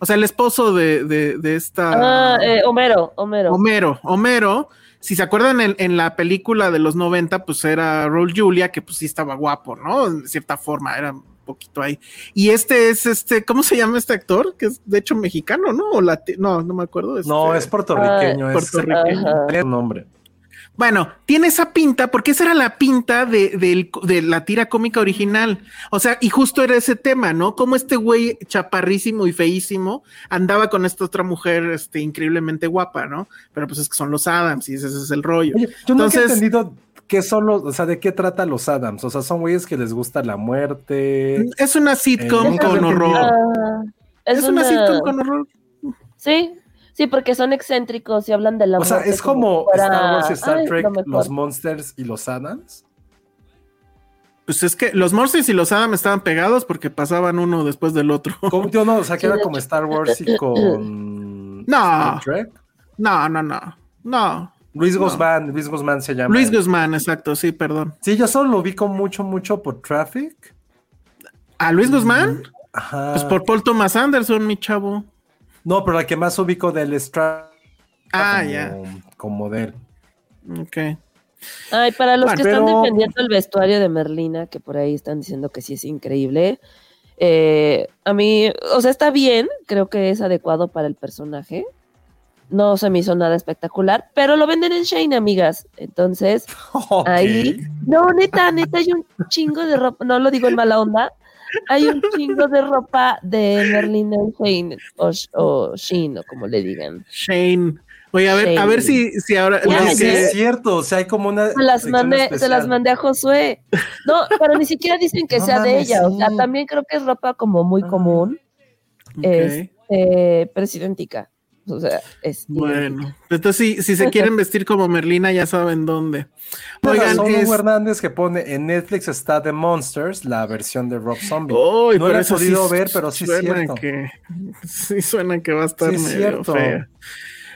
o sea, el esposo de, de, esta. Ah, eh, Homero, Homero. Homero, Homero. Si se acuerdan en, la película de los 90, pues era Raúl Julia, que pues sí estaba guapo, ¿no? De cierta forma, era un poquito ahí. Y este es este, ¿cómo se llama este actor? Que es de hecho mexicano, ¿no? O no, no me acuerdo. no, este, es puertorriqueño, es puertorriqueño. nombre. Bueno, tiene esa pinta porque esa era la pinta de, la tira cómica original. O sea, y justo era ese tema, ¿no? Como este güey chaparrísimo y feísimo andaba con esta otra mujer este, increíblemente guapa, ¿no? Pero pues es que son los Adams y ese, es el rollo. yo no he entendido qué son los, o sea, de qué trata los Adams. O sea, son güeyes que les gusta la muerte. Es una sitcom con horror. es, una sitcom con horror. Sí, Sí, porque son excéntricos y hablan de la O sea, es como, Star Wars y Star Trek, los Monsters y los Adams. Pues es que los Monsters y los Adams estaban pegados porque pasaban uno después del otro. ¿Cómo, tío, no, o sea, que era como Star Wars y con no, Trek. No, no, no, no. Luis Guzmán, Luis Guzmán se llama. Luis Guzmán, exacto, sí, perdón. Sí, yo solo lo ubico mucho, mucho por Traffic. ¿A Luis Guzmán? Ajá. Pues por Paul Thomas Anderson, mi chavo. No, pero la que más ubico del Strap. Ah, ya. Como de él. Ok. Ay, para los que están defendiendo el vestuario de Merlina, que por ahí están diciendo que sí es increíble, eh, a mí, o sea, está bien, creo que es adecuado para el personaje. No se me hizo nada espectacular, pero lo venden en Shane, amigas. Entonces, ahí. No, neta, neta, hay un chingo de ropa. No lo digo en mala onda, hay un chingo de ropa de Merlin Shane o, o Shane o como le digan. Shane. Oye, a ver, a ver si, si ahora. sí, es cierto, o sea, hay como una. Se las, mandé, se las mandé a Josué. No, pero ni siquiera dicen que sea de ella. O sea, también creo que es ropa como muy ah, común. Es este, presidentica. O sea, es. Bueno, entonces si, se quieren vestir como Merlina, ya saben dónde. Oigan, es... Hernández que pone en Netflix está The Monsters, la versión de Rob Zombie. no lo he podido ver, pero sí suena que sí suena que va a estar medio fea.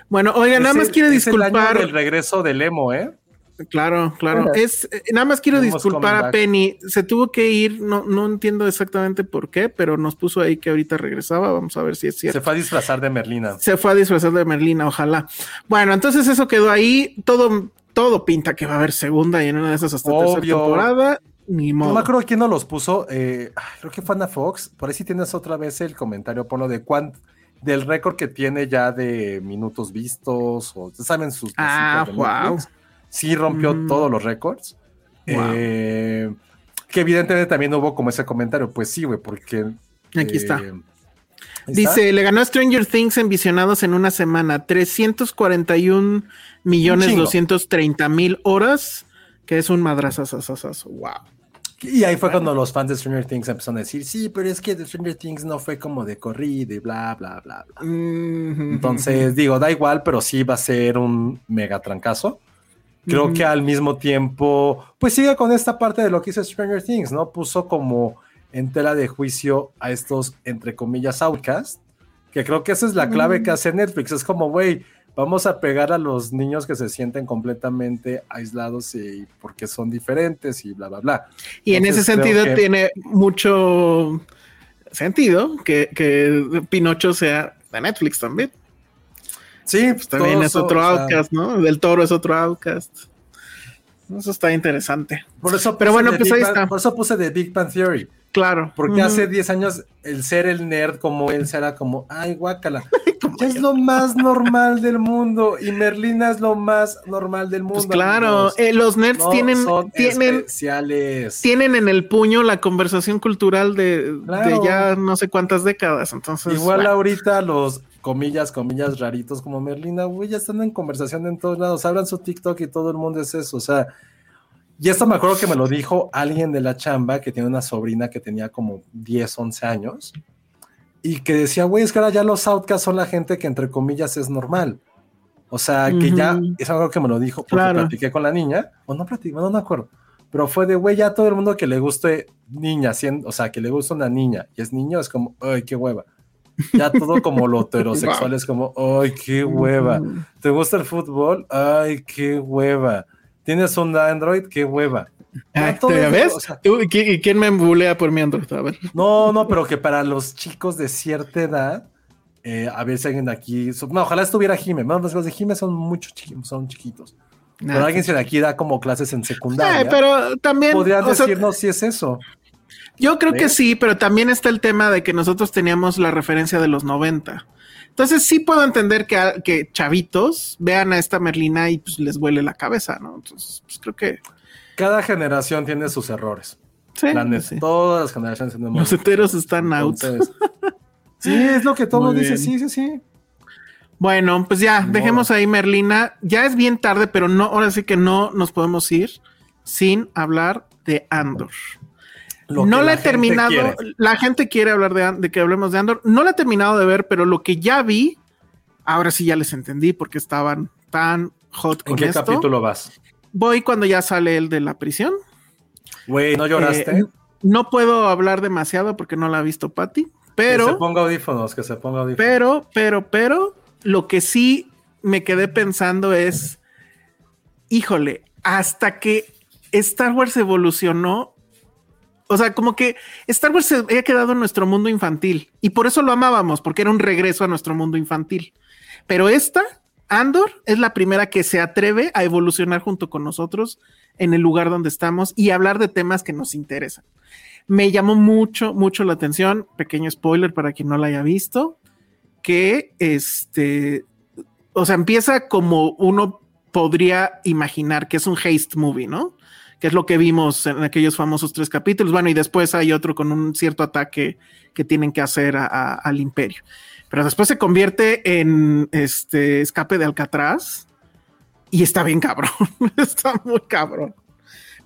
Bueno, oiga, nada más quiero disculpar. el regreso del emo, ¿eh? Claro, claro. Es, eh, nada más quiero disculpar a Penny. Se tuvo que ir, no, no entiendo exactamente por qué, pero nos puso ahí que ahorita regresaba. Vamos a ver si es cierto. Se fue a disfrazar de Merlina. Se fue a disfrazar de Merlina, ojalá. Bueno, entonces eso quedó ahí. Todo, todo pinta que va a haber segunda y en una de esas hasta tercera temporada. Ni modo. No me acuerdo quién nos los puso. Eh, creo que fue Ana Fox. Por ahí si tienes otra vez el comentario, por lo de cuánto del récord que tiene ya de minutos vistos o saben sus ah, wow sí rompió mm. todos los récords. Eh, que evidentemente también hubo como ese comentario, pues sí, güey, porque... Aquí está. Eh, Dice, le ganó a Stranger Things en visionados en una semana, 341 millones 230 mil horas, que es un madrazazazazazo. Wow. Y ahí fue cuando los fans de Stranger Things empezaron a decir, sí, pero es que de Stranger Things no fue como de corrido y bla, bla, bla, bla. Entonces, digo, da igual, pero sí va a ser un mega trancazo. Creo que al mismo tiempo, pues sigue con esta parte de lo que hizo Stranger Things, ¿no? Puso como en tela de juicio a estos, entre comillas, outcasts, que creo que esa es la clave que hace Netflix. Es como, güey, vamos a pegar a los niños que se sienten completamente aislados y porque son diferentes y bla, bla, bla. Y en ese sentido tiene mucho sentido que, que Pinocho sea de Netflix también. Sí, pues también es otro outcast, ¿no? Del toro es otro outcast. Eso está interesante. Por eso Pero bueno, pues ahí está. Por eso puse de Big Bang Theory. Claro. Porque hace 10 años el ser el nerd como él será como, ay, guácala. es lo más normal del mundo y Merlina es lo más normal del pues mundo. claro, eh, los nerds tienen, tienen, especiales. tienen en el puño la conversación cultural de, ya no sé cuántas décadas. Entonces, igual ahorita los comillas, comillas raritos como Merlina, güey, ya están en conversación en todos lados, hablan su TikTok y todo el mundo es eso, o sea, y esto me acuerdo que me lo dijo alguien de la chamba que tiene una sobrina que tenía como 10, 11 años y que decía, güey, es que ahora ya los outcasts son la gente que entre comillas es normal. O sea, que ya es algo que me lo dijo porque platiqué con la niña, o no platiqué, no me acuerdo, pero fue de, güey, ya todo el mundo que le guste niña, siendo, o sea, que le gusta una niña y es niño, es como, ay, qué hueva. Ya todo como lo heterosexual es como, ay, qué hueva. ¿Te gusta el fútbol? Ay, qué hueva. ¿Tienes un Android? qué hueva. Ah, ves? ¿Y quién me embulea por mi Android? A ver. No, no, pero que para los chicos de cierta edad, eh, a ver si alguien de aquí. No, ojalá estuviera Jime. los de Jime son muchos chiquitos, son chiquitos. pero alguien se de aquí da como clases en secundaria. Eh, pero también. Podrían decirnos si es eso. Yo creo que sí, pero también está el tema de que nosotros teníamos la referencia de los 90. Entonces sí puedo entender que, que chavitos vean a esta Merlina y pues les huele la cabeza, ¿no? Entonces, pues creo que... Cada generación tiene sus errores. Sí, Todas las generaciones tenemos... Los heteros están out. sí, es lo que todo dice, sí, sí, sí. Bueno, pues ya, dejemos ahí Merlina. Ya es bien tarde, pero no, ahora sí que no nos podemos ir sin hablar de Andor no la, he terminado. La gente quiere hablar de, que hablemos de Andor. No la he terminado de ver, pero lo que ya vi, ahora sí ya les entendí porque estaban tan hot con ¿En qué capítulo vas? Voy cuando ya sale el de la prisión. Güey, ¿no lloraste? Eh, no puedo hablar demasiado porque no la ha visto Patty, pero. Que se ponga audífonos, que se ponga audífonos. Pero, pero, pero, lo que sí me quedé pensando es, híjole, hasta que Star Wars evolucionó, o sea, como que Star Wars se había quedado en nuestro mundo infantil y por eso lo amábamos, porque era un regreso a nuestro mundo infantil. Pero esta, Andor, es la primera que se atreve a evolucionar junto con nosotros en el lugar donde estamos y hablar de temas que nos interesan. Me llamó mucho, mucho la atención, pequeño spoiler para quien no la haya visto, que este, o sea, empieza como uno podría imaginar que es un haste movie, ¿no? Que es lo que vimos en aquellos famosos tres capítulos. Bueno, y después hay otro con un cierto ataque que tienen que hacer al imperio. Pero después se convierte en este escape de Alcatraz y está bien cabrón. está muy cabrón.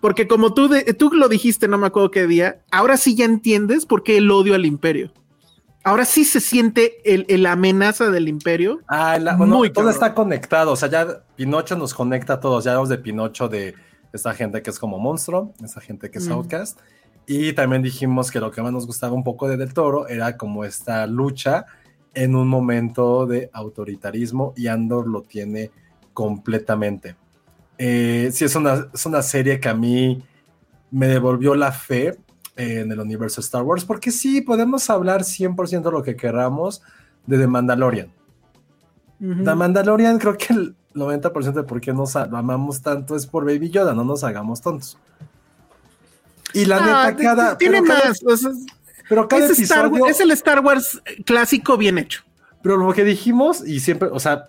Porque como tú, tú lo dijiste, no me acuerdo qué día, ahora sí ya entiendes por qué el odio al imperio. Ahora sí se siente el, amenaza del imperio. Ah, todo está conectado. O sea, ya Pinocho nos conecta a todos. Ya hablamos de Pinocho de esta gente que es como monstruo, esta gente que es outcast. Y también dijimos que lo que más nos gustaba un poco de Del Toro era como esta lucha en un momento de autoritarismo y Andor lo tiene completamente. Eh, sí, es una, es una serie que a mí me devolvió la fe en el universo Star Wars, porque sí, podemos hablar 100% lo que queramos de The Mandalorian. The Mandalorian creo que el 90% de por qué nos amamos tanto es por Baby Yoda, no nos hagamos tontos. Y la ah, neta, cada... Tiene más, pero cada es, episodio, es el Star Wars clásico bien hecho. Pero lo que dijimos, y siempre, o sea,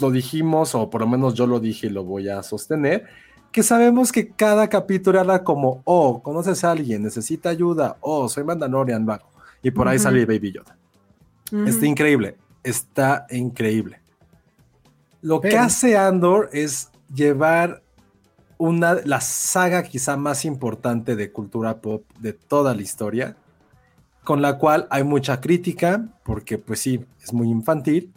lo dijimos, o por lo menos yo lo dije y lo voy a sostener, que sabemos que cada capítulo era como, oh, conoces a alguien, necesita ayuda, oh, soy Mandalorian, vago. Y por ahí sale Baby Yoda. Está increíble, está increíble. Lo que hace Andor es llevar una, la saga quizá más importante de cultura pop de toda la historia, con la cual hay mucha crítica, porque pues sí, es muy infantil,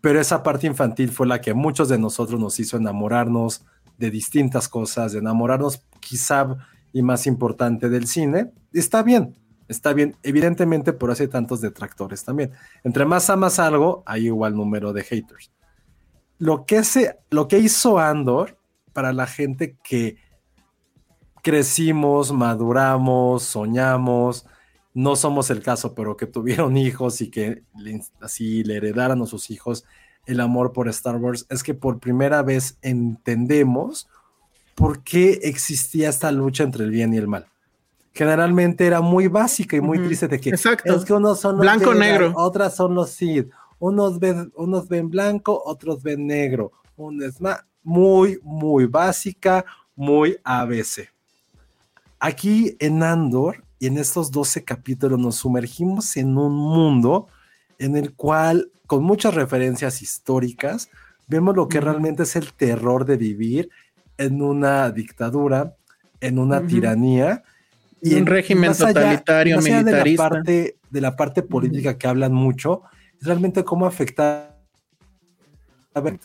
pero esa parte infantil fue la que muchos de nosotros nos hizo enamorarnos de distintas cosas, de enamorarnos quizá y más importante del cine. Está bien, está bien, evidentemente por hay tantos detractores también. Entre más amas algo, hay igual número de haters. Lo que, lo que hizo Andor para la gente que crecimos, maduramos, soñamos, no somos el caso, pero que tuvieron hijos y que así le heredaran a sus hijos el amor por Star Wars, es que por primera vez entendemos por qué existía esta lucha entre el bien y el mal. Generalmente era muy básica y muy triste de que Exacto. es que unos son los blanco negro, otras son los Sith, unos ven, unos ven blanco, otros ven negro, un es muy muy básica, muy ABC. Aquí en Andor y en estos 12 capítulos nos sumergimos en un mundo en el cual, con muchas referencias históricas, vemos lo que realmente es el terror de vivir en una dictadura, en una tiranía. Y un régimen totalitario, militarista. De la, parte, de la parte política que hablan mucho, realmente cómo afecta a ver,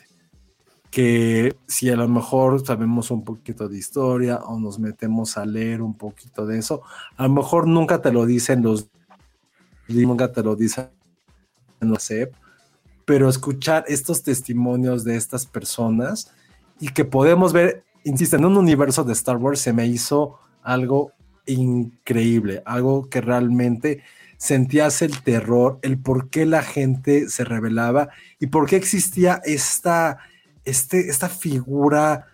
que si a lo mejor sabemos un poquito de historia o nos metemos a leer un poquito de eso, a lo mejor nunca te lo dicen los nunca te lo dicen no sé, pero escuchar estos testimonios de estas personas y que podemos ver, insisto, en un universo de Star Wars se me hizo algo increíble, algo que realmente sentías el terror, el por qué la gente se rebelaba y por qué existía esta este, esta figura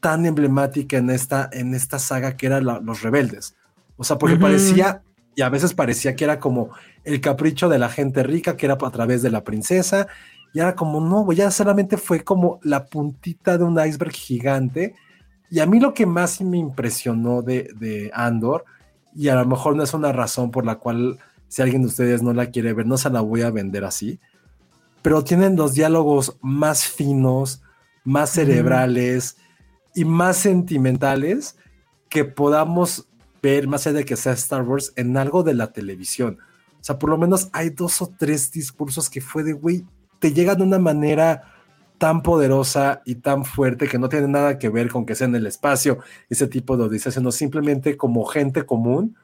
tan emblemática en esta, en esta saga que eran los rebeldes. O sea, porque parecía, y a veces parecía que era como el capricho de la gente rica, que era a través de la princesa, y era como, no, ya solamente fue como la puntita de un iceberg gigante. Y a mí lo que más me impresionó de, de Andor, y a lo mejor no es una razón por la cual si alguien de ustedes no la quiere ver, no se la voy a vender así, pero tienen los diálogos más finos, más cerebrales y más sentimentales que podamos ver, más allá de que sea Star Wars, en algo de la televisión. O sea, por lo menos hay dos o tres discursos que fue de, güey, te llegan de una manera tan poderosa y tan fuerte que no tiene nada que ver con que sea en el espacio, ese tipo de odisea, sino simplemente como gente común,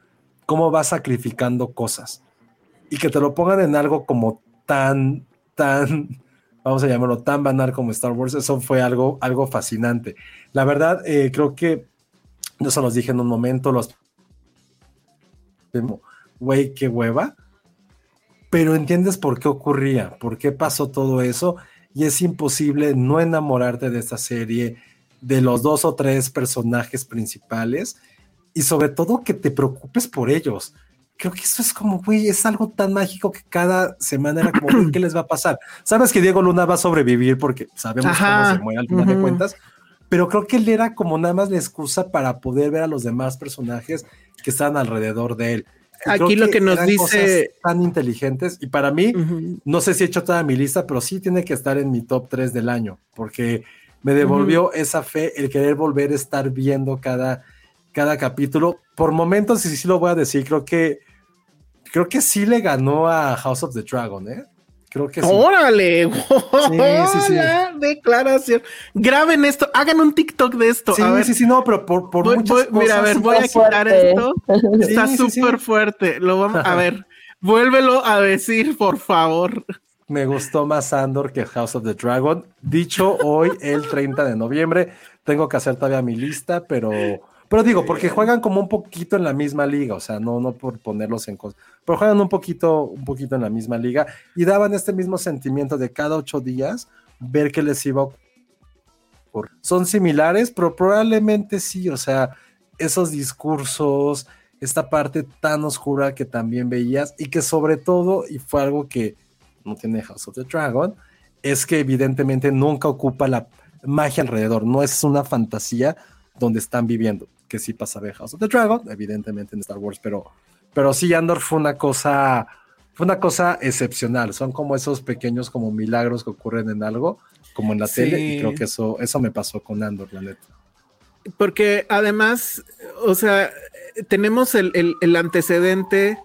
cómo va sacrificando cosas. Y que te lo pongan en algo como tan, tan vamos a llamarlo tan banal como Star Wars, eso fue algo, algo fascinante. La verdad, eh, creo que, yo se los dije en un momento, los... Güey, qué hueva. Pero entiendes por qué ocurría, por qué pasó todo eso, y es imposible no enamorarte de esta serie, de los dos o tres personajes principales, y sobre todo que te preocupes por ellos. Creo que eso es como, güey, es algo tan mágico que cada semana era como, ¿qué les va a pasar? Sabes que Diego Luna va a sobrevivir porque sabemos cómo se muere al final de cuentas, pero creo que él era como nada más la excusa para poder ver a los demás personajes que están alrededor de él. Aquí lo que, nos dice tan inteligentes y para mí no sé si he hecho toda mi lista, pero sí tiene que estar en mi top 3 del año porque me devolvió esa fe, el querer volver a estar viendo cada cada capítulo. Por momentos, y sí lo voy a decir, creo que creo que sí le ganó a House of the Dragon, ¿eh? Creo que sí. ¡Órale! Sí, sí, sí. Declaración. Graben esto, hagan un TikTok de esto. Sí, sí, sí, no, pero por, por muchas Mira, a ver, voy a quitar esto. Está súper fuerte. Lo vamos, a ver, vuélvelo a decir, por favor. me gustó más Andor que House of the Dragon. Dicho hoy, el 30 de noviembre, tengo que hacer todavía mi lista, pero, pero digo, porque juegan como un poquito en la misma liga, o sea, no, no por ponerlos en cosas, pero juegan un poquito, un poquito en la misma liga y daban este mismo sentimiento de cada ocho días ver qué les iba a ocurrir. Son similares, pero probablemente sí, o sea, esos discursos, esta parte tan oscura que también veías y que sobre todo, y fue algo que no tiene House of the Dragon, es que evidentemente nunca ocupa la magia alrededor, no es una fantasía donde están viviendo, que sí pasa de House of the Dragon, evidentemente en Star Wars, pero, pero sí Andor fue una cosa, fue una cosa excepcional, son como esos pequeños como milagros que ocurren en algo, como en la tele, y creo que eso, eso me pasó con Andor, la neta. Porque además, o sea, tenemos el, el, antecedente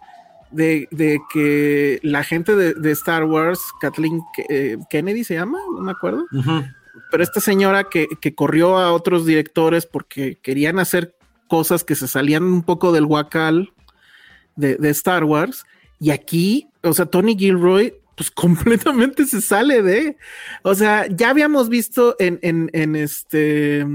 de, de, que la gente de, Star Wars, Kathleen eh, Kennedy se llama, no me acuerdo, pero esta señora que, que, corrió a otros directores porque querían hacer cosas que se salían un poco del guacal de, de Star Wars, y aquí, o sea, Tony Gilroy pues completamente se sale de, o sea, ya habíamos visto en, en, en este,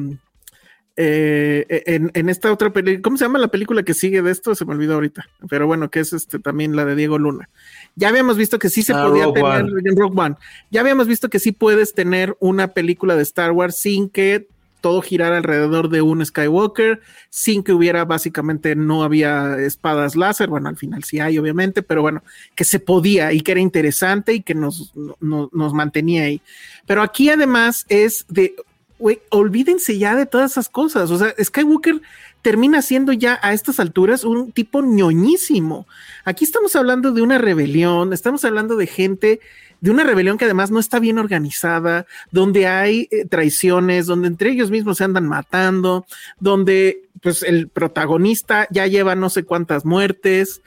eh, en, en, esta otra película, ¿cómo se llama la película que sigue de esto? Se me olvidó ahorita, pero bueno, que es este también la de Diego Luna. Ya habíamos visto que sí se ah, podía tener en Rogue One. Ya habíamos visto que sí puedes tener una película de Star Wars sin que todo girara alrededor de un Skywalker, sin que hubiera básicamente no había espadas láser. Bueno, al final sí hay, obviamente, pero bueno, que se podía y que era interesante y que nos, nos mantenía ahí. Pero aquí además es de güey, olvídense ya de todas esas cosas. O sea, Skywalker termina siendo ya a estas alturas un tipo ñoñísimo. Aquí estamos hablando de una rebelión, estamos hablando de gente, de una rebelión que además no está bien organizada, donde hay eh, traiciones, donde entre ellos mismos se andan matando, donde pues el protagonista ya lleva no sé cuántas muertes,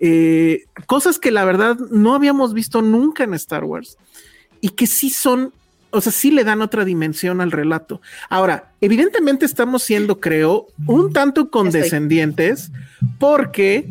eh, cosas que la verdad no habíamos visto nunca en Star Wars y que sí son o sea, sí le dan otra dimensión al relato. Ahora, evidentemente estamos siendo, creo, un tanto condescendientes porque,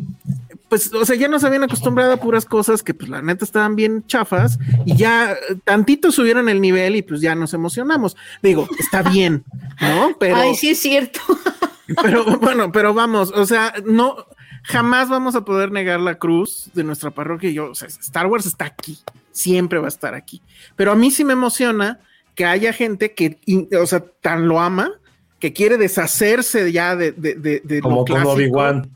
pues, o sea, ya nos habían acostumbrado a puras cosas que, pues, la neta estaban bien chafas y ya tantito subieron el nivel y pues ya nos emocionamos. Digo, está bien, ¿no? Pero. Ay, sí es cierto. Pero bueno, pero vamos, o sea, no, jamás vamos a poder negar la cruz de nuestra parroquia. Yo, o sea, Star Wars está aquí, siempre va a estar aquí. Pero a mí sí me emociona que haya gente que, o sea, tan lo ama, que quiere deshacerse ya de, de, de, Como con Obi-Wan.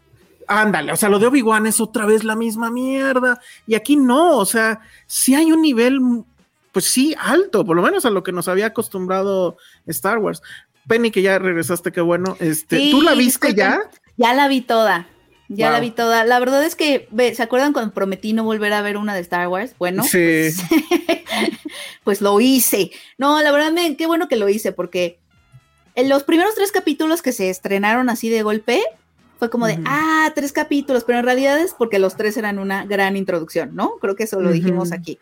Ándale, o sea, lo de Obi-Wan es otra vez la misma mierda. Y aquí no, o sea, sí hay un nivel, pues sí, alto, por lo menos a lo que nos había acostumbrado Star Wars. Penny, que ya regresaste, qué bueno. Este, ¿Tú la viste ya? Ya la vi toda. Ya la vi toda. La verdad es que, ¿se acuerdan cuando prometí no volver a ver una de Star Wars? Bueno, sí. pues, pues lo hice. No, la verdad, me, qué bueno que lo hice, porque en los primeros tres capítulos que se estrenaron así de golpe, fue como de, ah, tres capítulos, pero en realidad es porque los tres eran una gran introducción, ¿no? Creo que eso lo dijimos aquí.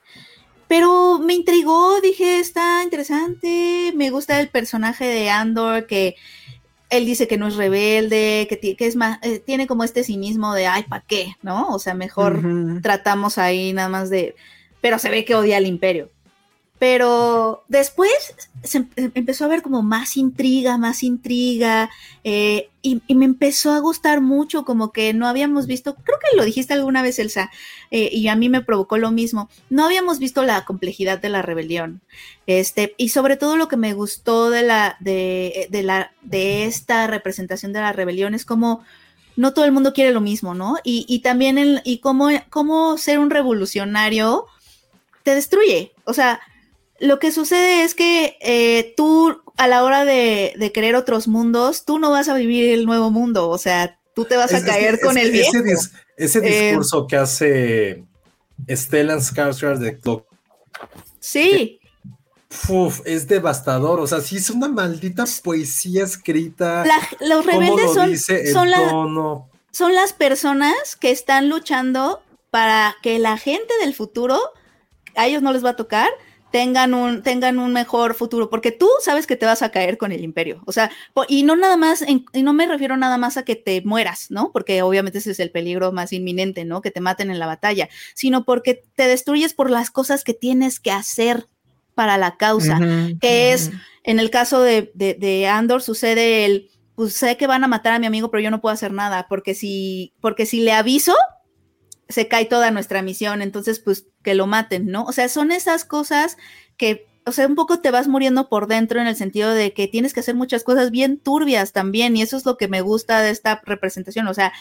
Pero me intrigó, dije, está interesante, me gusta el personaje de Andor que él dice que no es rebelde, que, es más, eh, tiene como este cinismo de, ay, ¿para qué? ¿No? O sea, mejor tratamos ahí nada más de, pero se ve que odia al imperio. Pero después se em, empezó a ver como más intriga, más intriga, eh, y, me empezó a gustar mucho, como que no habíamos visto, creo que lo dijiste alguna vez, Elsa, eh, y a mí me provocó lo mismo, no habíamos visto la complejidad de la rebelión, este, y sobre todo lo que me gustó de la, de, la, de esta representación de la rebelión es como no todo el mundo quiere lo mismo, ¿no? Y, y también, el, y cómo, cómo ser un revolucionario te destruye, o sea, lo que sucede es que eh, tú a la hora de, de, querer otros mundos, tú no vas a vivir el nuevo mundo, o sea, tú te vas a caer con el viejo. Ese, eh, discurso que hace Stellan Skarsgård de Clock. Sí. Uf, es devastador, o sea, sí es una maldita poesía escrita. los rebeldes son, son, son las personas que están luchando para que la gente del futuro, a ellos no les va a tocar, tengan un, tengan un mejor futuro, porque tú sabes que te vas a caer con el imperio, o sea, y no nada más, y no me refiero nada más a que te mueras, ¿no? Porque obviamente ese es el peligro más inminente, ¿no? Que te maten en la batalla, sino porque te destruyes por las cosas que tienes que hacer para la causa, que es, en el caso de, de, Andor sucede el, pues sé que van a matar a mi amigo, pero yo no puedo hacer nada, porque si, porque si le aviso, se cae toda nuestra misión, entonces pues que lo maten, ¿no? O sea, son esas cosas que o sea, un poco te vas muriendo por dentro en el sentido de que tienes que hacer muchas cosas bien turbias también, y eso es lo que me gusta de esta representación. O sea,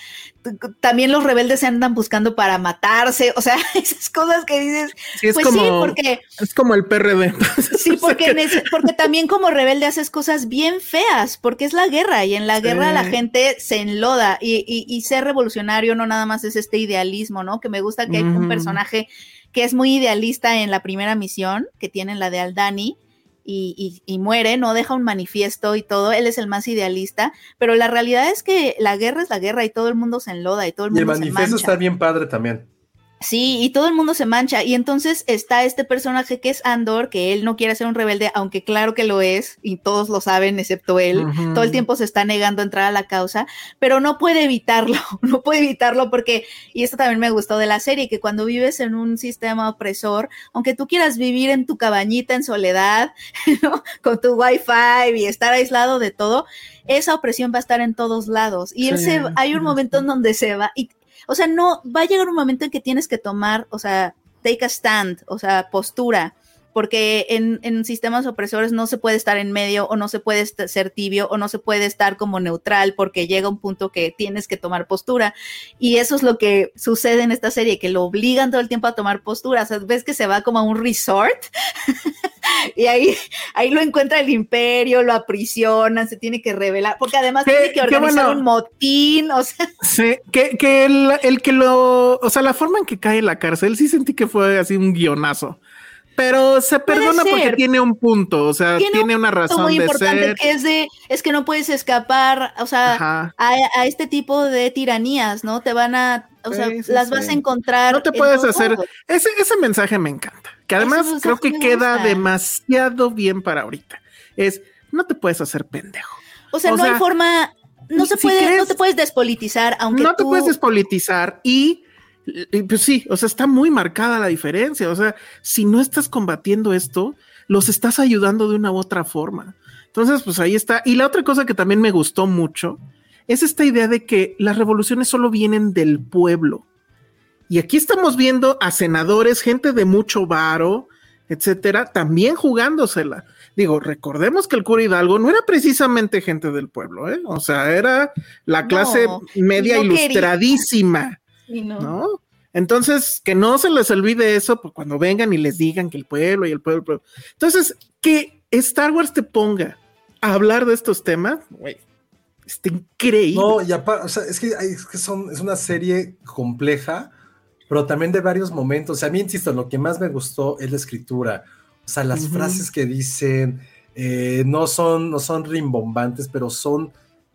también los rebeldes se andan buscando para matarse, o sea, esas cosas que dices. Sí, es pues como, sí, porque. Es como el PRD. Sí, porque, porque también como rebelde haces cosas bien feas, porque es la guerra, y en la guerra la gente se enloda, y, y, ser revolucionario no nada más es este idealismo, ¿no? Que me gusta que hay un personaje que es muy idealista en la primera misión que tiene la de Aldani. Y, y, muere, no deja un manifiesto y todo, él es el más idealista, pero la realidad es que la guerra es la guerra y todo el mundo se enloda y todo el mundo y el manifiesto está bien padre también. Sí, y todo el mundo se mancha. Y entonces está este personaje que es Andor, que él no quiere ser un rebelde, aunque claro que lo es, y todos lo saben, excepto él. Todo el tiempo se está negando a entrar a la causa, pero no puede evitarlo, no puede evitarlo porque, y esto también me gustó de la serie, que cuando vives en un sistema opresor, aunque tú quieras vivir en tu cabañita en soledad, con tu wifi y estar aislado de todo, esa opresión va a estar en todos lados. Y él se, hay un momento en donde se va, y o sea, no, va a llegar un momento en que tienes que tomar, o sea, take a stand, o sea, postura porque en, sistemas opresores no se puede estar en medio o no se puede ser tibio o no se puede estar como neutral porque llega un punto que tienes que tomar postura. Y eso es lo que sucede en esta serie, que lo obligan todo el tiempo a tomar postura. O sea, ves que se va como a un resort y ahí, ahí lo encuentra el imperio, lo aprisionan, se tiene que revelar, porque además tiene que organizar un motín, o sea. Sí, que, que el, el que lo, o sea, la forma en que cae en la cárcel, sí sentí que fue así un guionazo. Pero se perdona porque tiene un punto, o sea, tiene, una razón muy importante que es de, es que no puedes escapar, o sea, a, este tipo de tiranías, ¿no? Te van a, o sea, las vas a encontrar. No te puedes hacer, ese, ese mensaje me encanta, que además creo que queda demasiado bien para ahorita. Es, no te puedes hacer pendejo. O sea, no hay forma, no se puede, no te puedes despolitizar, aunque No te puedes despolitizar y pues sí, o sea, está muy marcada la diferencia. O sea, si no estás combatiendo esto, los estás ayudando de una u otra forma. Entonces, pues ahí está. Y la otra cosa que también me gustó mucho es esta idea de que las revoluciones solo vienen del pueblo. Y aquí estamos viendo a senadores, gente de mucho varo, etcétera, también jugándosela. Digo, recordemos que el cura Hidalgo no era precisamente gente del pueblo, ¿eh? O sea, era la clase media ilustradísima. No. Entonces, que no se les olvide eso pues, cuando vengan y les digan que el pueblo y el pueblo, Entonces, que Star Wars te ponga a hablar de estos temas, güey, está increíble. No, y aparte, o sea, es que, es, que son, es una serie compleja, pero también de varios momentos. O sea, a mí, insisto, lo que más me gustó es la escritura. O sea, las frases que dicen eh, no, son, no son rimbombantes, pero son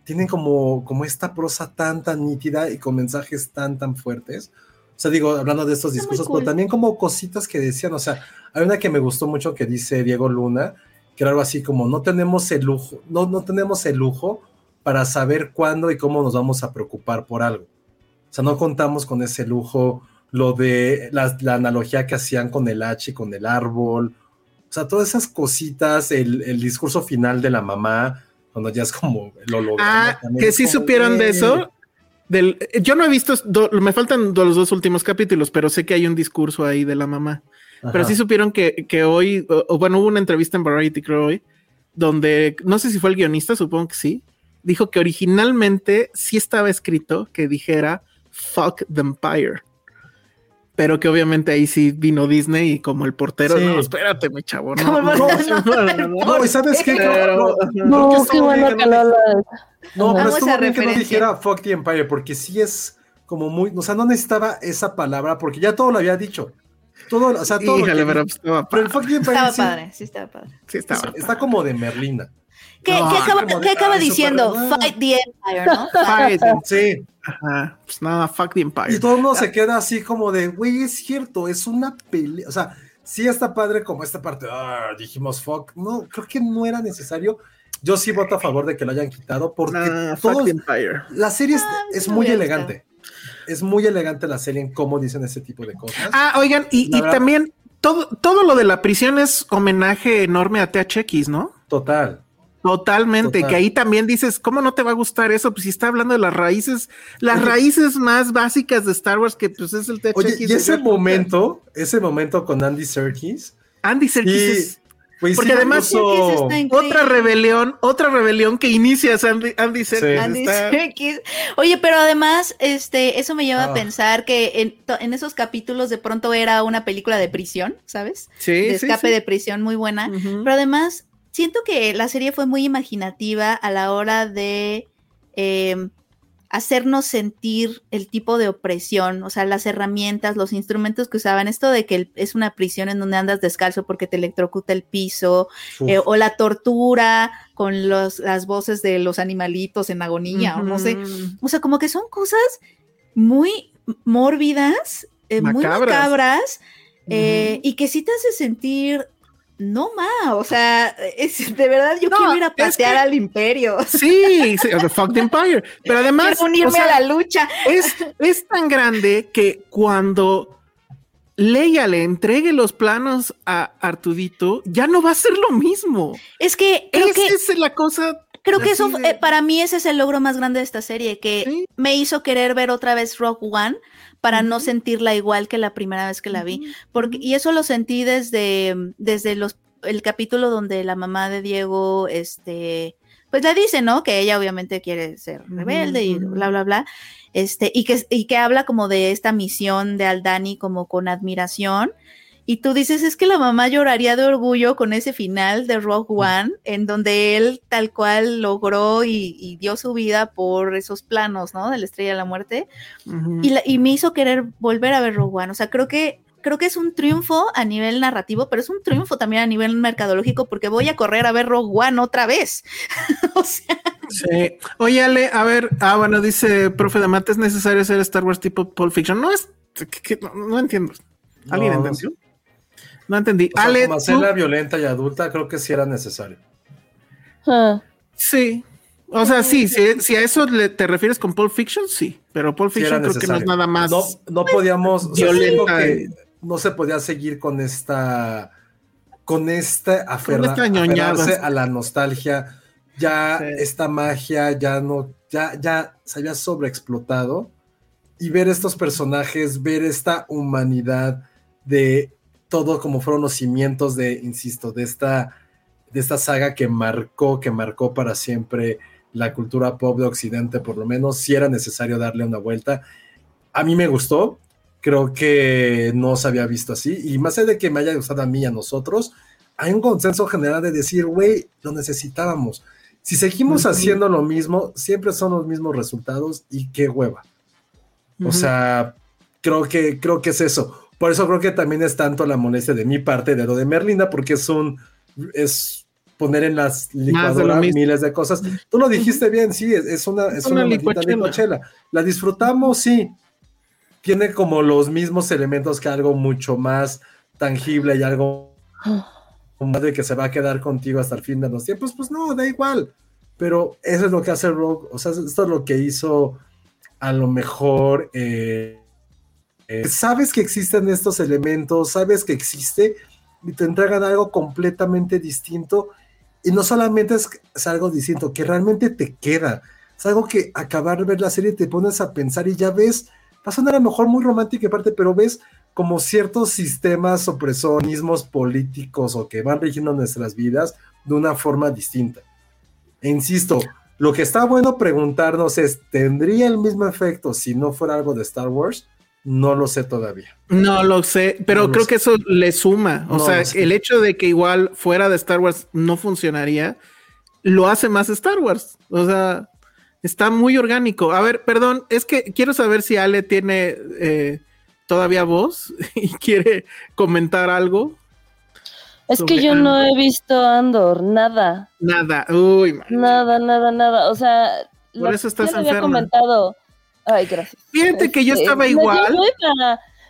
tienen como, como esta prosa tan, tan nítida y con mensajes tan, tan fuertes. O sea, digo, hablando de estos discursos, pero también como cositas que decían, o sea, hay una que me gustó mucho que dice Diego Luna, que era algo así como, no tenemos el lujo, no, no tenemos el lujo para saber cuándo y cómo nos vamos a preocupar por algo. O sea, no contamos con ese lujo, lo de la, la analogía que hacían con el H y con el árbol, o sea, todas esas cositas, el, el discurso final de la mamá, cuando ya es como lo Ah, que sí supieron de eso. Del, yo no he visto, me faltan los dos últimos capítulos, pero sé que hay un discurso ahí de la mamá. Pero sí supieron que, que hoy, o, bueno, hubo una entrevista en Variety, creo hoy, donde no sé si fue el guionista, supongo que sí, dijo que originalmente sí estaba escrito que dijera fuck the empire pero que obviamente ahí sí vino Disney y como el portero, no, espérate, mi chavo, no. No, no, ¿sabes qué? No, qué bueno que no lo... No, pero estuvo bien que no dijera fuck the Empire, porque sí es como muy, o sea, no necesitaba esa palabra, porque ya todo lo había dicho. Todo, o sea, todo. Híjale, pero, estaba pero el fuck the Empire estaba padre, sí estaba padre. Sí estaba. Está como de Merlina. ¿Qué, ¿qué acaba, diciendo? Fight the Empire, ¿no? Fight, sí. Ajá, pues nada, fuck the Empire. Y todo el mundo se queda así como de, güey, es cierto, es una pelea. O sea, sí está padre como esta parte, ah, dijimos fuck, no, creo que no era necesario. Yo sí voto a favor de que lo hayan quitado porque la serie es, ah, muy elegante. Es muy elegante la serie en cómo dicen ese tipo de cosas. Ah, oigan, y, también todo, todo lo de la prisión es homenaje enorme a THX, ¿no? Total. Totalmente, que ahí también dices, ¿cómo no te va a gustar eso? Pues si está hablando de las raíces, las raíces más básicas de Star Wars, que pues es el THX. Oye, y ese momento, ese momento con Andy Serkis. Andy Serkis pues porque además otra rebelión, otra rebelión que inicia Andy, Andy Serkis. Oye, pero además, este, eso me lleva a ah. pensar que en, esos capítulos de pronto era una película de prisión, ¿sabes? Sí. De escape de prisión muy buena. Pero además, siento que la serie fue muy imaginativa a la hora de em, hacernos sentir el tipo de opresión, o sea, las herramientas, los instrumentos que usaban, esto de que es una prisión en donde andas descalzo porque te electrocuta el piso, eh, o la tortura con los, las voces de los animalitos en agonía, o no sé, o sea, como que son cosas muy mórbidas, eh, muy macabras, eh, y que sí te hace sentir no ma, o sea, es, de verdad yo quiero ir a pasear al imperio. Sí, sí, the fuck the empire. Pero además. Quiero unirme a la lucha. Es, es tan grande que cuando Leia le entregue los planos a Artudito, ya no va a ser lo mismo. Es que creo que es la cosa. Creo que eso, eh, para mí, ese es el logro más grande de esta serie, que me hizo querer ver otra vez Rock One para no sentirla igual que la primera vez que la vi. Porque, y eso lo sentí desde, desde los, el capítulo donde la mamá de Diego, este, pues le dice, ¿no? Que ella obviamente quiere ser rebelde y bla, bla, bla. Este, y que, y que habla como de esta misión de Aldani como con admiración y tú dices, es que la mamá lloraría de orgullo con ese final de Rogue One, en donde él tal cual logró y, dio su vida por esos planos, ¿no? De la estrella de la muerte. y, me hizo querer volver a ver Rogue One. O sea, creo que creo que es un triunfo a nivel narrativo, pero es un triunfo también a nivel mercadológico porque voy a correr a ver Rogue One otra vez. o sea. Sí. Oye, Ale, a ver, ah, bueno, dice profe de Mate, ¿es necesario hacer Star Wars tipo Pulp Fiction? No es, no, entiendo. ¿Alguien entendió? No entendí. O Ale, como hacerla violenta y adulta, creo que sí era necesario. Sí. O sea, sí, si, a eso te refieres con Pulp Fiction, sí. Pero Pulp Fiction creo que no es nada más. No, no podíamos. Violenta. no se podía seguir con esta. Con esta aferrarse a la nostalgia. Ya esta magia ya no. Ya, ya se había sobreexplotado. Y ver estos personajes, ver esta humanidad de todo como fueron los cimientos de, insisto, de esta, de esta saga que marcó, que marcó para siempre la cultura pop de Occidente, por lo menos, si era necesario darle una vuelta. A mí me gustó, creo que no se había visto así, y más allá de que me haya gustado a mí y a nosotros, hay un consenso general de decir, güey, lo necesitábamos. Si seguimos haciendo lo mismo, siempre son los mismos resultados y qué hueva. O sea, creo que, creo que es eso. Por eso creo que también es tanto la molestia de mi parte de lo de Merlinda, porque es un es poner en las licuadoras miles de cosas. Tú lo dijiste bien, sí, es, una, es una, licuachela. La disfrutamos, sí. Tiene como los mismos elementos que algo mucho más tangible y algo de que se va a quedar contigo hasta el fin de los tiempos. Pues no, da igual. Pero eso es lo que hace Rogue. O sea, esto es lo que hizo a lo mejor. Eh, eh, sabes que existen estos elementos, sabes que existe y te entregan algo completamente distinto. Y no solamente es, algo distinto, que realmente te queda. Es algo que acabar de ver la serie te pones a pensar y ya ves, va a sonar a lo mejor muy romántica parte, pero ves como ciertos sistemas opresonismos políticos o que van rigiendo nuestras vidas de una forma distinta. E insisto, lo que está bueno preguntarnos es, ¿tendría el mismo efecto si no fuera algo de Star Wars? No lo sé todavía. No lo sé, pero creo que eso le suma. O sea, el hecho de que igual fuera de Star Wars no funcionaría, lo hace más Star Wars. O sea, está muy orgánico. A ver, perdón, es que quiero saber si Ale tiene eh, todavía voz y quiere comentar algo. Es que yo no he visto Andor, nada. Nada, uy, Nada, nada, nada. O sea, por eso estás enferma. Había comentado Ay, gracias. Fíjate que yo este, estaba igual.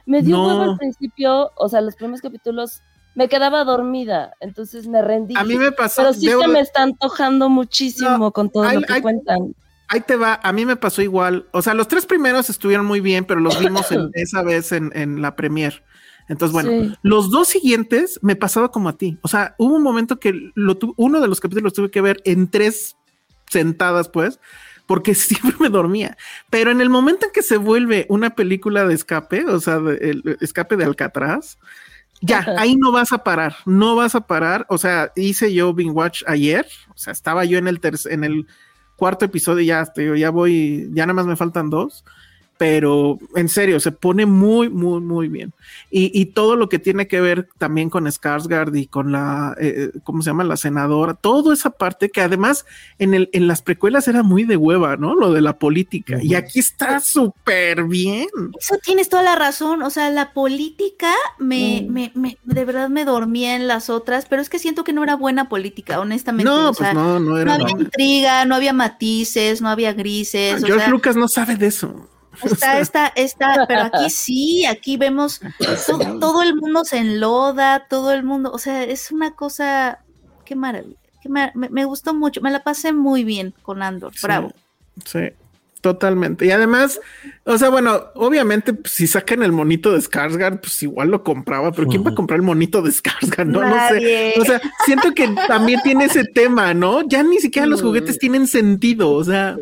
Me dio, me dio al principio, o sea, los primeros capítulos me quedaba dormida, entonces me rendí. A mí me pasó. Pero sí se me está antojando muchísimo con todo lo que cuentan. Ahí te va, a mí me pasó igual. O sea, los tres primeros estuvieron muy bien, pero los vimos esa vez en, la premier. Entonces, bueno, los dos siguientes me pasaba como a ti. O sea, hubo un momento que lo uno de los capítulos tuve que ver en tres sentadas, pues, porque siempre me dormía. Pero en el momento en que se vuelve una película de escape, o sea, el escape de Alcatraz, ya, ahí no vas a parar, no vas a parar. O sea, hice yo Bing Watch ayer, o sea, estaba yo en el, en el cuarto episodio y ya, ya voy, ya nada más me faltan dos pero en serio, se pone muy, muy, muy bien. Y, todo lo que tiene que ver también con Skarsgård y con la, eh, eh, ¿cómo se llama? La senadora, toda esa parte que además en, el, en las precuelas era muy de hueva, ¿no? Lo de la política. Y aquí está súper bien. Eso tienes toda la razón. O sea, la política me, mm. me, me, de verdad me dormía en las otras, pero es que siento que no era buena política, honestamente. No, pues no, no era. No había intriga, no había matices, no había grises. George Lucas no sabe de eso. Está, está, está, pero aquí sí, aquí vemos todo el mundo se enloda, todo el mundo, o sea, es una cosa, qué maravilla, me, gustó mucho, me la pasé muy bien con Andor, bravo. Sí, totalmente. Y además, o sea, bueno, obviamente, pues, si sacan el monito de Skarsgård, pues igual lo compraba, pero ¿quién va a comprar el monito de Skarsgård? No, no sé. O sea, siento que también tiene ese tema, ¿no? Ya ni siquiera los juguetes tienen sentido, o sea.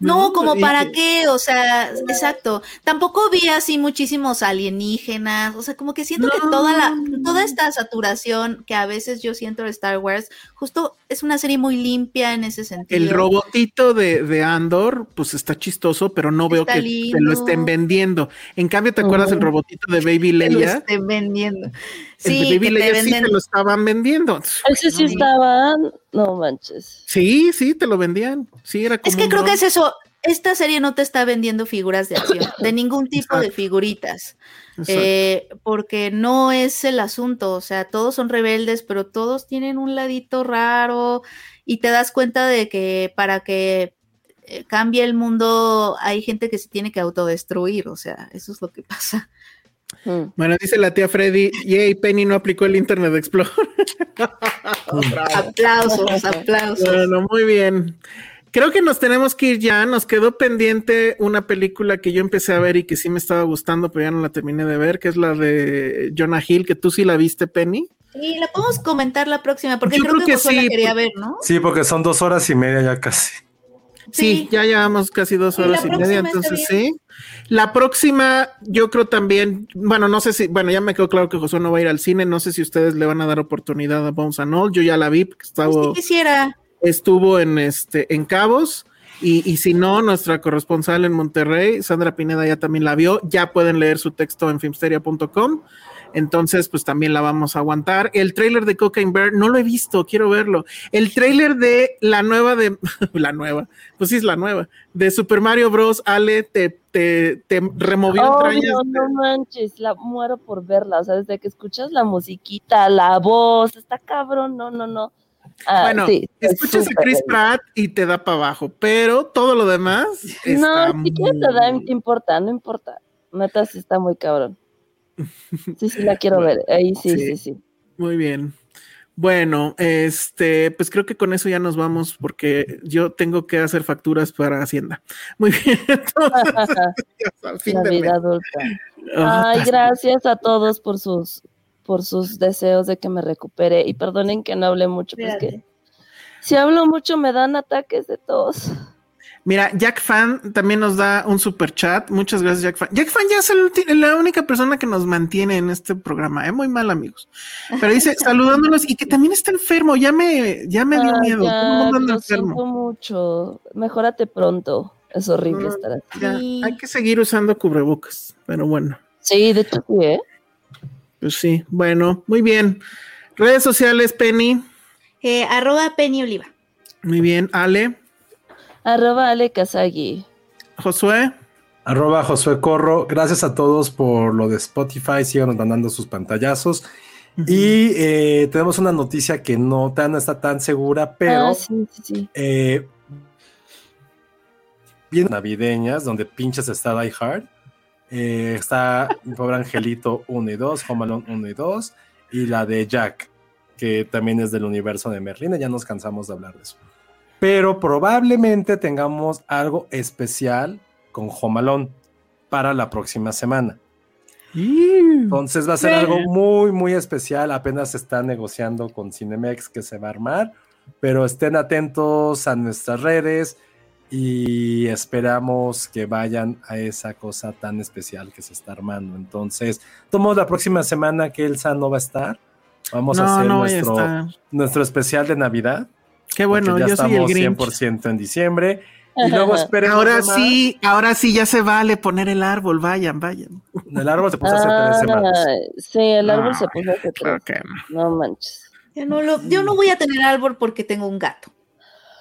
No, como para qué, o sea, exacto. Tampoco vi así muchísimos alienígenas, o sea, como que siento que toda la, toda esta saturación que a veces yo siento de Star Wars, justo es una serie muy limpia en ese sentido. El robotito de, Andor, pues está chistoso, pero no veo que te lo estén vendiendo. En cambio, ¿te acuerdas el robotito de Baby Leia? Lo estén vendiendo. Sí, el Baby Leia sí te lo estaban vendiendo. Ese sí estaban, no manches. Sí, sí, te lo vendían. Sí, era como Es que creo que es eso. Esta serie no te está vendiendo figuras de acción, de ningún tipo de figuritas. Eh, porque no es el asunto, o sea, todos son rebeldes, pero todos tienen un ladito raro y te das cuenta de que para que eh, cambie el mundo hay gente que se tiene que autodestruir, o sea, eso es lo que pasa. Mm. Bueno, dice la tía Freddy, yay, Penny no aplicó el Internet Explorer. aplausos, aplausos. Bueno, muy bien. Creo que nos tenemos que ir ya. Nos quedó pendiente una película que yo empecé a ver y que sí me estaba gustando, pero ya no la terminé de ver, que es la de Jonah Hill, que tú sí la viste, Penny. Sí, la podemos comentar la próxima, porque creo, que, sí, la quería ver, ¿no? Sí, porque son dos horas y media ya casi. Sí, ya llevamos casi dos horas y media, entonces sí. La próxima, yo creo también, bueno, no sé si, bueno, ya me quedó claro que José no va a ir al cine, no sé si ustedes le van a dar oportunidad a Bones and All, yo ya la vi, porque estaba, pues quisiera. estuvo en este, en Cabos, y, y, si no, nuestra corresponsal en Monterrey, Sandra Pineda, ya también la vio, ya pueden leer su texto en filmsteria.com. Entonces, pues también la vamos a aguantar. El trailer de Cocaine Bear no lo he visto, quiero verlo. El trailer de la nueva de la nueva, pues sí es la nueva, de Super Mario Bros. Ale, te, te, te removió oh, No, no manches, la muero por verla. O sea, desde que escuchas la musiquita, la voz, está cabrón, no, no, no. Ah, bueno, escuchas a Chris Pratt y te da para abajo, pero todo lo demás. no, si quieres te da, no importa, no importa. Neta, sí está muy cabrón. Sí, sí, la quiero ver. Ahí sí, sí, sí, Muy bien. Bueno, este, pues creo que con eso ya nos vamos porque yo tengo que hacer facturas para Hacienda. Muy bien. La vida adulta. Ah, Ay, gracias a todos por sus por sus deseos de que me recupere y perdonen que no hable mucho, porque si hablo mucho me dan ataques de todos. Mira, Jack Fan también nos da un super chat. Muchas gracias, Jack Fan. Jack Fan ya es la única persona que nos mantiene en este programa. Es ¿eh? muy mal, amigos. Pero dice saludándonos y que también está enfermo. Ya me, ya me dio miedo. Ya, lo siento mucho. Mejórate pronto. Es horrible estar aquí. hay que seguir usando cubrebocas, pero bueno. Sí, de hecho sí, ¿eh? Pues sí, bueno, muy bien. Redes sociales, Penny. Eh, arroba Penny Oliva. Muy bien, Ale. Arroba Ale Kazagi. Josué. Arroba Josué Corro. Gracias a todos por lo de Spotify. Sigan mandando sus pantallazos. Y eh, tenemos una noticia que no tan está tan segura, pero ah, sí, sí, eh, bien navideñas, donde pinches está Die Hard. Eh, está mi pobre Angelito 1 y 2, Home Alone 1 y 2. y la de Jack, que también es del universo de Merlina, ya nos cansamos de hablar de eso. Pero probablemente tengamos algo especial con Jomalón para la próxima semana. Entonces va a ser algo muy, muy especial. Apenas se está negociando con Cinemex que se va a armar, pero estén atentos a nuestras redes y esperamos que vayan a esa cosa tan especial que se está armando. Entonces, tomamos la próxima semana que Elsa no va a estar. Vamos a hacer nuestro, nuestro especial de Navidad. Qué bueno, ya yo estamos soy el 100% en diciembre. Y luego esperemos. Ahora sí, ahora sí ya se vale poner el árbol. Vayan, vayan. El árbol se puso hace tres semanas. Sí, el árbol se puso hace tres. No manches. Yo no, lo, yo no voy a tener árbol porque tengo un gato.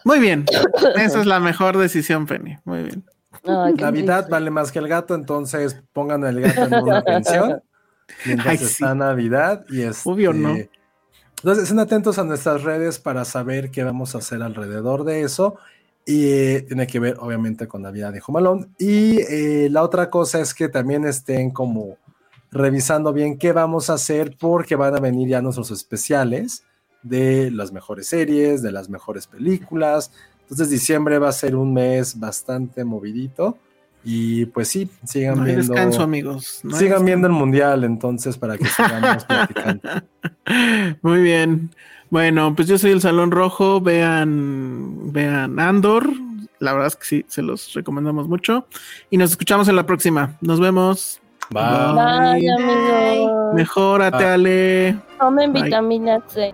Muy bien. Esa es la mejor decisión, Penny. Muy bien. Navidad vale más que el gato, entonces pongan el gato en una pensión mientras está Navidad y es. Obvio, ¿no? Entonces, estén atentos a nuestras redes para saber qué vamos a hacer alrededor de eso. Y eh, tiene que ver, obviamente, con Navidad de Jomalón. Y eh, la otra cosa es que también estén como revisando bien qué vamos a hacer, porque van a venir ya nuestros especiales de las mejores series, de las mejores películas. Entonces diciembre va a ser un mes bastante movidito. Y pues sí, sigan no hay viendo. descanso, amigos. No sigan viendo el mundial, entonces, para que sigamos platicando. Muy bien. Bueno, pues yo soy el Salón Rojo. Vean, vean Andor. La verdad es que sí, se los recomendamos mucho. Y nos escuchamos en la próxima. Nos vemos. Bye. Bye, amigos. Mejórate, Bye. Ale. Tomen vitamina C.